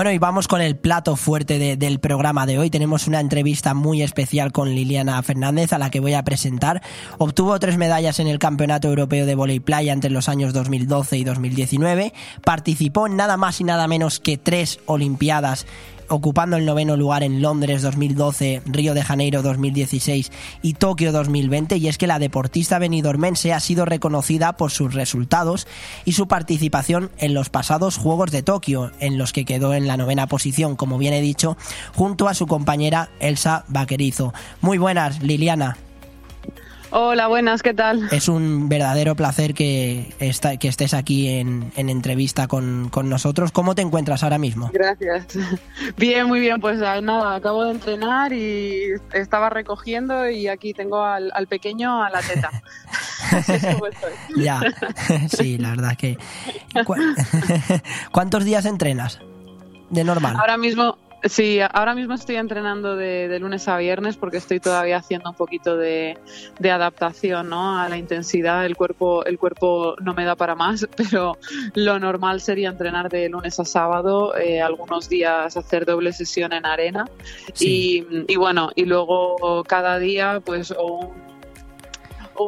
Bueno, y vamos con el plato fuerte de- del programa de hoy. Tenemos una entrevista muy especial con Liliana Fernández, a la que voy a presentar. Obtuvo tres medallas en el Campeonato Europeo de Voley Playa entre los años 2012 y 2019. Participó en nada más y nada menos que tres Olimpiadas ocupando el noveno lugar en Londres 2012, Río de Janeiro 2016 y Tokio 2020, y es que la deportista benidormense ha sido reconocida por sus resultados y su participación en los pasados Juegos de Tokio, en los que quedó en la novena posición, como bien he dicho, junto a su compañera Elsa Vaquerizo. Muy buenas, Liliana. Hola, buenas, ¿qué tal? Es un verdadero placer que, estés aquí en, en entrevista con, con nosotros. ¿Cómo te encuentras ahora mismo? Gracias. (laughs) Bien, muy bien, pues ah, nada, acabo de entrenar y estaba recogiendo y aquí tengo al, al pequeño a la teta. (laughs) (laughs) Ya, sí, la verdad que... ¿Cu- ¿Cuántos días entrenas? De normal. Ahora mismo, sí, ahora mismo estoy entrenando de, de lunes a viernes porque estoy todavía haciendo un poquito de, de adaptación ¿no? a la intensidad. El cuerpo, el cuerpo no me da para más, (laughs) pero lo normal sería entrenar de lunes a sábado, eh, algunos días hacer doble sesión en arena y, y bueno, y luego cada día pues o un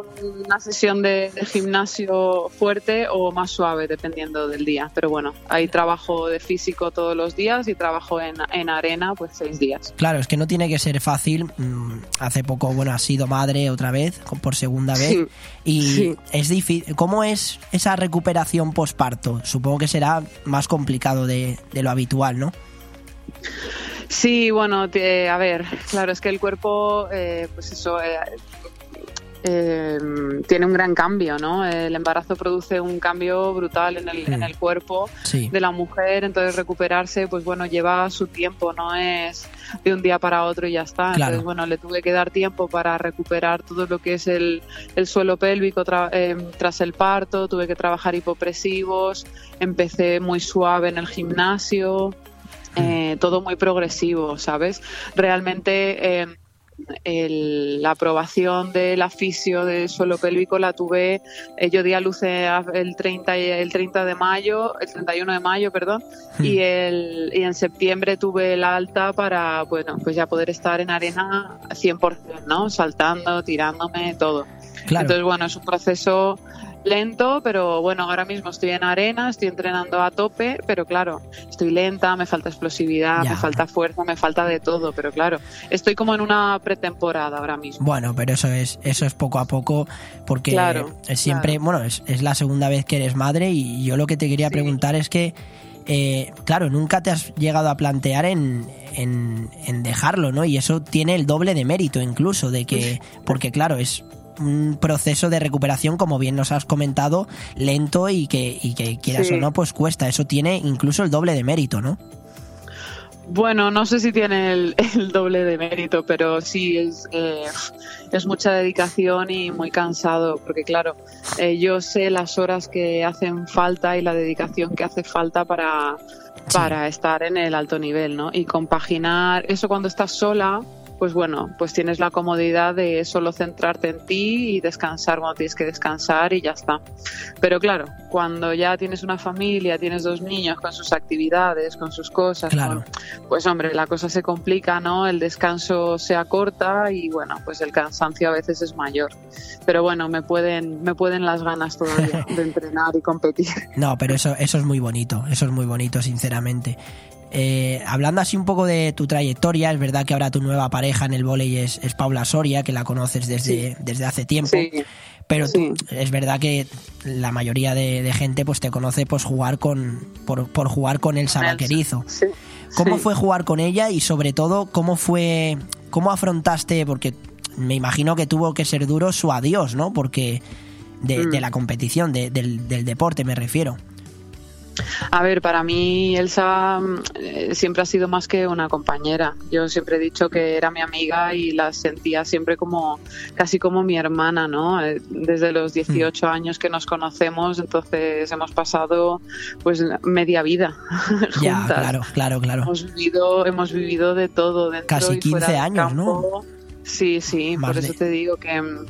una sesión de, de gimnasio fuerte o más suave, dependiendo del día. Pero bueno, hay trabajo de físico todos los días y trabajo en, en arena, pues seis días. Claro, es que no tiene que ser fácil. Mm, Hace poco, bueno, has sido madre otra vez, por segunda vez. Sí, Y sí. es difícil. ¿Cómo es esa recuperación posparto? Supongo que será más complicado de, de lo habitual, ¿no? Sí, bueno, te- a ver, claro, es que el cuerpo, eh, pues eso, eh, eh, tiene un gran cambio, ¿no? El embarazo produce un cambio brutal en el, Mm. en el cuerpo Sí. de la mujer, entonces recuperarse, pues bueno, lleva su tiempo, no es de un día para otro y ya está. Claro. Entonces, bueno, le tuve que dar tiempo para recuperar todo lo que es el, el suelo pélvico tra- eh, tras el parto, tuve que trabajar hipopresivos, empecé muy suave en el gimnasio, eh, todo muy progresivo, ¿sabes? Realmente... eh, el- la aprobación del fisio del suelo pélvico la tuve, eh, yo di a luz eh, el 30, y- el 30 de mayo, el 31 de mayo, perdón, y, el, y en septiembre tuve el alta para, bueno, pues ya poder estar en arena 100%, ¿no? Saltando, tirándome, todo. Claro. Entonces, bueno, es un proceso lento, pero bueno, ahora mismo estoy en arena, estoy entrenando a tope, pero claro, estoy lenta, me falta explosividad, Ya. me falta fuerza, me falta de todo, pero claro, estoy como en una pretemporada ahora mismo. Bueno, pero eso es, eso es poco a poco, porque Claro, es siempre, bueno, es, es la segunda vez que eres madre y yo lo que te quería preguntar es que, eh, claro, nunca te has llegado a plantear en, en, en dejarlo, ¿no? Y eso tiene el doble de mérito incluso, de que, porque claro, es un proceso de recuperación, como bien nos has comentado, lento y que, y que quieras Sí. o no, pues cuesta. Eso tiene incluso el doble de mérito, ¿no? Bueno, no sé si tiene el, (laughs) el doble de mérito, pero sí es, eh, es mucha dedicación y muy cansado, porque claro, eh, yo sé las horas que hacen falta y la dedicación que hace falta para, para estar en el alto nivel, ¿no? Y compaginar eso cuando estás sola, pues bueno, pues tienes la comodidad de solo centrarte en ti y descansar cuando tienes que descansar y ya está. Pero claro, cuando ya tienes una familia, tienes dos niños con sus actividades, con sus cosas, Claro. pues hombre, la cosa se complica, ¿no? El descanso se acorta y bueno, pues el cansancio a veces es mayor. Pero bueno, me pueden, me pueden las ganas todavía (laughs) de entrenar y competir. No, pero eso, eso es muy bonito, eso es muy bonito, sinceramente. Eh, hablando así un poco de tu trayectoria, es verdad que ahora tu nueva pareja en el vóley es, es Paula Soria, que la conoces desde, desde hace tiempo. Sí. Pero tú- es verdad que la mayoría de, de gente pues te conoce pues jugar con por, por jugar con Elsa Vaquerizo. ¿Cómo fue jugar con ella y sobre todo cómo fue cómo afrontaste porque me imagino que tuvo que ser duro su adiós, ¿no? Porque de, Mm. de la competición, de- del, del deporte me refiero. A ver, para mí Elsa mm, eh, siempre ha sido más que una compañera. Yo siempre he dicho que era mi amiga y la sentía siempre como casi como mi hermana, ¿no? Eh, Desde los 18 años que nos conocemos, entonces hemos pasado pues media vida (laughs) Ya, juntas. claro, claro, claro. Hemos vivido, hemos vivido de todo dentro Casi y fuera 15 años, ¿no? Sí, sí, Más por de- eso te digo que mm,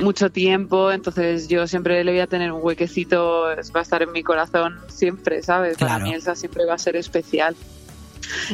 mucho tiempo, entonces yo siempre le voy a tener un huequecito, va a estar en mi corazón siempre, ¿sabes? Para mí Elsa siempre va a ser especial.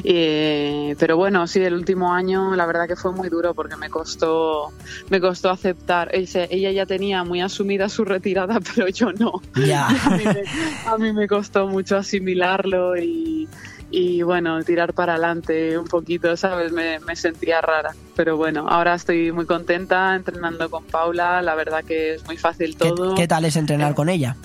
Eh, pero bueno, sí, el último año la verdad que fue muy duro porque me costó, me costó aceptar. Ella, ella ya tenía muy asumida su retirada, (laughs) pero yo no. A mí me, a mí me costó mucho asimilarlo y, y bueno, tirar para adelante un poquito, ¿sabes? Me, me sentía rara. Pero bueno, ahora estoy muy contenta entrenando con Paula, la verdad que es muy fácil ¿Qué, todo. qué tal es entrenar con ella?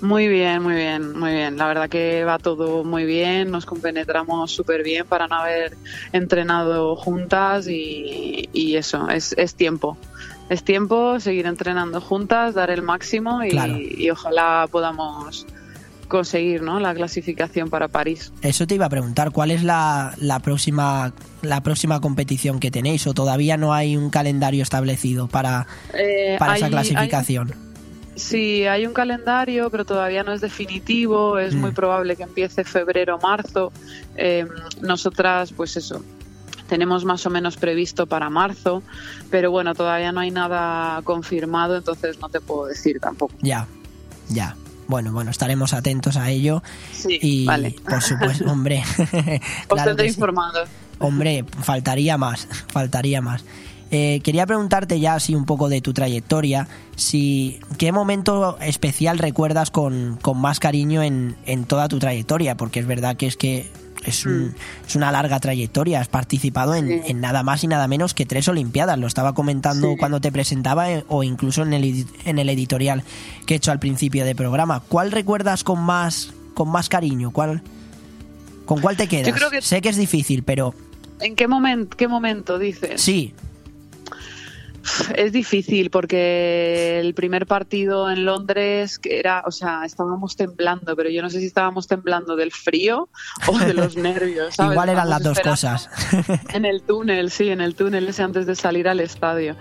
Muy bien, muy bien, muy bien. La verdad que va todo muy bien, nos compenetramos súper bien para no haber entrenado juntas y, y eso, es, es tiempo. Es tiempo seguir entrenando juntas, dar el máximo y, Claro. y ojalá podamos conseguir ¿no? la clasificación para París. Eso te iba a preguntar, ¿cuál es la, la próxima la próxima competición que tenéis o todavía no hay un calendario establecido para, Eh, para hay- esa hay- clasificación? Sí, hay un calendario, pero todavía no es definitivo. Es muy probable que empiece febrero o marzo. Eh, nosotras, pues eso, tenemos más o menos previsto para marzo, pero bueno, todavía no hay nada confirmado, entonces no te puedo decir tampoco. Ya, ya. Bueno, bueno, estaremos atentos a ello. Sí, y vale. por supuesto, hombre. (laughs) (laughs) Claro sí. informado. Hombre, faltaría más, (laughs) faltaría más. Eh, quería preguntarte ya así un poco de tu trayectoria, si qué momento especial recuerdas con, con más cariño en, en toda tu trayectoria, porque es verdad que es que es, un- es una larga trayectoria, has participado en, Sí. en nada más y nada menos que tres Olimpiadas, lo estaba comentando Sí. cuando te presentaba eh, o incluso en el, en el editorial que he hecho al principio del programa. ¿Cuál recuerdas con más, con más cariño? ¿Cuál, ¿Con cuál te quedas? creo que- Sé que es difícil, pero ¿En qué, momento qué momento dices? sí, Es difícil porque el primer partido en Londres que era, o sea, estábamos temblando, pero yo no sé si estábamos temblando del frío o de los (laughs) nervios. ¿sabes? Igual eran las dos cosas. En el túnel, sí, en el túnel ese antes de salir al estadio.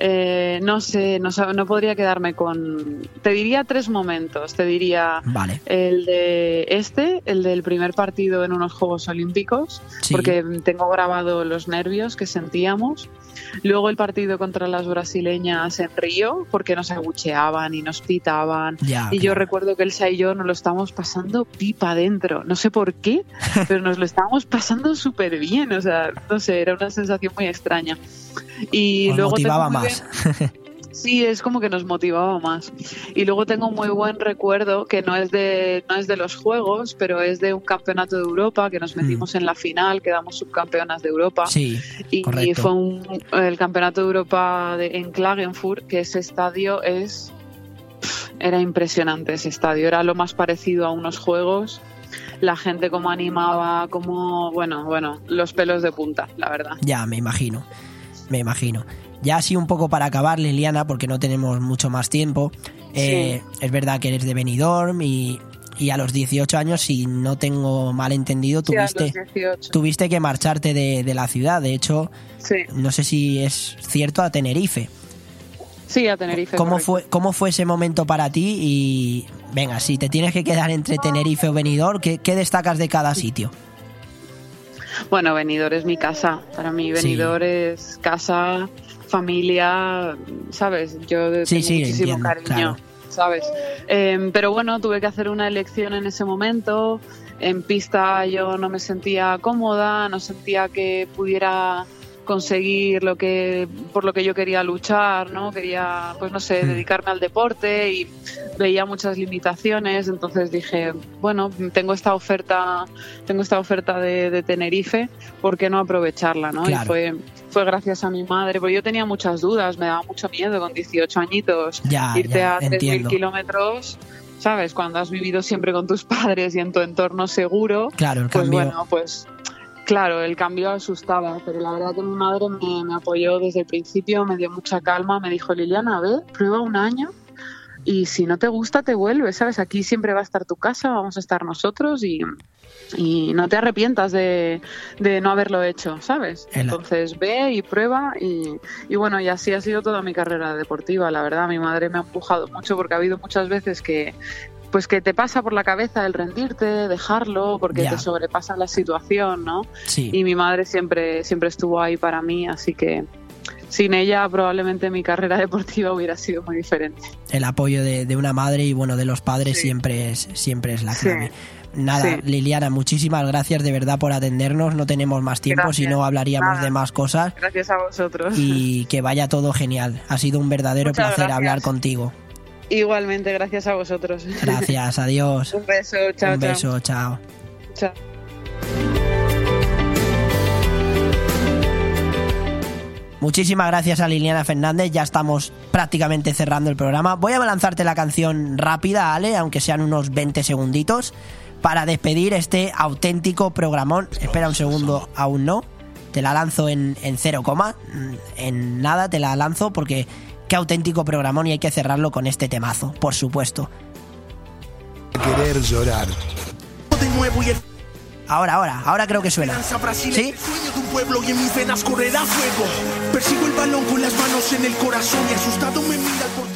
Eh, no sé, no, no podría quedarme con... Te diría tres momentos. Te diría Vale. el de este, el del primer partido en unos Juegos Olímpicos, Sí. porque tengo grabado los nervios que sentíamos. Luego el partido contra las brasileñas en Río, porque nos abucheaban y nos pitaban. Ya, y yo recuerdo que Elsa y yo nos lo estábamos pasando pipa adentro. No sé por qué, (laughs) pero nos lo estábamos pasando súper bien. O sea, no sé, era una sensación muy extraña. Y Os luego motivaba más. (laughs) Sí, es como que nos motivaba más. Y luego tengo un muy buen recuerdo que no es de no es de los juegos, pero es de un campeonato de Europa que nos metimos en la final, quedamos subcampeonas de Europa. Mm. Sí, y fue un- el campeonato de Europa de- en Klagenfurt, que ese estadio es era impresionante ese estadio, era lo más parecido a unos juegos. La gente como animaba, como bueno, bueno, los pelos de punta, la verdad. Ya, me imagino. Me imagino. Ya así un poco para acabar, Liliana, porque no tenemos mucho más tiempo. eh, Es verdad que eres de Benidorm y, y a los 18 años, si no tengo mal entendido, Sí, tuviste, 18. tuviste que marcharte de, de la ciudad. De hecho, Sí. no sé si es cierto, a Tenerife. Sí, a Tenerife. ¿Cómo correcto. fue, ¿Cómo fue ese momento para ti? Y venga, si te tienes que quedar entre Tenerife o Benidorm, ¿qué, qué destacas de cada sitio? Bueno, Benidorm es mi casa. Para mí, Sí. Benidorm es casa, familia, ¿sabes? Yo Sí, tengo sí, muchísimo entiendo, cariño, claro. ¿sabes? Eh, pero bueno, tuve que hacer una elección en ese momento. En pista yo no me sentía cómoda, no sentía que pudiera conseguir lo que por lo que yo quería luchar, ¿no? Quería, pues no sé, Mm. dedicarme al deporte y veía muchas limitaciones, entonces dije, bueno, tengo esta oferta, tengo esta oferta de, de Tenerife, ¿por qué no aprovecharla, no? Claro. Y fue fue gracias a mi madre, porque yo tenía muchas dudas, me daba mucho miedo con 18 añitos Ya, irte ya, a 3.000 entiendo. kilómetros, ¿sabes? Cuando has vivido siempre con tus (laughs) padres y en tu entorno seguro, Claro, el pues cambio. bueno, pues claro, el cambio asustaba, pero la verdad que mi madre me, me apoyó desde el principio, me dio mucha calma, me dijo, Liliana, ve, prueba un año y si no te gusta te vuelves, ¿sabes? Aquí siempre va a estar tu casa, vamos a estar nosotros y, y no te arrepientas de, de no haberlo hecho, ¿sabes? Entonces ve y prueba y, y bueno, y así ha sido toda mi carrera deportiva, la verdad, mi madre me ha empujado mucho porque ha habido muchas veces que pues que te pasa por la cabeza el rendirte, dejarlo, porque te sobrepasa la situación, ¿no? Sí. Y mi madre siempre, siempre estuvo ahí para mí, así que sin ella probablemente mi carrera (laughs) deportiva hubiera sido muy diferente. el apoyo de, de una madre y bueno de los padres siempre es siempre es la Sí. clave. Nada, Sí. Liliana, muchísimas gracias de verdad por atendernos. No tenemos más tiempo, si no hablaríamos Nada. de más cosas. Gracias a vosotros. Y que vaya todo genial. Ha sido un verdadero Muchas placer gracias. hablar contigo. Igualmente, gracias a vosotros. Gracias, adiós. Un beso, chao, un beso, chao. Chao. Muchísimas gracias a Liliana Fernández, ya estamos prácticamente cerrando el programa. Voy a lanzarte la canción rápida, Ale, aunque sean unos 20 segunditos, para despedir este auténtico programón. Espera un segundo, aún no. Te la lanzo en, en cero coma, mm, en nada te la lanzo porque qué auténtico programón y hay que cerrarlo con este temazo, por supuesto. Querer llorar. De nuevo y el Ahora, ahora, ahora creo que suena. Brasil ¿Sí? es el sueño de un pueblo y en mis venas correrá fuego. Persigo el balón con las manos en el corazón y asustado me mira el portero.